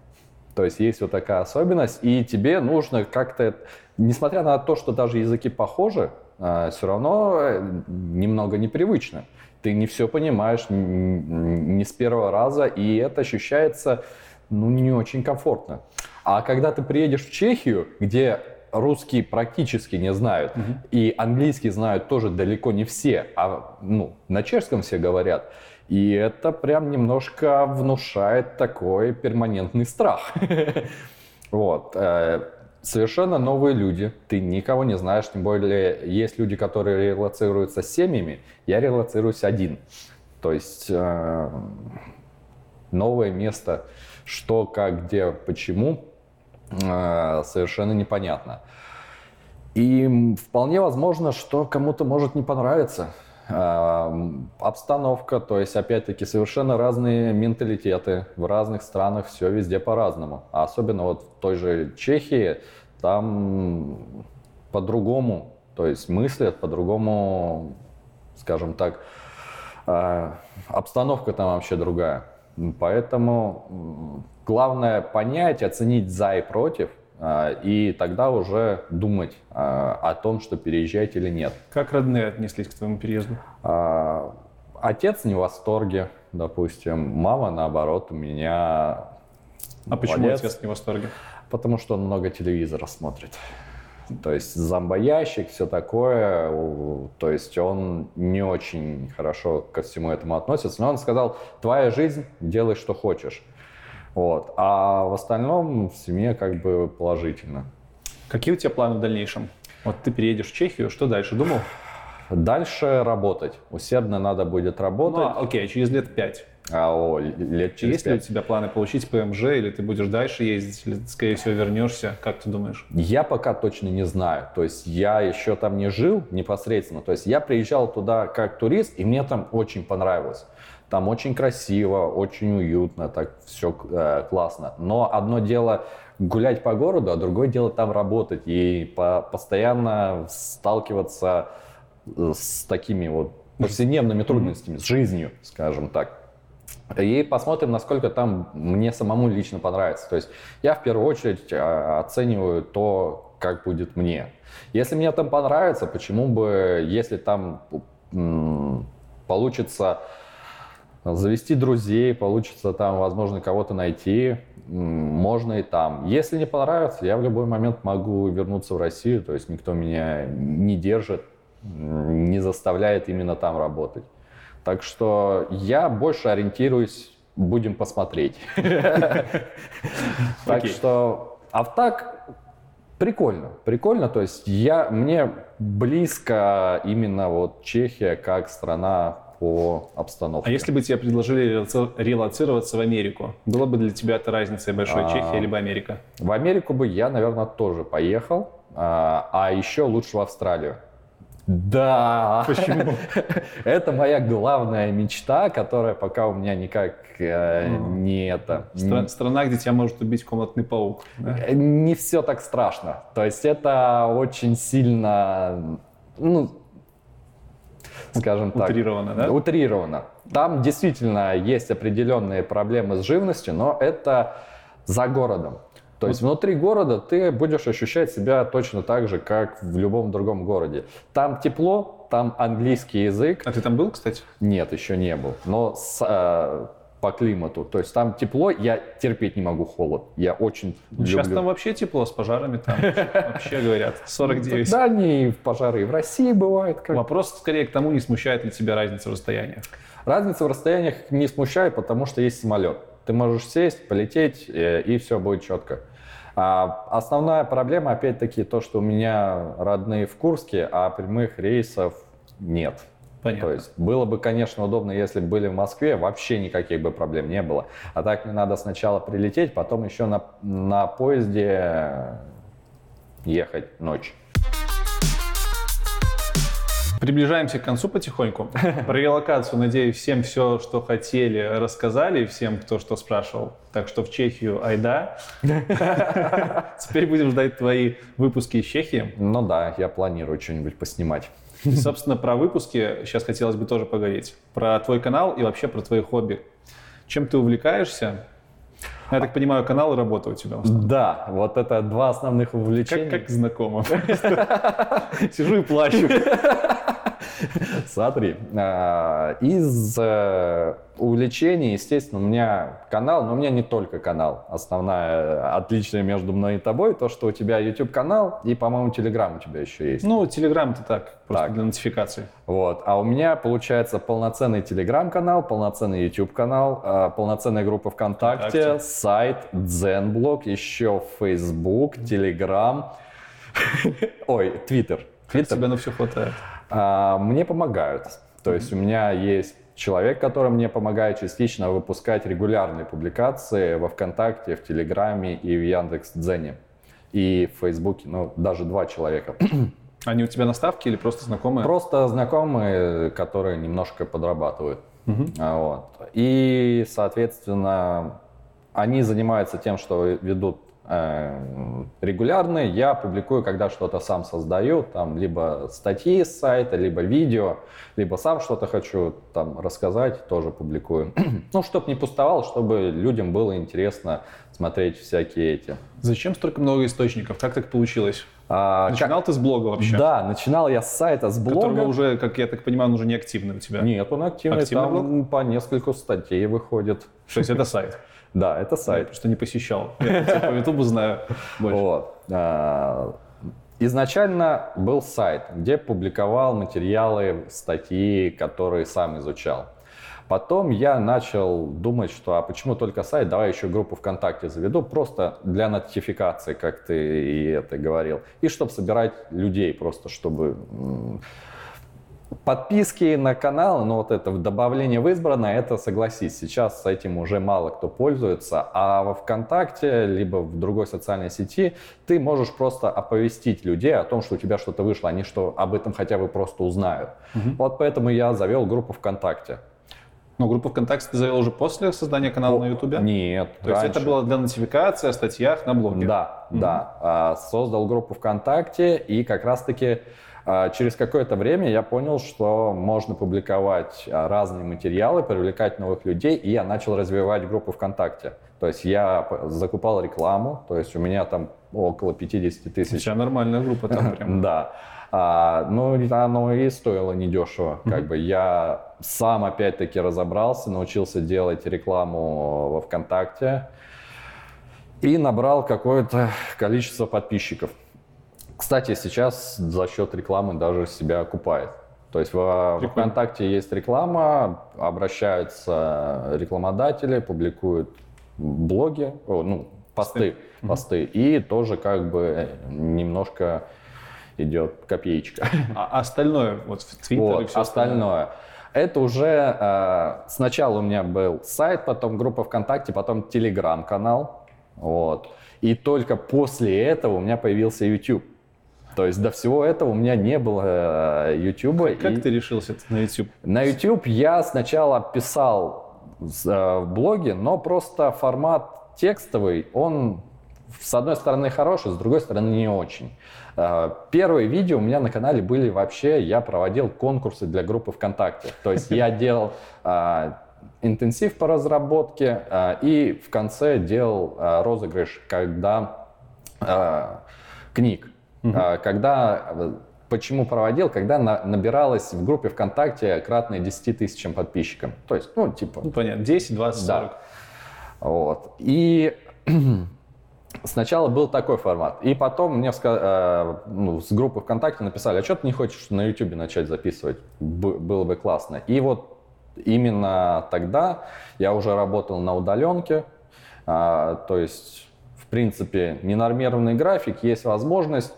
B: То есть есть вот такая особенность, и тебе нужно как-то, несмотря на то, что даже языки похожи, все равно э, немного непривычно. Ты не все понимаешь не с первого раза, и это ощущается ну, не очень комфортно. А когда ты приедешь в Чехию, где русский практически не знают, и английский знают тоже далеко не все, а ну, на чешском все говорят, и это прям немножко внушает такой перманентный страх. Вот. Совершенно новые люди, ты никого не знаешь, тем более есть люди, которые релацируются с семьями, я релацируюсь один. То есть э, новое место, что, как, где, почему, э, совершенно непонятно. И вполне возможно, что кому-то может не понравиться обстановка, то есть, опять-таки, совершенно разные менталитеты в разных странах, все везде по-разному. А особенно вот в той же Чехии, там по-другому, то есть мыслят по-другому, скажем так, э, обстановка там вообще другая. Поэтому главное понять, оценить за и против, и тогда уже думать э, о том, что переезжать или нет.
C: Как родные отнеслись к твоему переезду?
B: А, Отец не в восторге, допустим. Мама, наоборот, у меня...
C: А почему
B: молодец,
C: отец не в восторге?
B: Потому что он много телевизора смотрит. То есть зомбоящик, все такое. То есть он не очень хорошо ко всему этому относится. Но он сказал, твоя жизнь, делай, что хочешь. Вот. А в остальном в семье как бы положительно.
C: Какие у тебя планы в дальнейшем? Вот ты переедешь в Чехию, что дальше? Думал?
B: Дальше работать. Усердно надо будет
C: Ну,
B: работать.
C: а, окей, а через лет пять.
B: А, о, лет через
C: Есть ли у тебя планы получить ПМЖ, или ты будешь дальше ездить, или скорее всего, вернешься? Как ты думаешь?
B: Я пока точно не знаю. То есть я еще там не жил непосредственно. То есть я приезжал туда как турист, и мне там очень понравилось. Там очень красиво, очень уютно, так все классно. Но одно дело гулять по городу, а другое дело там работать и по- постоянно сталкиваться э, с такими вот повседневными трудностями, с жизнью, скажем так. И посмотрим, насколько там мне самому лично понравится. То есть я в первую очередь а, оцениваю то, как будет мне. Если мне там понравится, почему бы, если там получится завести друзей, получится там, возможно, кого-то найти, можно и там. Если не понравится, я в любой момент могу вернуться в Россию, то есть никто меня не держит, не заставляет именно там работать. Так что я больше ориентируюсь, будем посмотреть. Так что, а так прикольно, прикольно. То есть я, мне близко именно вот Чехия как страна по обстановке.
C: А если бы тебе предложили релаци- релацироваться в Америку, было бы для тебя это разницей большой
B: А.
C: Чехия либо Америка?
B: В Америку бы я, наверное, тоже поехал, а, а еще лучше в Австралию. Да.
C: Почему?
B: Это моя главная мечта, которая пока у меня никак э, не это.
C: Стра- страна, где тебя может убить комнатный паук. да?
B: Э, Не все так страшно. То есть это очень сильно, ну, скажем так,
C: Утрированно, да?
B: Утрировано. Там действительно есть определенные проблемы с живностью, но это за городом. То есть внутри города ты будешь ощущать себя точно так же, как в любом другом городе. Там тепло, там английский язык.
C: А ты там был, кстати?
B: Нет, еще не был. Но с, э, по климату. То есть там тепло, я терпеть не могу холод. Я очень
C: Сейчас
B: люблю.
C: там вообще тепло с пожарами, там вообще говорят 49.
B: Да, в пожары и в России бывает. Как...
C: Вопрос скорее к тому, не смущает ли тебя разница в расстояниях.
B: Разница в расстояниях не смущает, потому что есть самолет. Ты можешь сесть, полететь, э, и все будет четко. А основная проблема, опять-таки, то, что у меня родные в Курске, а прямых рейсов нет.
C: Понятно.
B: То есть было бы, конечно, удобно, если бы были в Москве, вообще никаких бы проблем не было. А так мне надо сначала прилететь, потом еще на, на поезде ехать ночь.
C: Приближаемся к концу потихоньку. Про релокацию, надеюсь, всем все, что хотели, рассказали, всем, кто что спрашивал. Так что в Чехию айда. Теперь будем ждать твои выпуски из Чехии.
B: Ну да, я планирую что-нибудь поснимать.
C: И, собственно, про выпуски сейчас хотелось бы тоже поговорить. Про твой канал и вообще про твои хобби. Чем ты увлекаешься? Я так понимаю, канал и работа у тебя.
B: Да, вот это два основных увлечения.
C: Как, как знакомо. Сижу и плачу.
B: Смотри, а, из э, увлечений, естественно, у меня канал, но у меня не только канал. Основная отличие между мной и тобой, то, что у тебя YouTube-канал и, по-моему, Telegram у тебя еще есть.
C: Ну, Телеграм-то так, просто
B: Так.
C: для нотификации.
B: Вот. А у меня получается полноценный телеграм-канал, полноценный YouTube-канал, а, полноценная группа ВКонтакте,
C: ВКонтакте.
B: сайт, Дзенблог, еще Facebook, Telegram, ой, Twitter.
C: Как тебя на все хватает?
B: А, Мне помогают. То есть у меня есть человек, который мне помогает частично выпускать регулярные публикации во ВКонтакте, в Телеграме и в Яндекс.Дзене. И в Фейсбуке, ну, даже два человека.
C: Они у тебя на ставке или просто знакомые?
B: Просто знакомые, которые немножко подрабатывают. А, Вот. И, соответственно, они занимаются тем, что ведут э, регулярные. Я публикую, когда что-то сам создаю, там либо статьи с сайта, либо видео, либо сам что-то хочу там рассказать, тоже публикую. ну, чтобы не пустовал, чтобы людям было интересно смотреть всякие эти.
C: Зачем столько много источников? Как так получилось?
B: А, как-
C: Начинал ты с блога вообще?
B: Да, начинал я с сайта, с блога.
C: Которого уже, как я так понимаю, он уже не активный у тебя.
B: Нет, он активный,
C: Активный
B: там по нескольку статей выходит.
C: То есть это сайт.
B: Да, это
C: Я
B: сайт.
C: просто не посещал. Я по Ютубу знаю больше.
B: Вот. А, Изначально был сайт, где публиковал материалы, статьи, которые сам изучал. Потом я начал думать, что а почему только сайт, давай еще группу ВКонтакте заведу, просто для нотификации, как ты и это говорил, и чтобы собирать людей, просто чтобы Подписки на канал, ну вот это добавление в избранное, это согласись, сейчас с этим уже мало кто пользуется, а во ВКонтакте, либо в другой социальной сети ты можешь просто оповестить людей о том, что у тебя что-то вышло, они что об этом хотя бы просто узнают. Вот поэтому я завел группу ВКонтакте.
C: Но группу ВКонтакте ты завел уже после создания канала на Ютубе?
B: Нет,
C: То есть это
B: раньше.
C: было для нотификации о статьях на блоге?
B: Да, да. А, Создал группу ВКонтакте, и как раз-таки через какое-то время я понял, что можно публиковать а, разные материалы, привлекать новых людей, и я начал развивать группу ВКонтакте. То есть я закупал рекламу, то есть у меня там около 50
C: У
B: тысяч
C: тебя нормальная группа там прям.
B: да. А, ну, оно и стоило недешево. Как бы я сам опять-таки разобрался, научился делать рекламу во ВКонтакте и набрал какое-то количество подписчиков. Кстати, сейчас за счет рекламы даже себя окупает. То есть
C: Прикольно.
B: ВКонтакте есть реклама, обращаются рекламодатели, публикуют блоги, о, ну, посты, посты, и тоже как бы немножко идет копеечка.
C: А остальное, вот в Твиттер и
B: Вот,
C: все
B: остальное. Это уже э, сначала у меня был сайт, потом группа ВКонтакте, потом Телеграм-канал. Вот. И только после этого у меня появился YouTube. То есть до всего этого у меня не было YouTube.
C: Как ты решился на YouTube?
B: На YouTube я сначала писал э, в блоге, но просто формат текстовый, он с одной стороны хороший, с другой стороны не очень. Э, Первые видео у меня на канале были вообще, я проводил конкурсы для группы ВКонтакте. То есть я делал э, интенсив по разработке э, и в конце делал э, розыгрыш, когда э, книг. Э, Когда э, Почему проводил? Когда на- набиралось в группе ВКонтакте кратное 10 тысячам подписчикам. То есть, ну, типа,
C: Ну, понятно, 10, 20,
B: Да.
C: 40.
B: вот. И сначала был такой формат. И потом мне э, ну, с группы ВКонтакте написали, а что ты не хочешь на YouTube начать записывать? Б- было бы классно. И вот именно тогда я уже работал на удаленке. А, то есть, в принципе, ненормированный график, есть возможность.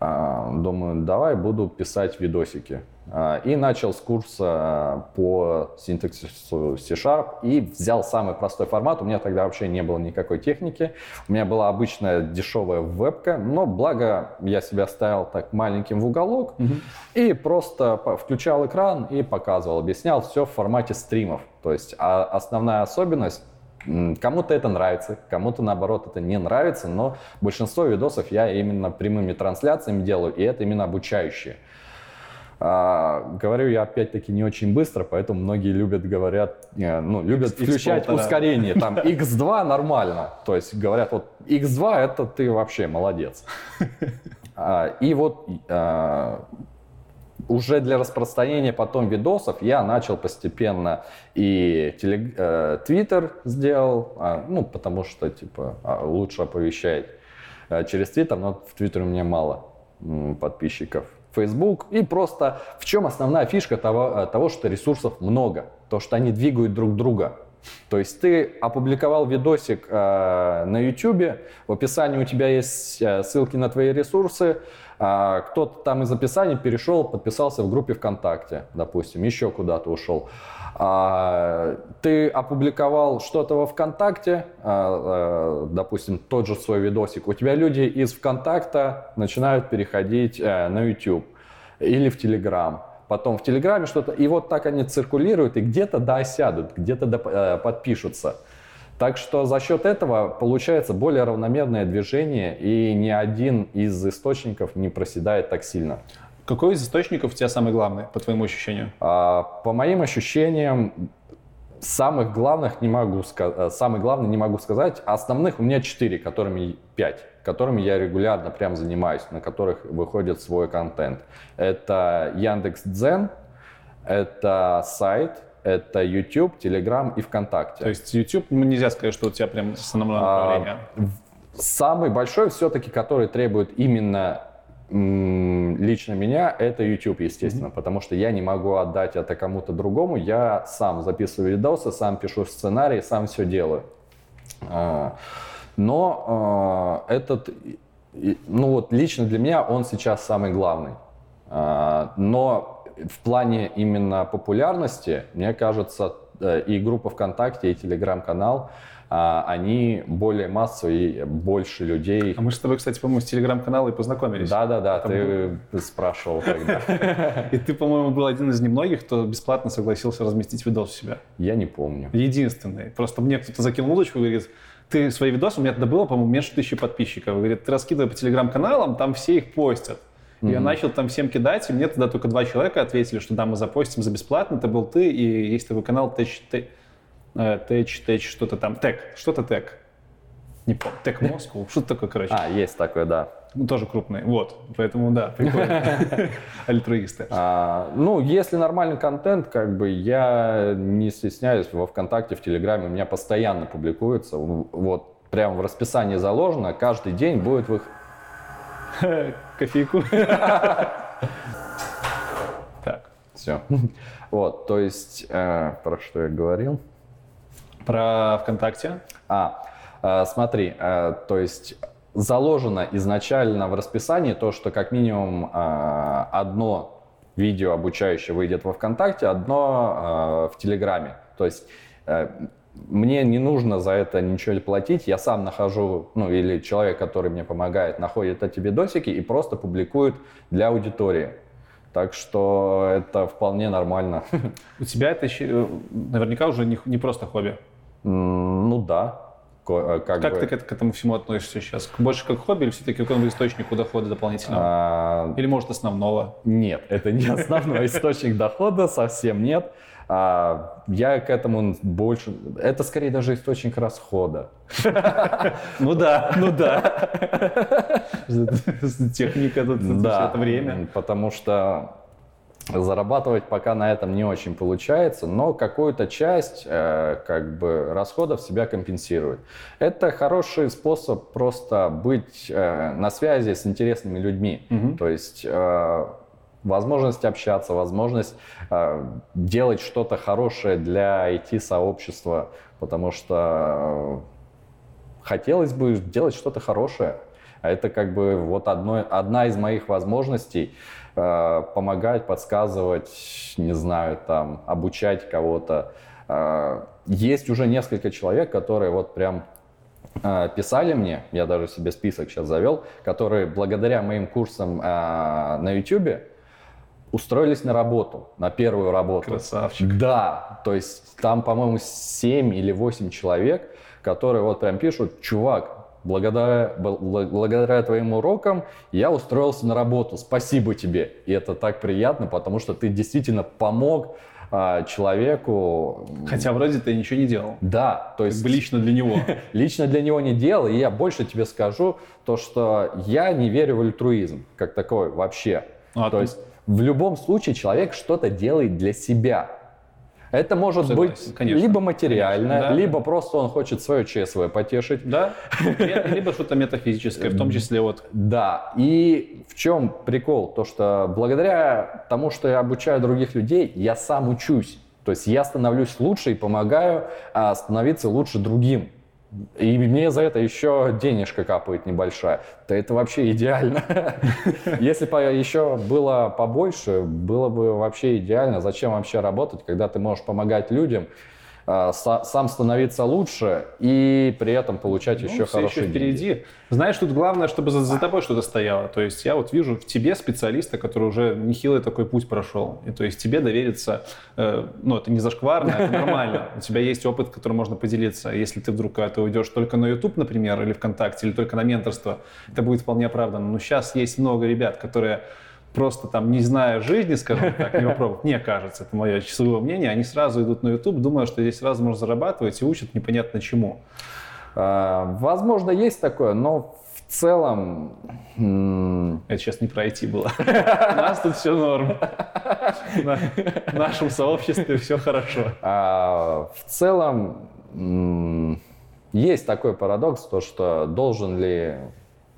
B: А, Думаю, давай буду писать видосики. А, И начал с курса по синтаксису C-Sharp и взял самый простой формат. У меня тогда вообще не было никакой техники. У меня была обычная дешевая вебка, но благо я себя ставил так маленьким в уголок и просто включал экран и показывал, объяснял все в формате стримов. То есть а основная особенность Кому-то это нравится, кому-то наоборот это не нравится, но большинство видосов я именно прямыми трансляциями делаю, и это именно обучающие. А, говорю я опять-таки не очень быстро, поэтому многие любят, говорят, э, ну, любят
C: X-
B: включать
C: X1,5.
B: ускорение. Там x2 нормально. То есть говорят, вот x2 это ты вообще молодец. А, И вот а, уже для распространения потом видосов я начал постепенно и телег- э, сделал, а, ну, потому что, типа, а, лучше оповещать э, через Твиттер, но в Твиттере у меня мало подписчиков. Facebook. И просто в чем основная фишка того, э, того, что ресурсов много? То, что они двигают друг друга. То есть ты опубликовал видосик э, на YouTube, в описании у тебя есть э, ссылки на твои ресурсы, а, кто-то там из описания перешел, подписался в группе ВКонтакте, допустим, еще куда-то ушел. А, ты опубликовал что-то во ВКонтакте, а, допустим, тот же свой видосик, у тебя люди из ВКонтакта начинают переходить э, на YouTube или в Телеграм. Потом в Телеграме что-то, и вот так они циркулируют, и где-то да осядут, где-то да, э, подпишутся. Так что за счет этого получается более равномерное движение, и ни один из источников не проседает так сильно.
C: Какой из источников у тебя самый главный, по твоему ощущению?
B: А, По моим ощущениям, самых главных не могу сказать, самый главный не могу сказать. Основных у меня четыре, которыми пять, которыми я регулярно прям занимаюсь, на которых выходит свой контент. Это Яндекс.Дзен, это сайт, это YouTube, Telegram и ВКонтакте.
C: То есть YouTube, ну, нельзя сказать, что у тебя прям основное
B: А,
C: направление.
B: Самый большой все-таки, который требует именно лично меня, это YouTube, естественно, потому что я не могу отдать это кому-то другому, я сам записываю видосы, сам пишу сценарий, сам все делаю. А, Но а, этот, ну вот лично для меня он сейчас самый главный. А, Но в плане именно популярности, мне кажется, э, и группа ВКонтакте, и Телеграм-канал, а, они более массовые, больше людей.
C: А мы же с тобой, кстати, по-моему, с телеграм-канала и познакомились.
B: Да-да-да, ты спрашивал тогда.
C: И ты, по-моему, был один из немногих, кто бесплатно согласился разместить видос у себя.
B: Я не помню.
C: Единственный. Просто мне кто-то закинул удочку и говорит, ты свои видосы, у меня тогда было, по-моему, меньше тысячи подписчиков. Говорит, ты раскидывай по телеграм-каналам, там все их постят. И Я начал там всем кидать, и мне тогда только два человека ответили, что да, мы запостим за бесплатно, это был ты, и есть такой канал Тэч, Тэ- э, Тэч, Тэч, что-то там, Тэк, что-то Тэк. Не помню, Тэк Москву, что-то такое, короче.
B: А, есть такое, да.
C: Ну, тоже крупный, вот, поэтому да, прикольно. Альтруисты.
B: А, ну, если нормальный контент, как бы я не стесняюсь во ВКонтакте, в Телеграме, у меня постоянно публикуется, вот прям в расписании заложено, каждый день будет.
C: Кофейку. Так,
B: Все. Вот, то есть, э, про что я говорил?
C: про ВКонтакте.
B: А, э, смотри, э, то есть заложено изначально в расписании то, что как минимум одно видео обучающее выйдет во ВКонтакте, одно в Телеграме. То есть мне не нужно за это ничего платить, я сам нахожу, ну или человек, который мне помогает, находит эти видосики и просто публикует для аудитории. Так что это вполне нормально.
C: У тебя это еще, э, наверняка уже не, не просто хобби.
B: Ну да. Э, Как,
C: Как
B: бы,
C: ты к, к этому всему относишься сейчас? Больше как хобби или все-таки какой-нибудь источнику дохода дополнительного?
B: а,
C: Или, может, основного?
B: Нет, это не основной источник дохода, совсем нет. А, Я к этому больше... Это скорее даже источник расхода.
C: Ну да, ну да. Техника тут это время.
B: потому что зарабатывать пока на этом не очень получается, но какую-то часть э, как бы расходов себя компенсирует. Это хороший способ просто быть э, на связи с интересными людьми. То есть э, возможность общаться, возможность э, делать что-то хорошее для IT-сообщества, потому что э, хотелось бы делать что-то хорошее. А это как бы вот одно, одна из моих возможностей э, помогать, подсказывать, не знаю, там, обучать кого-то. Э, есть уже несколько человек, которые вот прям э, писали мне, я даже себе список сейчас завел, которые благодаря моим курсам э, на YouTube устроились на работу, на первую работу.
C: Красавчик.
B: Да, то есть там, по-моему, 7 или 8 человек, которые вот прям пишут, чувак, благодаря, бл- благодаря твоим урокам я устроился на работу. Спасибо тебе. И это так приятно, потому что ты действительно помог а, человеку.
C: Хотя вроде ты ничего не делал.
B: Да, то
C: Как
B: есть
C: бы лично для него.
B: лично для него не делал, и я больше тебе скажу, то, что я не верю в альтруизм как такой вообще.
C: Ну, а
B: то есть в любом случае человек что-то делает для себя. Это может
C: Согласен,
B: быть
C: конечно.
B: либо материально,
C: Конечно, да.
B: либо просто он хочет свое ЧСВ потешить.
C: Да? Либо что-то метафизическое, в том числе вот
B: Да, и в чем прикол? То, что благодаря тому, что я обучаю других людей, я сам учусь. То есть я становлюсь лучше и помогаю а, становиться лучше другим. И мне за это еще денежка капает небольшая. То это вообще идеально. Если бы еще было побольше, было бы вообще идеально. Зачем вообще работать, когда ты можешь помогать людям, сам становиться лучше и при этом получать
C: Ну,
B: еще хорошие
C: еще
B: деньги.
C: впереди. Знаешь, тут главное, чтобы за, за тобой что-то стояло. То есть я вот вижу в тебе специалиста, который уже нехилый такой путь прошел. И то есть тебе довериться, э, ну это не зашкварно, это нормально. У тебя есть опыт, которым можно поделиться. Если ты вдруг когда-то уйдешь только на YouTube, например, или ВКонтакте, или только на менторство, это будет вполне оправданно. Но сейчас есть много ребят, которые просто там, не зная жизни, скажем так, не попробовав, мне кажется, это мое часовое мнение, они сразу идут на YouTube, думая, что здесь сразу можно зарабатывать и учат непонятно чему.
B: А, Возможно, есть такое, но в целом
C: Это сейчас не про IT было. У нас тут все норм. В нашем сообществе все хорошо.
B: а, в целом есть такой парадокс, то что должен ли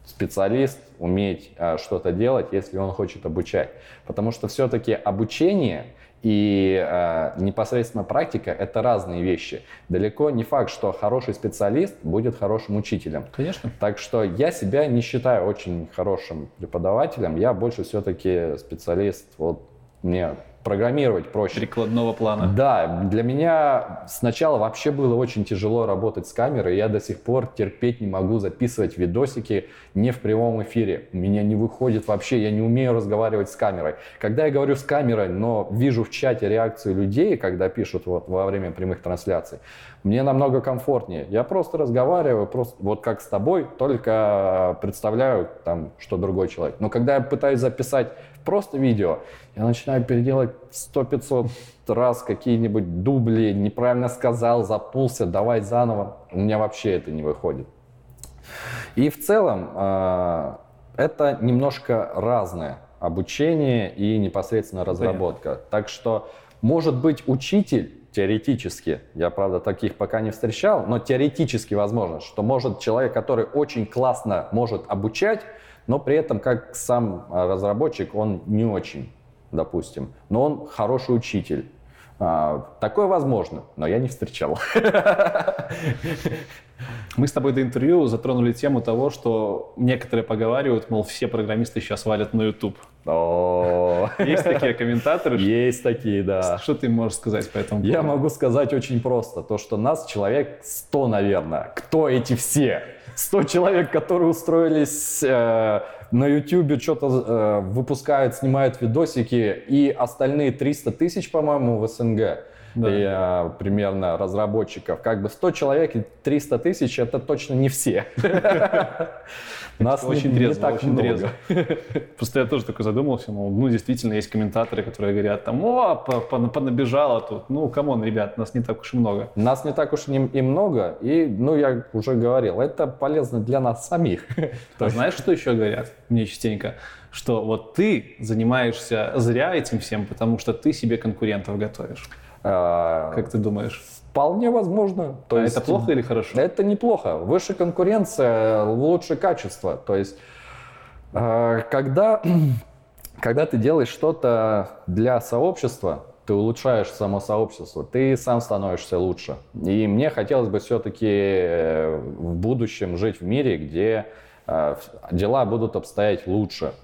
B: специалист уметь а, что-то делать, если он хочет обучать. Потому что все-таки обучение и а, непосредственно практика – это разные вещи. Далеко не факт, что хороший специалист будет хорошим учителем.
C: Конечно.
B: Так что я себя не считаю очень хорошим преподавателем. Я больше все-таки специалист. Вот мне программировать проще.
C: Прикладного плана.
B: Да, для меня сначала вообще было очень тяжело работать с камерой. Я до сих пор терпеть не могу записывать видосики не в прямом эфире. У меня не выходит вообще, я не умею разговаривать с камерой. Когда я говорю с камерой, но вижу в чате реакцию людей, когда пишут вот во время прямых трансляций, мне намного комфортнее. Я просто разговариваю, просто вот как с тобой, только представляю там, что другой человек. Но когда я пытаюсь записать просто видео, я начинаю переделать 100-500 раз какие-нибудь дубли, неправильно сказал, запнулся, давай заново. У меня вообще это не выходит. И в целом э, это немножко разное обучение и непосредственно разработка. Так что, может быть, учитель теоретически, я, правда, таких пока не встречал, но теоретически возможно, что может человек, который очень классно может обучать, но при этом как сам а, разработчик он не очень, допустим, но он хороший учитель. А, Такое возможно, но я не встречал.
C: Мы с тобой до интервью затронули тему того, что некоторые поговаривают, мол, все программисты сейчас валят на YouTube. Есть такие комментаторы?
B: Есть такие, да.
C: Что ты можешь сказать по этому
B: Я
C: поводу?
B: могу сказать очень просто, то что нас человек 100, наверное. Кто эти все? 100 человек, которые устроились э, на YouTube, что-то э, выпускают, снимают видосики, и остальные 300 тысяч, по-моему, в СНГ.
C: Да.
B: И, э, примерно разработчиков. Как бы 100 человек и 300 тысяч это точно не все. Нас
C: Очень трезво, очень трезво. Просто я тоже такой задумался, мол, ну, действительно, есть комментаторы, которые говорят, там, о, по- по- понабежало тут. Ну, come on, ребят, нас не так уж и много.
B: Нас не так уж и и много, и, ну, я уже говорил, это полезно для нас самих.
C: А знаешь, что еще говорят мне частенько? Что вот ты занимаешься зря этим всем, потому что ты себе конкурентов готовишь.
B: А,
C: Как ты думаешь?
B: Вполне возможно. То
C: а
B: есть,
C: это плохо или хорошо?
B: Это неплохо. Выше конкуренция, лучше качество. То есть, э, когда, когда ты делаешь что-то для сообщества, ты улучшаешь само сообщество, ты сам становишься лучше. И мне хотелось бы все-таки в будущем жить в мире, где э, дела будут обстоять лучше.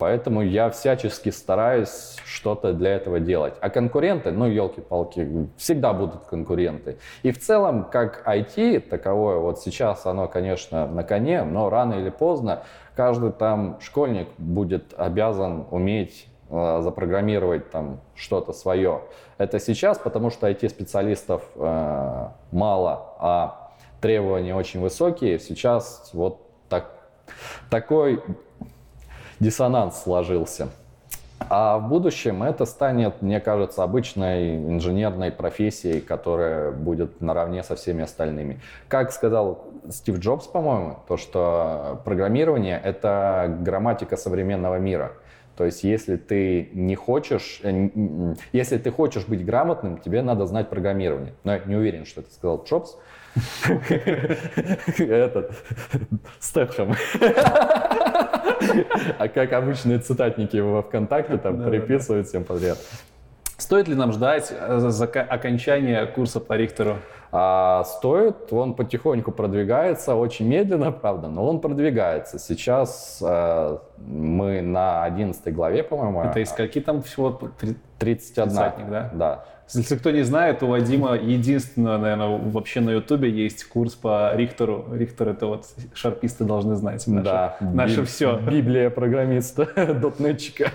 B: Поэтому я всячески стараюсь что-то для этого делать. А конкуренты, ну, елки-палки, всегда будут конкуренты. И в целом, как IT таковое, вот сейчас оно, конечно, на коне, но рано или поздно каждый там школьник будет обязан уметь э, запрограммировать там что-то свое. Это сейчас, потому что IT-специалистов э, мало, а требования очень высокие. Сейчас вот так, такой диссонанс сложился. А в будущем это станет, мне кажется, обычной инженерной профессией, которая будет наравне со всеми остальными. Как сказал Стив Джобс, по-моему, то, что программирование — это грамматика современного мира. То есть, если ты не хочешь, э, если ты хочешь быть грамотным, тебе надо знать программирование. Но я не уверен, что это сказал Джобс. Этот, Стэтхэм. А как обычные цитатники во ВКонтакте там приписывают всем подряд.
C: Стоит ли нам ждать э, окончания курса по Рихтеру?
B: А стоит, он потихоньку продвигается, очень медленно, правда, но он продвигается. Сейчас э, мы на 11 главе, по-моему.
C: Это из скольки там всего? Три-
B: 31.
C: тридцатник, да?
B: Да.
C: Если кто не знает, у Вадима единственного, наверное, вообще на Ютубе есть курс по Рихтеру. Рихтер это вот шарписты должны знать. Наше,
B: да.
C: наше все.
B: Библия программиста, дотнетчика.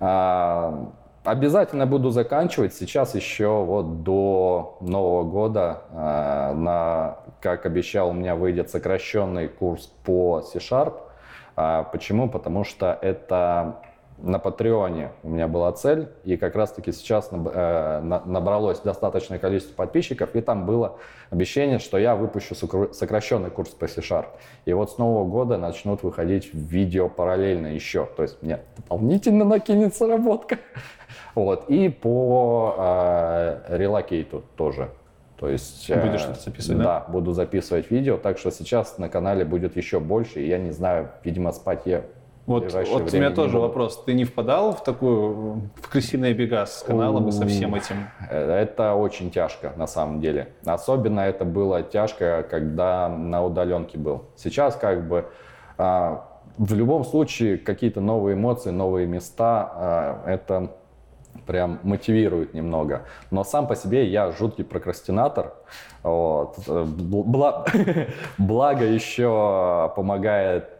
B: А, Обязательно буду заканчивать. Сейчас еще вот до Нового года, а, на, как обещал, у меня выйдет сокращенный курс по C-Sharp. А, Почему? Потому что это на Патреоне у меня была цель, и как раз-таки сейчас э, на- набралось достаточное количество подписчиков, и там было обещание, что я выпущу сокращенный курс по C-Sharp. И вот с Нового года начнут выходить видео параллельно еще, то есть мне дополнительно накинется работка. Вот, и по э, релокейту тоже. То есть... э,
C: Будешь что-то записывать, да?
B: Да, буду записывать видео, так что сейчас на канале будет еще больше, и я не знаю, видимо, спать я
C: Вот, вот у меня тоже вопрос. Ты не впадал в такую, в крысиные бега с каналом и со всем этим?
B: Э, Это очень тяжко, на самом деле. Особенно это было тяжко, когда на удаленке был. Сейчас как бы а, в любом случае какие-то новые эмоции, новые места, а, это прям мотивирует немного. Но сам по себе я жуткий прокрастинатор. Вот. Бла- Благо еще помогает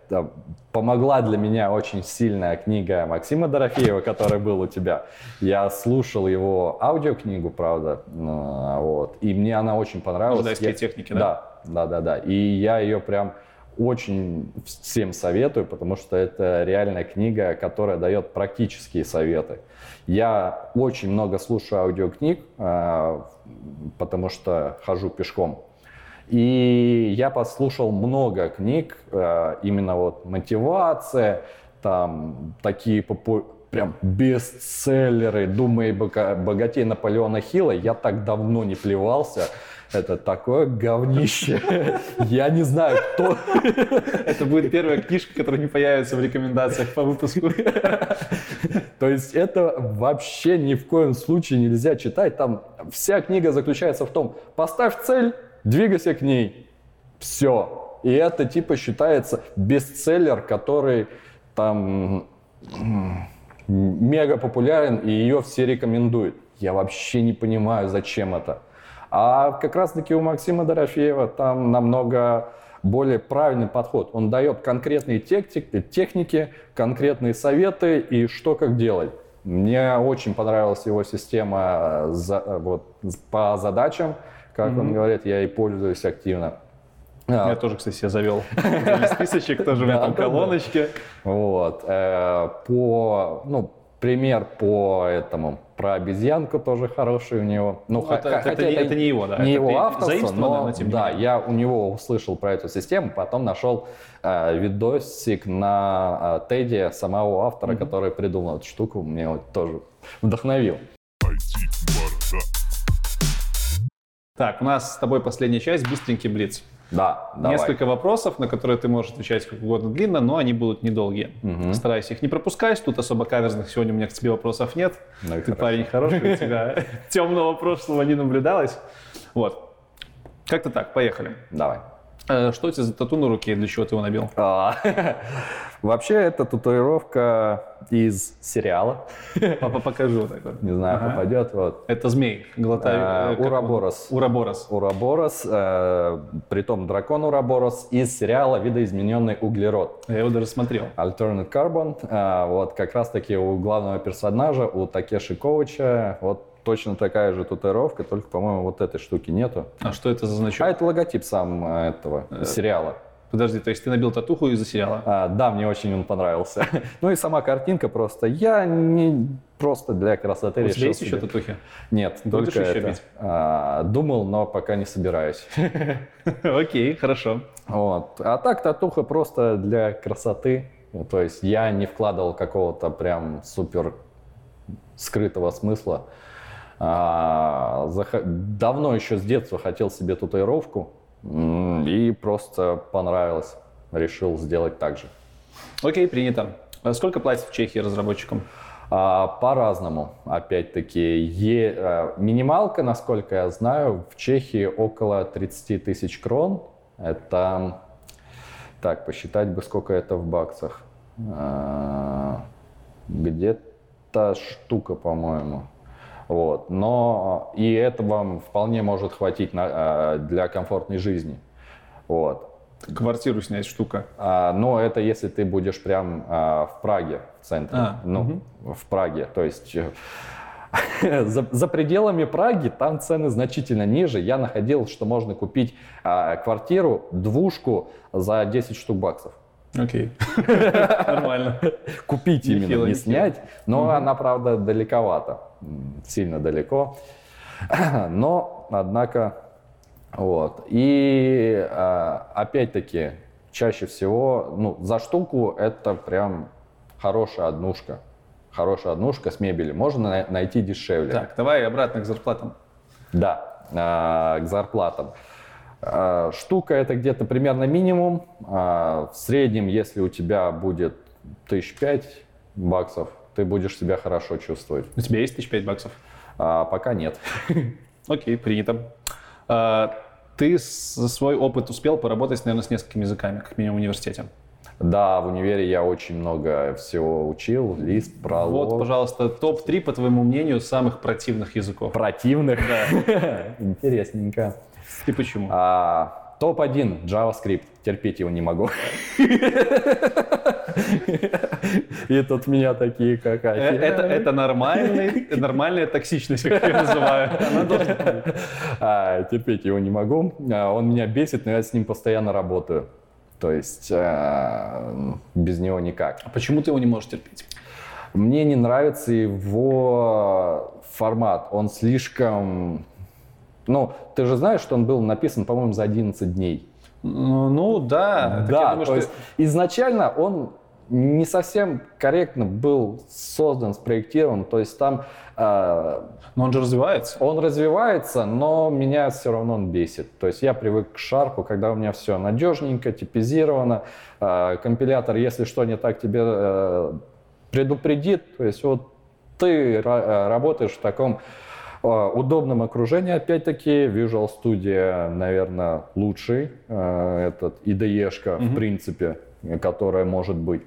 B: помогла для меня очень сильная книга Максима Дорофеева, которая был у тебя. Я слушал его аудиокнигу, правда, ну, вот, и мне она очень понравилась.
C: Ждайские
B: Я-
C: техники, да?
B: Да, да, да, да. И я ее прям очень всем советую, потому что это реальная книга, которая дает практические советы. Я очень много слушаю аудиокниг, а, потому что хожу пешком. И я послушал много книг, э, именно вот мотивация, там такие попу- прям бестселлеры «Думай богатей» Наполеона Хилла. Я так давно не плевался. Это такое говнище. Я не знаю, кто...
C: Это будет первая книжка, которая не появится в рекомендациях по выпуску.
B: То есть это вообще ни в коем случае нельзя читать. Там вся книга заключается в том, поставь цель, двигайся к ней. Все. И это типа считается бестселлер, который там мега популярен, и ее все рекомендуют. Я вообще не понимаю, зачем это. А как раз-таки у Максима Дорофеева там намного более правильный подход. Он дает конкретные техники, конкретные советы и что как делать. Мне очень понравилась его система за- вот, по задачам, как он говорит, я ей пользуюсь активно. А,
C: Я тоже, кстати, себе завел списочек, тоже
B: да, да.
C: колоночки.
B: Вот. э, По, ну, пример по этому, про обезьянку тоже хороший у него. Ну,
C: Ну, это-
B: хотя
C: не- это не его, да,
B: Не
C: это
B: его авторство, но, да, я у него услышал про эту систему, потом нашел э, видосик на э, Теди самого автора, который придумал эту штуку, мне вот тоже вдохновил.
C: Так, у нас с тобой последняя часть, быстренький блиц.
B: Да, давай.
C: Несколько вопросов, на которые ты можешь отвечать как угодно длинно, но они будут недолгие.
B: Мгм.
C: Старайся их не пропускать, тут особо каверзных сегодня у меня к тебе вопросов нет.
B: Ну
C: Ты
B: хорошо.
C: парень хороший, у тебя темного прошлого не наблюдалось. Вот. Как-то так, поехали.
B: Давай.
C: Э, Что тебя за тату на руке, для чего ты его набил?
B: А, Вообще, это татуировка из сериала.
C: Папа, покажу. вот так вот.
B: Не знаю,
C: Ага.
B: попадет. Вот.
C: Это змей, глотаю.
B: А,
C: э, он?
B: Ураборос.
C: Ураборос.
B: Ураборос, э, притом дракон Ураборос из сериала «Видоизмененный углерод».
C: Я его даже смотрел.
B: Alternate Carbon. э, вот как раз-таки у главного персонажа, у Такеши Коуча, вот точно такая же татуировка, только, по-моему, вот этой штуки нету.
C: А что это за значок?
B: А это логотип сам э, этого сериала.
C: Подожди, то есть ты набил татуху из-за сериала?
B: А, да, мне очень он понравился. ну и сама картинка просто. Я не просто для красоты
C: У
B: решил.
C: тебя есть еще татухи?
B: Нет,
C: Будешь
B: только
C: еще
B: это.
C: бить?
B: А, думал, но пока не собираюсь.
C: Окей, хорошо.
B: Вот. А так татуха просто для красоты. То есть я не вкладывал какого-то прям супер скрытого смысла. А, Давно еще с детства хотел себе татуировку и просто понравилось. Решил сделать так же.
C: Окей, принято. А Сколько платят в Чехии разработчикам?
B: А, По-разному, опять-таки. Е- Минималка, насколько я знаю, в Чехии около 30 тысяч крон. Это, так, посчитать бы, сколько это в баксах. А, Где-то штука, по-моему. Вот. Но и это вам вполне может хватить на- а, для комфортной жизни. Вот.
C: Квартиру снять штука.
B: А, но это если ты будешь прям а, в Праге, в центре.
C: А,
B: ну, в Праге. То есть э, за, за пределами Праги там цены значительно ниже. Я находил, что можно купить а, квартиру, двушку за 10 штук баксов.
C: Окей. Нормально.
B: Купить именно, не снять. Но она, правда, далековато. Сильно далеко. Но, однако, вот. И а, опять-таки, чаще всего, ну, за штуку это прям хорошая однушка. Хорошая однушка с мебелью. Можно на- найти дешевле.
C: Так, давай обратно к зарплатам.
B: Да, а, к зарплатам. А, Штука это где-то примерно минимум. В среднем, если у тебя будет тысяч пять баксов, ты будешь себя хорошо чувствовать.
C: У тебя есть тысяч пять баксов?
B: А пока нет.
C: Окей, принято. А, Ты свой опыт успел поработать, наверное, с несколькими языками, как минимум в университете.
B: Да, в универе я очень много всего учил. Лист, пролог.
C: Вот, пожалуйста, топ-3, по твоему мнению, самых противных языков.
B: Противных. Интересненько.
C: И почему?
B: А, Топ-1 JavaScript. Терпеть его не могу. И тут меня такие как
C: Э, Это, это нормальный, нормальная токсичность, как я называю. Она должна.
B: А, терпеть его не могу. А, Он меня бесит, но я с ним постоянно работаю. То есть а, без него никак.
C: А почему ты его не можешь терпеть?
B: Мне не нравится его формат. Он слишком... Ну, ты же знаешь, что он был написан, по-моему, за 11 дней.
C: Ну, ну, да.
B: Да,
C: думаю,
B: то
C: что-
B: есть изначально он не совсем корректно был создан, спроектирован. То есть там э,
C: Но он же развивается.
B: он развивается, но меня все равно он бесит. То есть я привык к шарпу, когда у меня все надежненько, типизировано. Э, компилятор, если что не так, тебе э, предупредит. То есть вот ты э, работаешь в таком э, удобном окружении, опять-таки, Visual Studio, наверное, лучший, этот IDE-шка, в принципе, которая может быть.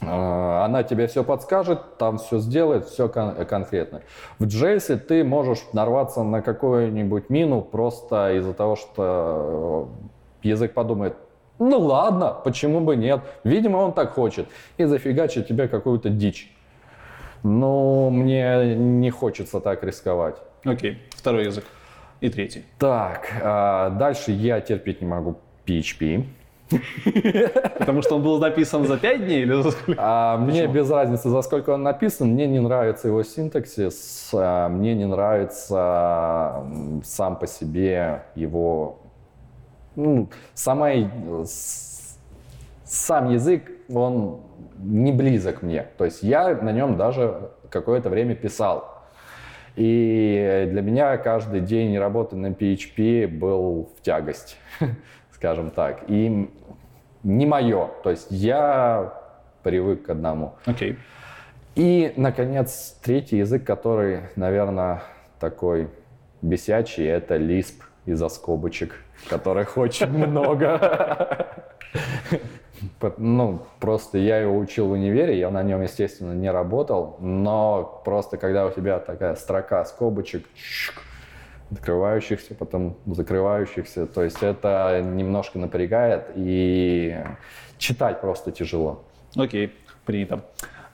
B: Э, Она тебе все подскажет, там все сделает, все конкретно. В JS ты можешь нарваться на какую-нибудь мину просто из-за того, что э, язык подумает, ну ладно, почему бы нет? Видимо, он так хочет. И зафигачит тебе какую-то дичь. Но мне не хочется так рисковать.
C: Окей, второй язык. И третий.
B: Так, а, дальше я терпеть не могу PHP.
C: Потому что он был написан за 5 дней или за сколько?
B: А, мне без разницы, за сколько он написан, мне не нравится его синтаксис, а, мне не нравится сам по себе его, ну, сама, сам язык, он не близок мне. То есть я на нем даже какое-то время писал. И для меня каждый день работы на PHP был в тягость, скажем так. И не мое. То есть я привык к одному.
C: Окей.
B: И, наконец, третий язык, который, наверное, такой бесячий, это Lisp из-за скобочек, которых очень много. Ну, просто я его учил в универе, я на нем, естественно, не работал, но просто когда у тебя такая строка скобочек, открывающихся, потом закрывающихся, то есть это немножко напрягает и читать просто тяжело.
C: Окей, принято.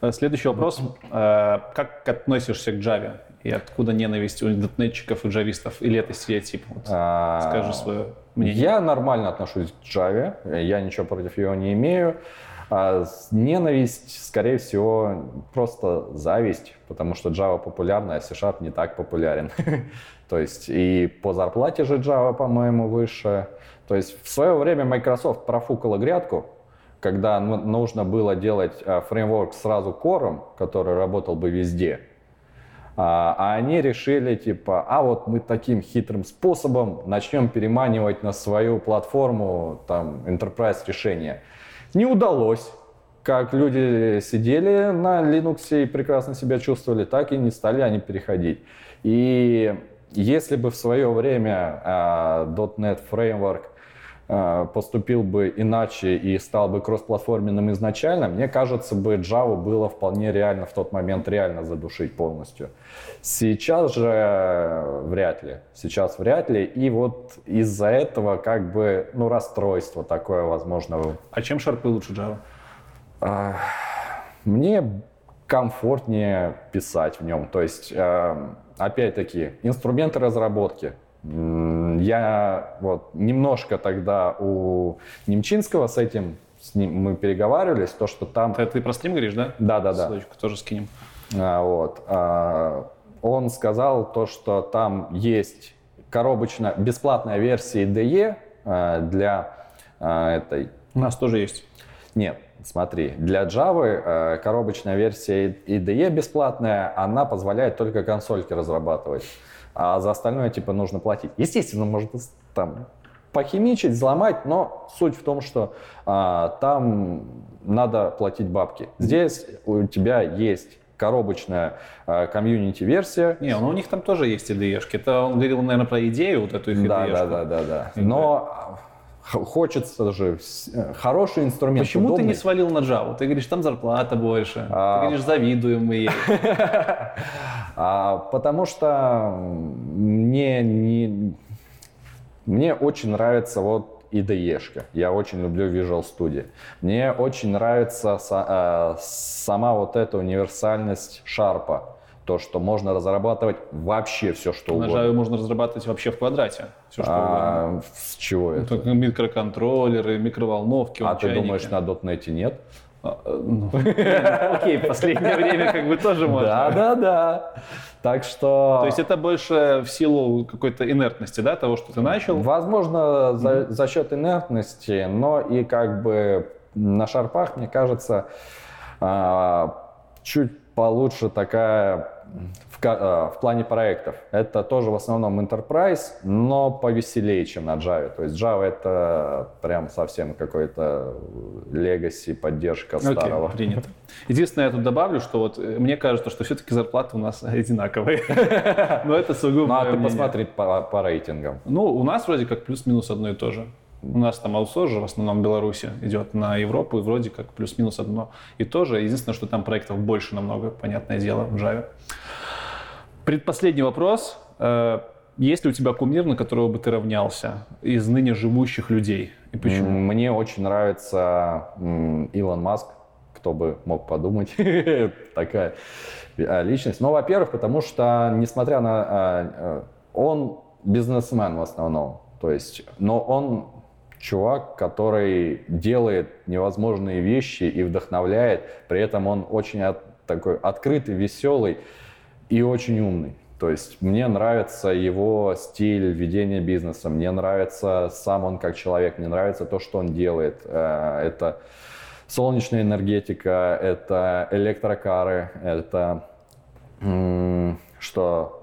C: Э, Следующий вопрос. Э, Как относишься к Java? И откуда ненависть у дотнетчиков и джавистов? Или это стереотип? Вот
B: А,
C: скажи свое мнение.
B: Я нормально отношусь к Java, я ничего против ее не имею. А ненависть, скорее всего, просто зависть, потому что Java популярна, а C-Sharp не так популярен. То есть и по зарплате же Java, по-моему, выше. То есть в свое время Microsoft профукала грядку, когда ну- нужно было делать а, фреймворк сразу кором, который работал бы везде. А, а они решили, типа, а вот мы таким хитрым способом начнем переманивать на свою платформу там enterprise решения. Не удалось. Как люди сидели на Linux и прекрасно себя чувствовали, так и не стали они переходить. И если бы в свое время а, .NET Framework а, поступил бы иначе и стал бы кроссплатформенным изначально, мне кажется, бы Java было вполне реально в тот момент реально задушить полностью. Сейчас же вряд ли. Сейчас вряд ли. И вот из-за этого как бы, ну, расстройство такое, возможно,
C: А чем шарпы лучше Java?
B: а, мне комфортнее писать в нем. То есть, э, опять-таки, инструменты разработки. Я вот немножко тогда у Немчинского с этим с ним мы переговаривались, то, что там...
C: Ты, ты про стрим говоришь, да?
B: Да-да-да.
C: Ссылочку тоже скинем.
B: А, Вот. А, Он сказал то, что там есть коробочная бесплатная версия IDE а, для а, этой
C: У нас тоже есть.
B: нет, смотри, для Java э, коробочная версия IDE бесплатная, она позволяет только консольки разрабатывать. А за остальное, типа, нужно платить. Естественно, можно там похимичить, взломать, но суть в том, что а, там надо платить бабки. Здесь у тебя есть коробочная э, комьюнити-версия.
C: Не, ну у них там тоже есть IDE-шки. Это он говорил, наверное, про идею, вот эту их
B: Да,
C: IDE-шку.
B: да, да, да, да. Но хочется же э, хороший инструмент.
C: Почему ты
B: удобный.
C: не свалил на Java? Ты говоришь, там зарплата больше.
B: А.
C: Ты говоришь, завидуем мы ей.
B: А, потому что мне не мне очень нравится вот IDE-шка. Я очень люблю Visual Studio. Мне очень нравится э, сама вот эта универсальность шарпа. То, что можно разрабатывать вообще все, что
C: На
B: угодно.
C: Java можно разрабатывать вообще в квадрате. Все что угодно.
B: А, с чего
C: Ну,
B: это?
C: только микроконтроллеры, микроволновки,
B: А ты
C: чайники.
B: думаешь, на .NET нет?
C: А, ну, Окей, в последнее время как бы тоже можно.
B: Да, да, да. Так что...
C: То есть это больше в силу какой-то инертности, да, того, что ты начал?
B: Возможно, за, за счет инертности, но и как бы на шарпах, мне кажется, а, чуть получше такая в, а, в плане проектов. Это тоже в основном enterprise, но повеселее, чем на Java. То есть Java это прям совсем какой-то legacy, поддержка
C: Окей,
B: старого.
C: принято. Единственное, я тут добавлю, что вот э, мне кажется, что все-таки зарплаты у нас одинаковые. Но это сугубо
B: Ну а ты посмотри по, по рейтингам.
C: Ну, у нас вроде как плюс-минус одно и то же. У нас там аутсорс же в основном в Беларуси идет на Европу, и вроде как плюс-минус одно и то же. Единственное, что там проектов больше намного, понятное дело, в Java. Предпоследний вопрос. Э, Есть ли у тебя кумир, на которого бы ты равнялся из ныне живущих людей? И почему?
B: Мне очень нравится Илон Маск, кто бы мог подумать, такая э, личность. Ну, во-первых, потому что, несмотря на... э, э, Он бизнесмен в основном, то есть, но он чувак, который делает невозможные вещи и вдохновляет, при этом он очень от- такой открытый, веселый и очень умный. То есть мне нравится его стиль ведения бизнеса, мне нравится сам он как человек, мне нравится то, что он делает. Э, Это солнечная энергетика, это электрокары, это что?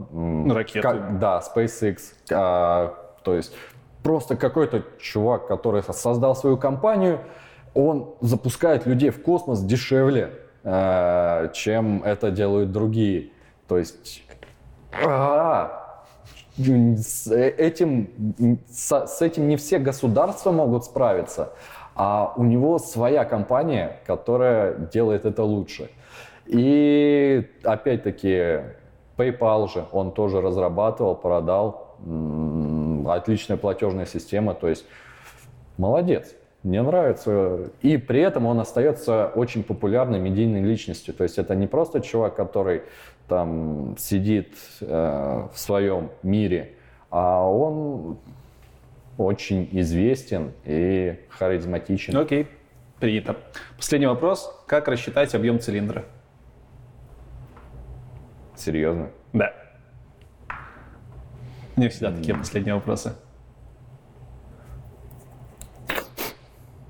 C: Ракеты.
B: как- да, SpaceX. а, то есть просто какой-то чувак, который создал свою компанию, он запускает людей в космос дешевле, э, чем это делают другие. То есть а, с этим, с, с этим не все государства могут справиться, а у него своя компания, которая делает это лучше. И опять-таки PayPal же он тоже разрабатывал, продал. Отличная платежная система, то есть молодец. Мне нравится. И при этом он остается очень популярной медийной личностью. То есть это не просто чувак, который там сидит э, в своем мире, а он очень известен и харизматичен.
C: Окей, принято. Последний вопрос. Как рассчитать объем цилиндра?
B: Серьезно.
C: Да. У меня всегда такие последние вопросы.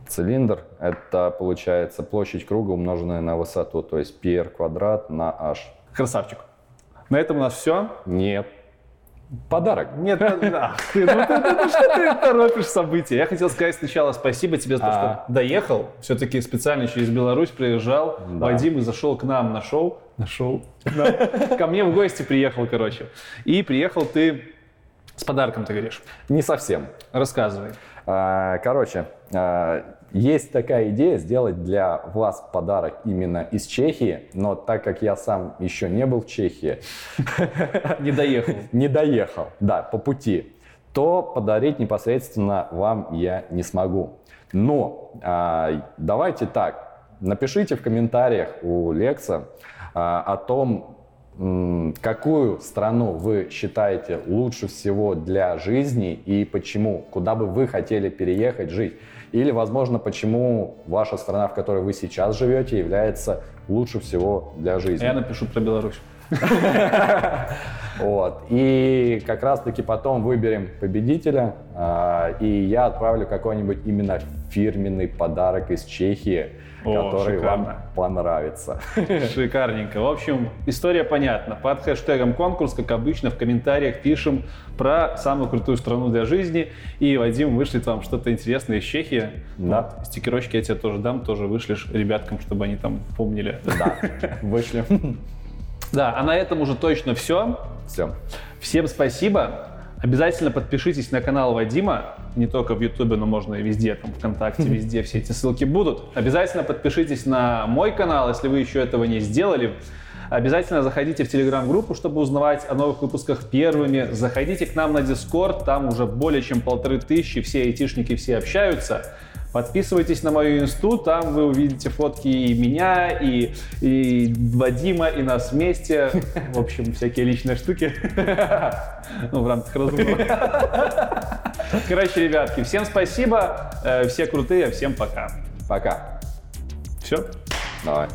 B: Цилиндр – это, получается, площадь круга, умноженная на высоту, то есть π r квадрат на h.
C: Красавчик. На этом у нас все.
B: Нет. Подарок.
C: Нет, ах ты, ну ты, ты, ты, что ты торопишь события? Я хотел сказать сначала спасибо тебе за то,
B: А.
C: что доехал. Все-таки специально через Беларусь приезжал.
B: Да.
C: Вадим и зашел к нам на шоу. На шоу. Да. Ко мне в гости приехал, короче. И приехал ты с подарком, ты говоришь.
B: Не совсем.
C: Рассказывай.
B: А, Короче, а, есть такая идея сделать для вас подарок именно из Чехии, но так как я сам еще не был в Чехии,
C: Не доехал.
B: не доехал, да, по пути, то подарить непосредственно вам я не смогу. Но а, давайте так, напишите в комментариях у Лекса о том, какую страну вы считаете лучше всего для жизни и почему, куда бы вы хотели переехать жить. Или, возможно, почему ваша страна, в которой вы сейчас живете, является лучше всего для жизни.
C: Я напишу про Беларусь.
B: Вот. И как раз-таки потом выберем победителя, а, и я отправлю какой-нибудь именно фирменный подарок из Чехии,
C: О,
B: который вам
C: шикарно.
B: понравится.
C: Шикарненько. В общем, история понятна. Под хэштегом конкурс, как обычно, в комментариях пишем про самую крутую страну для жизни. И Вадим вышлет вам что-то интересное из Чехии.
B: Да.
C: Вот. Стикерочки я тебе тоже дам, тоже вышлешь ребяткам, чтобы они там помнили.
B: Да, вышли.
C: Да, а на этом уже точно все.
B: Все.
C: Всем спасибо. Обязательно подпишитесь на канал Вадима, не только в Ютубе, но можно и везде, там, ВКонтакте, везде все эти ссылки будут. Обязательно подпишитесь на мой канал, если вы еще этого не сделали. Обязательно заходите в телеграм-группу, чтобы узнавать о новых выпусках первыми. Заходите к нам на Дискорд, там уже более чем полторы тысячи, все айтишники, все общаются. Подписывайтесь на мою инсту, там вы увидите фотки и меня, и, и Вадима, и нас вместе. В общем, всякие личные штуки. Ну, в рамках разговора. Короче, ребятки, всем спасибо, э, все крутые, всем пока.
B: Пока.
C: Все?
B: Давай.